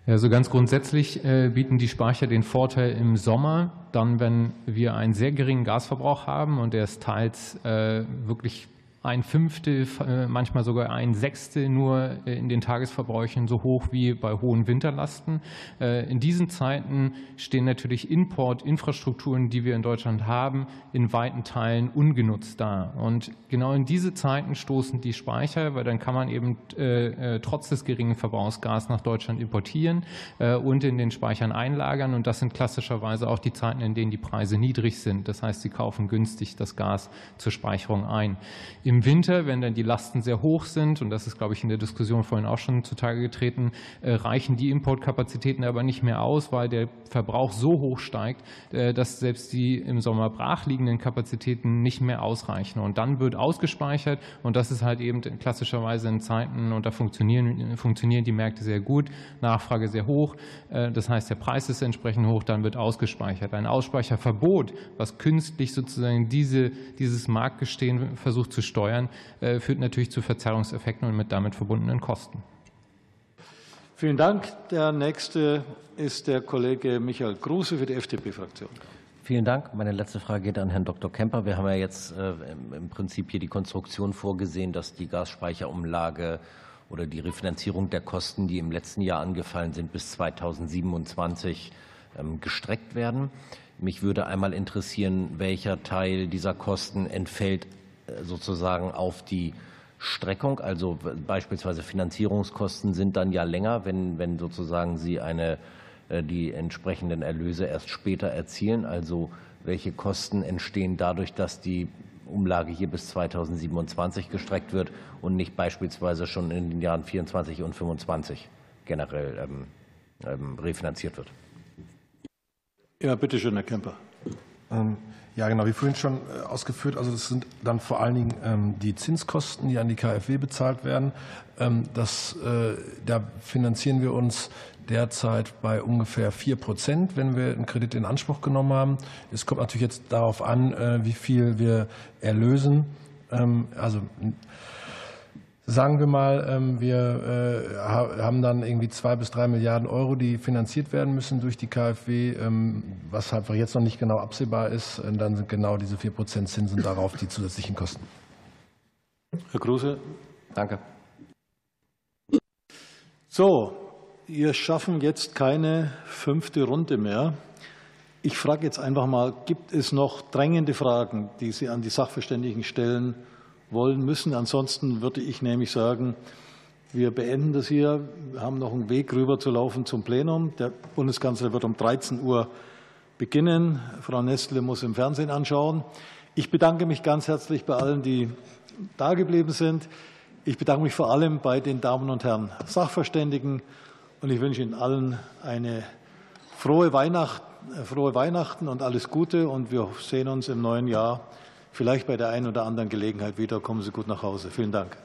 Ja, so ganz grundsätzlich äh, bieten die Speicher den Vorteil im Sommer, dann, wenn wir einen sehr geringen Gasverbrauch haben und der ist teils äh, wirklich ein Fünftel, äh, manchmal sogar ein Sechstel nur äh, in den Tagesverbräuchen so hoch wie bei hohen Winterlasten. Äh, in diesen Zeiten stehen natürlich Importinfrastrukturen, die wir in Deutschland haben, in weiten Teilen ungenutzt da. Und genau in diese Zeiten stoßen die Speicher, weil dann kann man eben trotz des geringen Verbrauchs Gas nach Deutschland importieren und in den Speichern einlagern. Und das sind klassischerweise auch die Zeiten, in denen die Preise niedrig sind. Das heißt, sie kaufen günstig das Gas zur Speicherung ein. Im Winter, wenn dann die Lasten sehr hoch sind, und das ist, glaube ich, in der Diskussion vorhin auch schon zutage getreten, äh, reichen die Importkapazitäten aber nicht mehr aus, weil der Verbrauch so hoch steigt, äh, dass selbst die im Sommer brachliegenden Kapazitäten nicht mehr ausreichen. Und dann wird ausgespeichert und das ist halt eben klassischerweise in Zeiten, und da funktionieren, funktionieren die Märkte sehr gut, Nachfrage sehr hoch, äh, das heißt, der Preis ist entsprechend hoch, dann wird ausgespeichert. Ein Ausspeicherverbot, was künstlich sozusagen diese, dieses Marktgestehen versucht zu steuern, steuern, äh, führt natürlich zu Verzerrungseffekten und mit damit verbundenen Kosten. Vielen Dank. Der nächste ist der Kollege Michael Kruse für die FDP-Fraktion. Vielen Dank. Meine letzte Frage geht an Herrn Dr. Kemper. Wir haben ja jetzt äh, im Prinzip hier die Konstruktion vorgesehen, dass die Gasspeicherumlage oder die Refinanzierung der Kosten, die im letzten Jahr angefallen sind, bis 2027 ähm, gestreckt werden. Mich würde einmal interessieren, welcher Teil dieser Kosten entfällt sozusagen auf die Streckung, also beispielsweise Finanzierungskosten sind dann ja länger, wenn, wenn sozusagen Sie eine, äh, die entsprechenden Erlöse erst später erzielen. Also welche Kosten entstehen dadurch, dass die Umlage hier bis 2027 gestreckt wird und nicht beispielsweise schon in den Jahren 24 und 25 generell ähm, ähm, refinanziert wird? Ja, bitte schön, Herr Kemper. Ähm, ja, genau, wie vorhin schon äh, ausgeführt. Also das sind dann vor allen Dingen ähm, die Zinskosten, die an die KfW bezahlt werden. Ähm, das, äh, da finanzieren wir uns derzeit bei ungefähr vier Prozent, wenn wir einen Kredit in Anspruch genommen haben. Es kommt natürlich jetzt darauf an, äh, wie viel wir erlösen. Ähm, also Sagen wir mal, ähm, wir äh, haben dann irgendwie zwei bis drei Milliarden Euro, die finanziert werden müssen durch die KfW, ähm, was einfach jetzt noch nicht genau absehbar ist. Und dann sind genau diese vier Prozent Zinsen darauf die zusätzlichen Kosten. Herr Kruse. Danke. So, wir schaffen jetzt keine fünfte Runde mehr. Ich frage jetzt einfach mal, gibt es noch drängende Fragen, die Sie an die Sachverständigen stellen? Wollen müssen. Ansonsten würde ich nämlich sagen, wir beenden das hier. Wir haben noch einen Weg rüber zu laufen zum Plenum. Der Bundeskanzler wird um 13 Uhr beginnen. Frau Nestle muss im Fernsehen anschauen. Ich bedanke mich ganz herzlich bei allen, die da geblieben sind. Ich bedanke mich vor allem bei den Damen und Herren Sachverständigen und ich wünsche Ihnen allen eine frohe, Weihnacht, frohe Weihnachten und alles Gute und wir sehen uns im neuen Jahr vielleicht bei der einen oder anderen Gelegenheit wieder. Kommen Sie gut nach Hause. Vielen Dank.